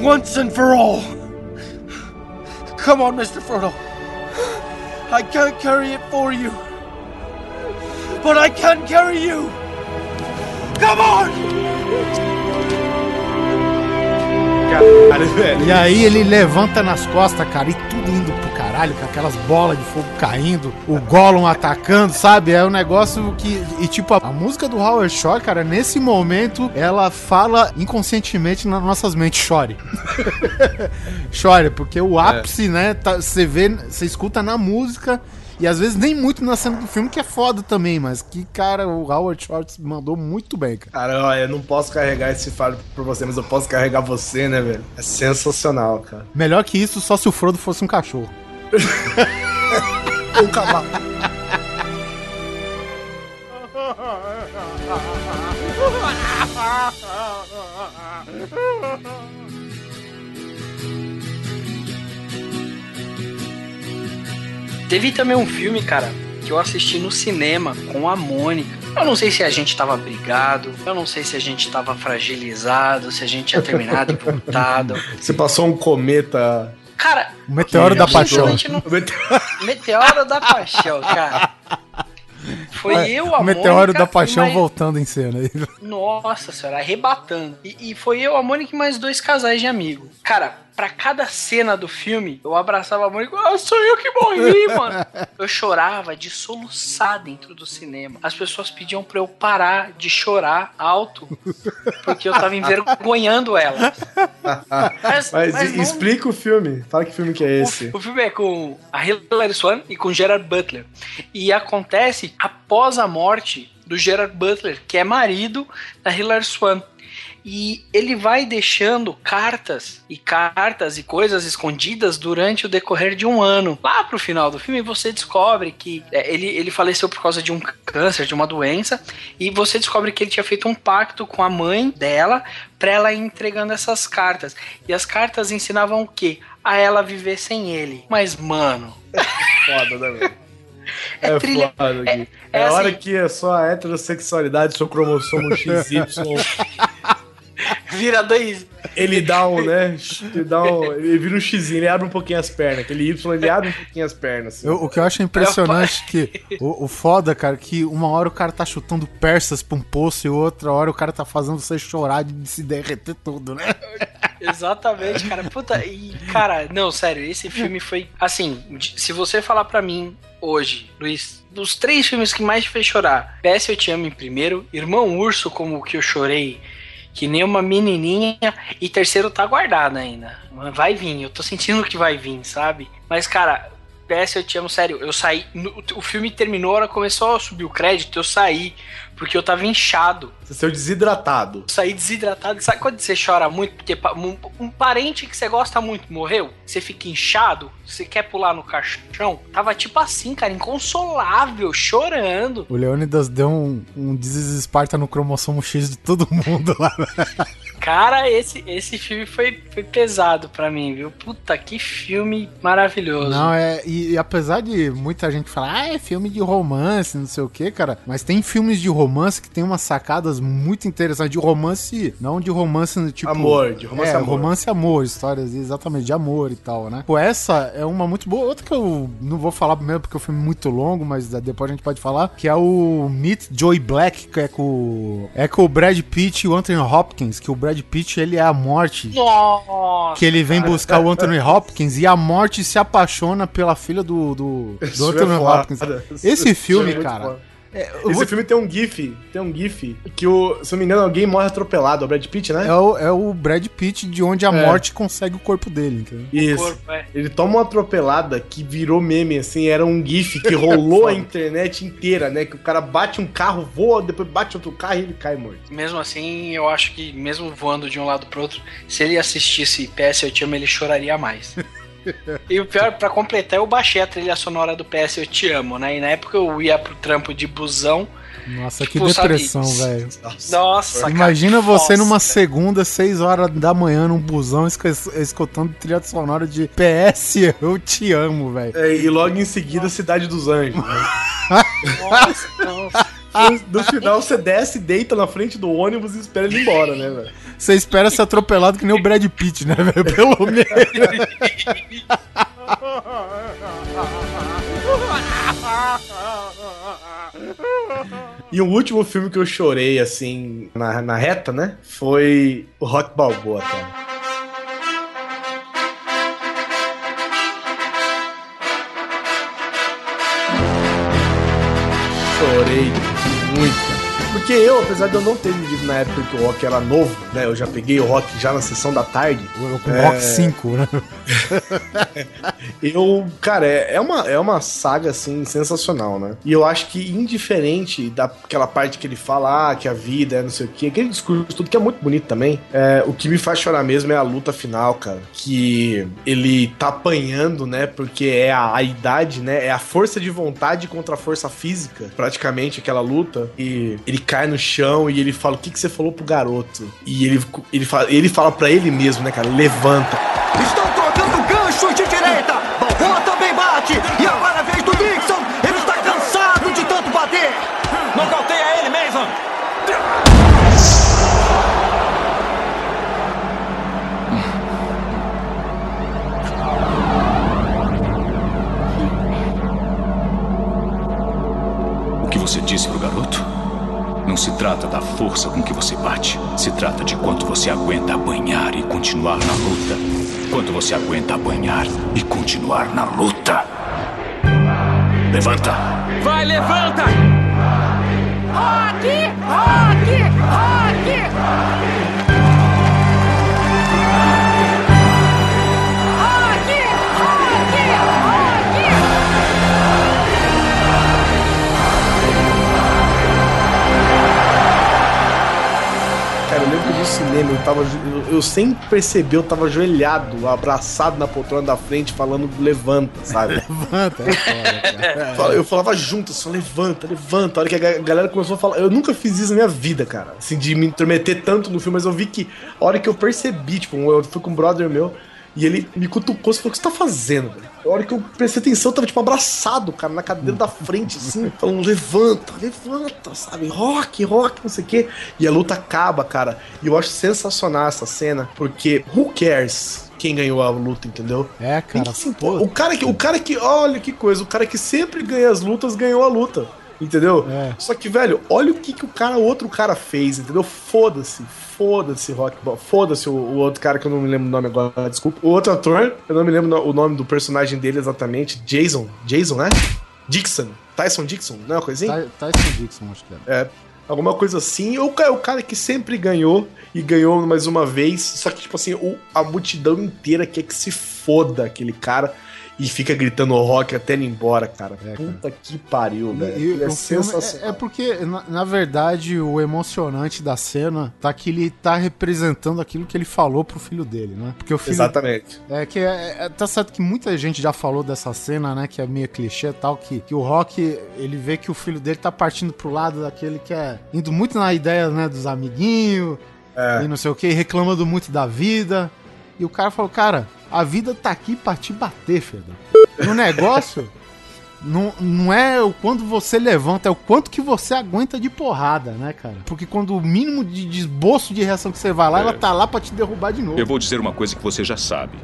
S10: Once and for all. Come on, Mr. Frodo. I can't carry it for you. But I can carry you. Come on!
S1: Caralho, velho.
S4: E aí ele levanta nas costas, cara, e tudo indo pro caralho, com aquelas bolas de fogo caindo, o Gollum atacando, sabe? É um negócio que. E tipo, a, música do Howard Shore, cara, nesse momento, ela fala inconscientemente nas nossas mentes, chore. chore, porque o ápice, né, tá- você vê, você escuta na música. E às vezes nem muito na cena do filme, que é foda também, mas que, cara, o Howard Shore mandou muito bem, cara.
S1: Cara, ó, eu não posso carregar esse fardo por você, mas eu posso carregar você, né, velho? É sensacional, cara.
S4: Melhor que isso, só se o Frodo fosse um cachorro.
S1: um cavalo.
S2: Teve também um filme, cara, que eu assisti no cinema com a Mônica. Eu não sei se a gente tava brigado, eu não sei se a gente tava fragilizado, se a gente tinha terminado emputado.
S1: Você passou um cometa.
S2: Cara,
S4: O Meteoro da Paixão.
S2: não- Meteoro da Paixão, cara. Foi eu, a
S4: O Meteoro
S2: Mônica
S4: da
S2: e
S4: Paixão
S2: mais-
S4: voltando em cena aí.
S2: Nossa senhora, arrebatando. E, e foi eu, a Mônica e mais dois casais de amigos. Cara, pra cada cena do filme, eu abraçava a Mônica, ah, sou eu que morri, mano. Eu chorava de soluçar dentro do cinema. As pessoas pediam pra eu parar de chorar alto, porque eu tava envergonhando elas.
S1: Mas,
S2: mas
S1: e-
S2: não-
S1: explica o filme. Fala que filme que é esse.
S2: O filme é com a Hilary Swan e com Gerard Butler. E acontece após a morte do Gerard Butler, que é marido da Hilary Swan. E ele vai deixando cartas e cartas e coisas escondidas durante o decorrer de um ano. Lá pro final do filme você descobre que é, ele, ele faleceu por causa de um câncer, de uma doença, e você descobre que ele tinha feito um pacto com a mãe dela pra ela ir entregando essas cartas. E as cartas ensinavam o quê? A ela viver sem ele. Mas, mano,
S1: Foda, né, velho?
S2: É
S1: É,
S2: trilha-
S1: foda aqui. É,
S2: é
S1: a hora
S2: assim-
S1: que é só a heterossexualidade, seu cromossomo XY.
S2: vira dois.
S1: Ele dá um, né? Ele dá um. Ele vira um X, ele abre um pouquinho as pernas. Aquele Y, ele abre um pouquinho as pernas. assim.
S4: Eu- o que eu acho impressionante é que o, o foda, cara, que uma hora o cara tá chutando persas pra um poço e outra hora o cara tá fazendo você chorar de se derreter tudo, né?
S2: Exatamente, cara. Puta, e, cara, não, sério, esse filme foi. Assim, se você falar pra mim hoje, Luiz, dos três filmes que mais te fez chorar, PS Eu Te Amo em primeiro, Irmão Urso, como o que eu chorei, que nem uma menininha, e terceiro tá guardado ainda. Vai vir, eu tô sentindo que vai vir, sabe? Mas, cara. PS Eu Te Amo, sério, eu saí. no- o filme terminou, a hora começou a subir o crédito, eu saí, porque eu tava inchado.
S1: Você saiu desidratado.
S2: Sair desidratado. Sabe quando você chora muito porque um, um parente que você gosta muito morreu? Você fica inchado? Você quer pular no caixão? Tava tipo assim, cara, inconsolável, chorando.
S4: O Leônidas deu um, um desesparta no cromossomo X de todo mundo lá.
S2: Cara, esse, esse filme foi, foi pesado pra mim, viu? Puta, que filme maravilhoso.
S4: Não, é. E, e apesar de muita gente falar, ah, é filme de romance, não sei o que, cara. Mas tem filmes de romance que tem umas sacadas muito interessantes. De romance, não de romance tipo.
S1: Amor, de romance
S4: é,
S1: amor.
S4: romance amor, histórias exatamente de amor e tal, né? Pô, essa é uma muito boa. Outra que eu não vou falar primeiro porque o filme é muito longo, mas depois a gente pode falar, que é o Meet Joy Black, que é com. É com o Brad Pitt e o Anthony Hopkins, que o Brad Pitt ele é a morte.
S2: Nossa!
S4: Que ele vem
S2: cara.
S4: buscar o Anthony Hopkins e a morte se apaixona pela filha do, do, do
S1: Isso
S4: Anthony
S1: é.
S4: Hopkins. Esse
S1: é
S4: filme,
S1: muito
S4: cara. É,
S1: Esse
S4: vou-
S1: filme tem um GIF, tem um GIF que o, se eu não me engano, alguém morre atropelado, é o Brad Pitt, né?
S4: É o, é o Brad Pitt de onde a
S1: É.
S4: morte consegue o corpo dele, entendeu?
S1: Isso.
S2: corpo, é.
S1: Ele toma uma atropelada que virou meme, assim, era um GIF que rolou a internet inteira, né? Que o cara bate um carro, voa, depois bate outro carro e ele cai morto.
S2: Mesmo assim, eu acho que, mesmo voando de um lado pro outro, se ele assistisse PS Eu Te Amo, ele choraria mais. e o pior, pra completar, eu baixei a trilha sonora do PS Eu Te Amo, né? E na época eu ia pro trampo de busão.
S4: Nossa, que
S2: Tipo, sabe-
S4: depressão, velho.
S2: Nossa, cara.
S4: Imagina você
S2: nossa.
S4: numa segunda, 6 horas da manhã, num busão, escutando trilha sonora de PS Eu Te Amo, velho.
S1: É, e logo em seguida, Cidade dos Anjos. né?
S2: Nossa, nossa.
S1: No, no final, você desce, deita na frente do ônibus e espera ele ir embora, né, velho?
S4: Você espera ser atropelado que nem o Brad Pitt, né, velho? Pelo menos.
S1: E o último filme que eu chorei, assim, na, na reta, né? Foi o Rock Balboa, cara. Chorei muito. Porque eu, apesar de eu não ter vivido na época que o rock era novo, né? Eu já peguei o rock já na sessão da tarde.
S4: Com
S1: É.
S4: Rock 5, né?
S1: Eu, cara, é, é uma, é uma saga, assim, sensacional, né? E eu acho que, indiferente daquela parte que ele fala, ah, que a vida é não sei o quê, aquele discurso, tudo que é muito bonito também, é, o que me faz chorar mesmo é a luta final, cara. Que ele tá apanhando, né? Porque é a, a idade, né? É a força de vontade contra a força física, praticamente, aquela luta. E ele cai no chão e ele fala: O que, que você falou pro garoto? E ele, ele, fala, ele fala pra ele mesmo, né, cara? Levanta.
S10: Estão
S7: Não se trata da força com que você bate. Se trata de quanto você aguenta apanhar e continuar na luta. Quanto você aguenta apanhar e continuar na luta. Levanta!
S8: Vai, levanta!
S10: Rock! Rock!
S1: Cinema eu tava. Eu, eu sem perceber, eu tava ajoelhado, abraçado na poltrona da frente, falando levanta, sabe?
S4: levanta, é foda, cara.
S1: Eu falava junto, só levanta, levanta. A hora que a ga- galera começou a falar. Eu nunca fiz isso na minha vida, cara. Assim, de me intrometer tanto no filme, mas eu vi que a hora que eu percebi, tipo, eu fui com um brother meu. E ele me cutucou e falou: O que você tá fazendo, velho? A hora que eu prestei atenção, eu tava, tipo, abraçado, cara, na cadeira da frente, assim, falando: levanta, levanta, sabe? Rock, rock, não sei o quê. E a luta acaba, cara. E eu acho sensacional essa cena, porque who cares quem ganhou a luta, entendeu?
S4: É, cara.
S1: O cara que, o cara que, olha que coisa, o cara que sempre ganha as lutas ganhou a luta. Entendeu?
S4: É.
S1: Só que, velho, olha o que, que o cara, o outro cara fez, entendeu? Foda-se, foda-se, Rock. Foda-se o, o outro cara que eu não me lembro o nome agora, desculpa. O outro ator, eu não me lembro o nome do personagem dele exatamente. Jason. Jason, né? Dixon. Tyson Dixon, não é uma coisinha?
S4: Ty- Tyson Dixon, acho que era.
S1: É. Alguma coisa assim. Ou é o cara que sempre ganhou e ganhou mais uma vez. Só que, tipo assim, o- a multidão inteira quer que se foda aquele cara e fica gritando rock até ele ir embora, cara. Puta que pariu, velho. É
S4: filme
S1: sensacional.
S4: é, é porque, na, na verdade, o emocionante da cena tá que ele tá representando aquilo que ele falou pro filho dele, né? Porque o filho.
S1: Exatamente.
S4: É que é, é- tá certo que muita gente já falou dessa cena, né? Que é meio clichê e tal, que, que o Rock, ele vê que o filho dele tá partindo pro lado daquele que é indo muito na ideia, né, dos amiguinhos
S1: É.
S4: e não sei o que, reclamando muito da vida. E o cara falou, cara, a vida tá aqui pra te bater, Fedor. No negócio, não, não é o quando você levanta, é o quanto que você aguenta de porrada, né, cara? Porque quando o mínimo de de esboço de reação que você vai lá,
S7: É.
S4: ela tá lá pra te derrubar de novo.
S7: Eu vou dizer uma coisa que você já sabe.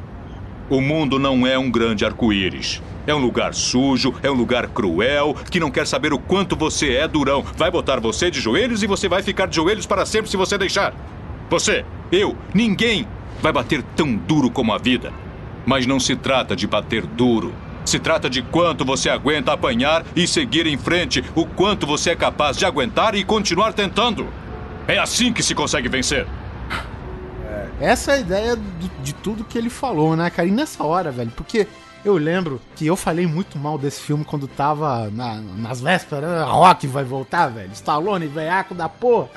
S7: O mundo não é um grande arco-íris. É um lugar sujo, é um lugar cruel, que não quer saber o quanto você é durão. Vai botar você de joelhos e você vai ficar de joelhos para sempre se você deixar. Você, eu, ninguém vai bater tão duro como a vida. Mas não se trata de bater duro. Se trata de quanto você aguenta apanhar e seguir em frente, o quanto você é capaz de aguentar e continuar tentando. É assim que se consegue vencer.
S4: Essa é a ideia de tudo que ele falou, né, cara? E nessa hora, velho, porque eu lembro que eu falei muito mal desse filme quando tava na- nas vésperas, né? Rock vai voltar, velho. Stallone, veiaco da porra.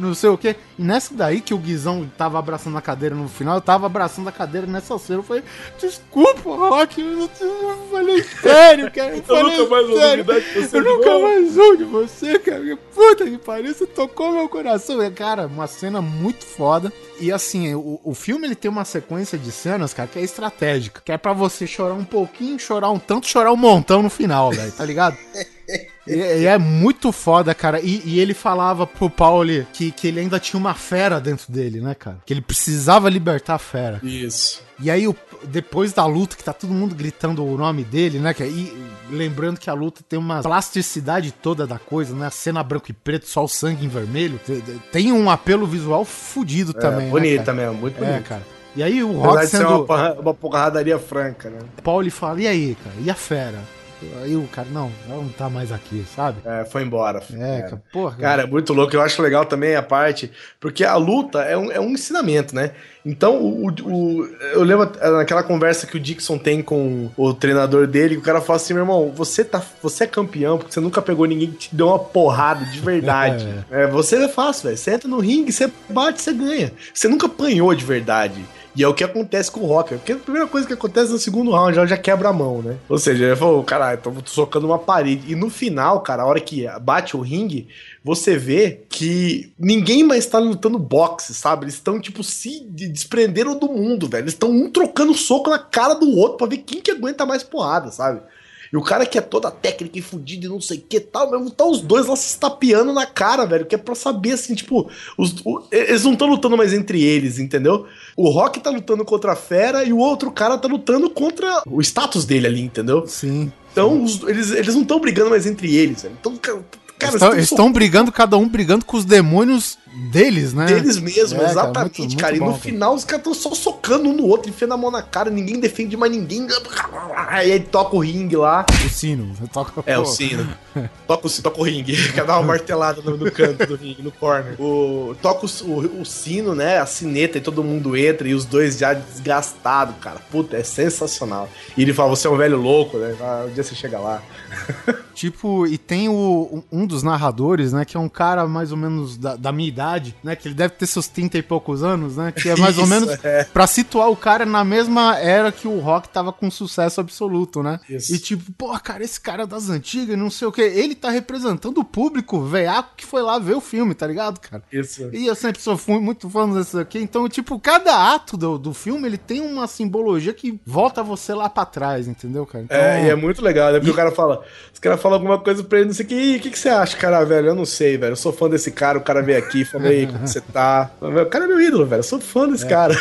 S4: Não sei o quê. E nessa daí que o Guizão tava abraçando a cadeira no final, eu tava abraçando a cadeira nessa cena. Eu falei, desculpa, Rock, eu, não- eu falei sério, cara. Eu,
S1: Eu
S4: falei
S1: nunca mais
S4: sério.
S1: de você
S4: Eu nunca
S1: novo."
S4: mais vou de você, cara. Que Puta que pariu, você tocou meu coração. É, Cara, uma cena muito foda. E assim, o, o filme ele tem uma sequência de cenas, cara, que é estratégica. Que é pra você chorar um pouquinho, chorar um tanto, chorar um montão no final, velho, tá ligado? E, e é muito foda, cara. E, e ele falava pro Pauli que, que ele ainda tinha uma fera dentro dele, né, cara? Que ele precisava libertar a fera.
S1: Isso.
S4: E aí, o- depois da luta, que tá todo mundo gritando o nome dele, né? que- E lembrando que a luta tem uma plasticidade toda da coisa, né? A cena branco e preto, só o sangue em vermelho. Te- te- Tem um apelo visual fudido
S1: É,
S4: também. né,
S1: bonita
S4: cara?
S1: mesmo, muito
S4: É,
S1: bonito.
S4: cara. E aí o Rock
S1: de ser
S4: sendo.
S1: uma, porra- uma porradaria franca, né?
S4: Pauli fala, e aí, cara? E a fera? Aí o cara, não, ela não tá mais aqui, sabe?
S1: É, foi embora.
S4: É, cara, porra.
S1: Cara, é muito louco. Eu acho legal também a parte. Porque a luta é um, é um ensinamento, né? Então, o, o- eu lembro naquela conversa que o Dixon tem com o treinador dele, que o cara fala assim: meu irmão, você, tá, você é campeão porque você nunca pegou ninguém que te deu uma porrada de verdade. É, você é fácil, velho. Você entra no ringue, você bate, você ganha. Você nunca apanhou de verdade. E é o que acontece com o Rocker. Porque a primeira coisa que acontece no segundo round já, já quebra a mão, né? Ou seja, ele falou, caralho, tô socando uma parede. E no final, cara, a hora que bate o ringue, você vê que ninguém mais tá lutando boxe, sabe? Eles estão, tipo, se de- desprenderam do mundo, velho. Eles estão um trocando soco na cara do outro pra ver quem que aguenta mais porrada, sabe? E o cara que é toda técnica e fudido e não sei o que tal, mesmo, tá os dois lá se estapeando na cara, velho. Que é pra saber, assim, tipo, os- o- eles não estão lutando mais entre eles, entendeu? O Rock tá lutando contra a fera e o outro cara tá lutando contra o status dele ali, entendeu?
S4: Sim.
S1: Então, os- eles, eles não estão brigando mais entre eles, velho. Então, cara, eles
S4: estão brigando, cada um brigando com os demônios deles, né?
S1: Deles mesmos,
S4: É, cara,
S1: exatamente,
S4: muito-
S1: cara.
S4: muito
S1: e no
S4: bom, cara.
S1: final os caras estão só socando um no outro, enfiando a mão na cara, ninguém defende mais ninguém. Aí ele toca o ringue lá.
S4: O sino. Toca,
S1: É, o sino. Toca o, toca o ringue. Quer dar uma martelada no, no canto do ringue, no corner. O, toca o, o- o sino, né? A sineta e todo mundo entra e os dois já desgastados, cara. Puta, é sensacional. E ele fala: você é um velho louco, né? Ah, Um dia você chega lá.
S4: Tipo, e tem o, um dos narradores, né? Que é um cara mais ou menos da, da minha idade, né? Que ele deve ter seus 30 e poucos anos, né? Que é mais ou
S1: Isso,
S4: menos
S1: é.
S4: pra situar o cara na mesma era que o rock tava com sucesso absoluto, né?
S1: Isso.
S4: E tipo, pô, cara, esse cara é das antigas, não sei o que. Ele tá representando o público veiaco que foi lá ver o filme, tá ligado, cara?
S1: Isso.
S4: E eu sempre sou muito fã desse aqui. Então, tipo, cada ato do, do filme, ele tem uma simbologia que volta você lá pra trás, entendeu, cara? Então,
S1: É, e é muito legal, né? Porque o cara fala, os caras falam alguma coisa pra ele, não sei o que, "Ih, o que, que você acha, cara, velho? Eu não sei, velho. Eu sou fã desse cara, o cara veio aqui, aí, como você tá? O cara é meu ídolo, velho. Eu sou fã desse cara.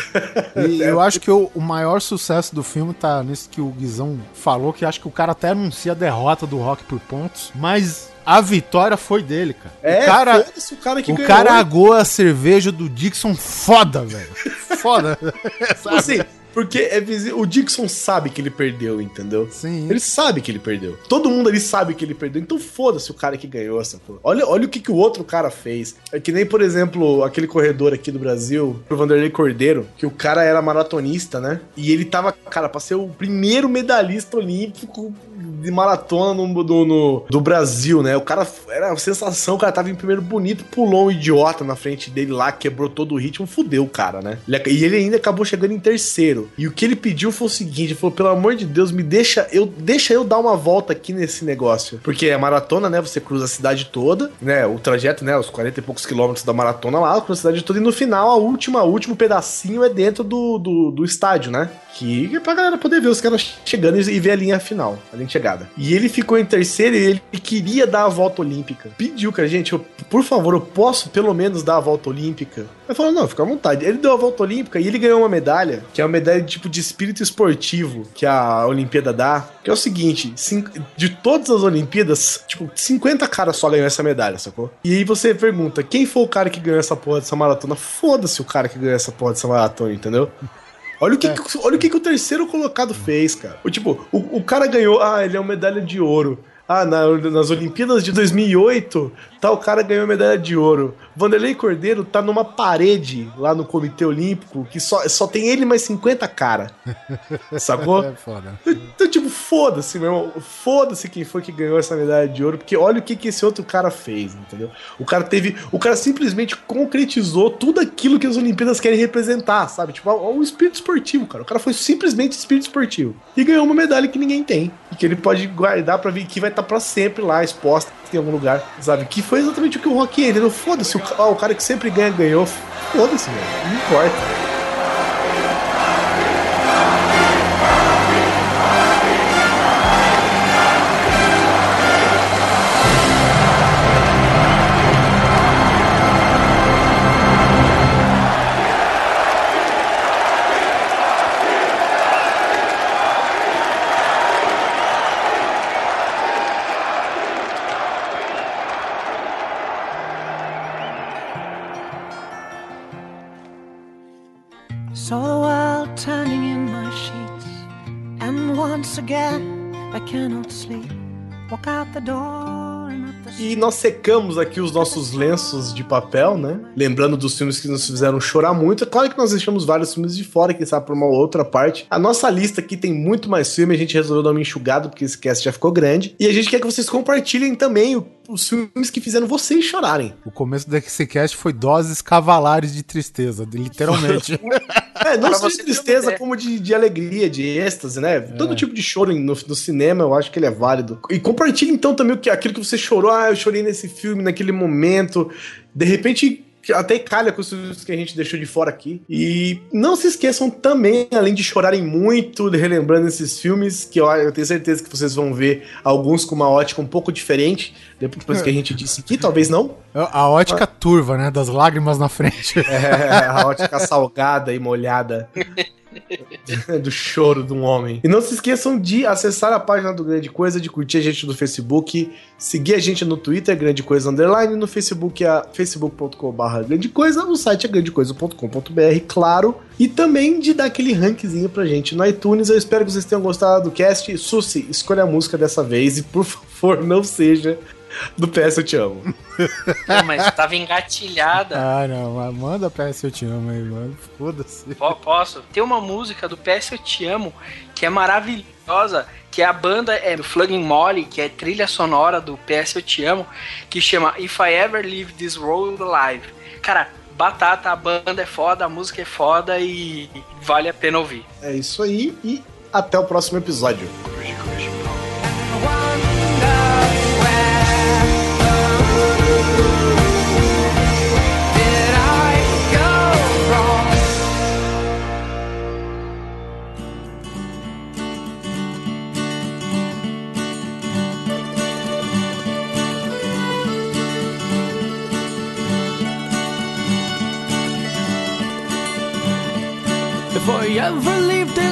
S4: E eu acho que o, o maior sucesso do filme tá nisso que o Guizão falou, que acho que o cara até anuncia a derrota do Rock por pontos, mas a vitória foi dele, cara.
S1: É,
S4: o cara,
S1: o cara que
S4: o
S1: ganhou.
S4: cara agou a cerveja do Dixon foda, velho. Foda.
S1: Tipo assim, porque é o Dixon sabe que ele perdeu, entendeu?
S4: Sim.
S1: Ele sabe que ele perdeu. Todo mundo ali sabe que ele perdeu. Então foda-se o cara que ganhou essa porra. Olha, olha o que, que o outro cara fez. É que nem, por exemplo, aquele corredor aqui do Brasil, o Vanderlei Cordeiro, que o cara era maratonista, né? E ele tava, cara, pra ser o primeiro medalhista olímpico de maratona no, do, no- do Brasil, né? O cara era uma sensação, o cara tava em primeiro bonito, pulou um idiota na frente dele lá, quebrou todo o ritmo, fudeu o cara, né? Ele- e ele ainda acabou chegando em terceiro. E o que ele pediu foi o seguinte: ele falou, pelo amor de Deus, me deixa eu, deixa eu dar uma volta aqui nesse negócio. Porque é maratona, né? Você cruza a cidade toda, né? O trajeto, né? Os 40 e poucos quilômetros da maratona lá, cruza a cidade toda, e no final, a última, o último pedacinho é dentro do, do, do estádio, né? Que é pra galera poder ver os caras chegando e e ver a linha final, a linha de chegada. E ele ficou em terceiro e ele queria dar a volta olímpica. Pediu, cara, gente, eu- por favor, eu posso pelo menos dar a volta olímpica? Ele falou, não, fica à vontade. Ele deu a volta olímpica e ele ganhou uma medalha, que é uma medalha de tipo de espírito esportivo que a Olimpíada dá, que é o seguinte, de todas as Olimpíadas, tipo, 50 caras só ganhou essa medalha, sacou? E aí você pergunta, quem foi o cara que ganhou essa porra dessa maratona? Foda-se o cara que ganhou essa porra dessa maratona, entendeu? Olha o que, que- olha o que, que o terceiro colocado fez, cara. O, tipo, o, o cara ganhou, ah, ele é uma medalha de ouro. Ah, na- nas Olimpíadas de 2008, tal cara ganhou medalha de ouro. Vanderlei Cordeiro tá numa parede lá no Comitê Olímpico que só, só tem ele mais 50 cara. Sacou?
S4: É foda.
S1: Então, tipo, foda-se, meu irmão. Foda-se quem foi que ganhou essa medalha de ouro, porque olha o que, que esse outro cara fez, entendeu? O cara teve. O cara simplesmente concretizou tudo aquilo que as Olimpíadas querem representar, sabe? Tipo, o espírito esportivo, cara. O cara foi simplesmente espírito esportivo. E ganhou uma medalha que ninguém tem. E que ele pode guardar pra ver que vai estar pra sempre lá, exposta em algum lugar, sabe? Que foi exatamente o que o Rock é, entendeu? Foda-se, o, o cara que sempre ganha, ganhou. Foda-se. Não importa. Nós secamos aqui os nossos lenços de papel, né? Lembrando dos filmes que nos fizeram chorar muito. É claro que nós deixamos vários filmes de fora, quem sabe por uma outra parte. A nossa lista aqui tem muito mais filme, a gente resolveu dar uma enxugada, porque esse cast já ficou grande. E a gente quer que vocês compartilhem também o- os filmes que fizeram vocês chorarem.
S4: O começo desse cast foi doses cavalares de tristeza, literalmente.
S1: É, não só de tristeza, como de, de alegria, de êxtase, né? Todo tipo de choro no, no cinema, eu acho que ele é válido. E compartilhe então também o que, aquilo que você chorou. Ah, eu chorei nesse filme, naquele momento. De repente, até calha com os filmes que a gente deixou de fora aqui. E não se esqueçam também, além de chorarem muito, relembrando esses filmes, que eu, eu tenho certeza que vocês vão ver alguns com uma ótica um pouco diferente, depois que a gente disse aqui, talvez não.
S4: A ótica turva, né? Das lágrimas na frente.
S1: É, a ótica salgada e molhada. do choro de um homem. E não se esqueçam de acessar a página do Grande Coisa, de curtir a gente no Facebook, seguir a gente no Twitter, Grande Coisa Underline, no Facebook é facebook.com.br Grande Coisa, o site é grandecoisa.com.br, claro, e também de dar aquele rankzinho pra gente no iTunes. Eu espero que vocês tenham gostado do cast. Susi, escolha a música dessa vez e por favor não seja do PS Eu Te Amo.
S2: Pô, mas tava engatilhada.
S4: Ah, não, mas manda PS Eu Te Amo aí, mano. Foda-se.
S2: Po- Posso? Tem uma música do PS Eu Te Amo que é maravilhosa, que a banda é do Flogging Molly, que é trilha sonora do PS Eu Te Amo, que chama If I Ever Leave This World Alive. Cara, batata, a banda é foda, a música é foda e vale a pena ouvir.
S1: É isso aí e até o próximo episódio.
S10: If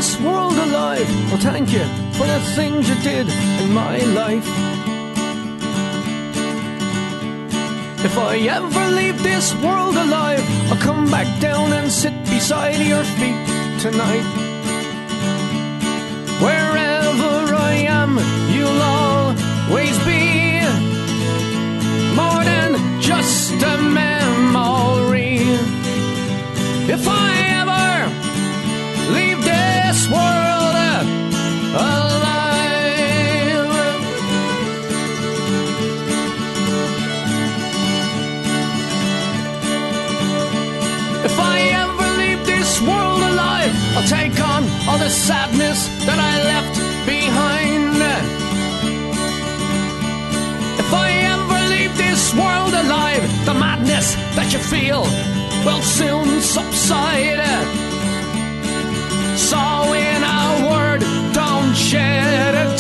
S10: this world alive, well, thank you for the things you did in my life. If I ever leave this world alive, I'll come back down and sit beside your feet tonight. Wherever I am, you'll always be more than just a memory. If I this world alive. If I ever leave this world alive, I'll take on all the sadness that I left behind. If I ever leave this world alive, the madness that you feel will soon subside. So, in a word, don't shed a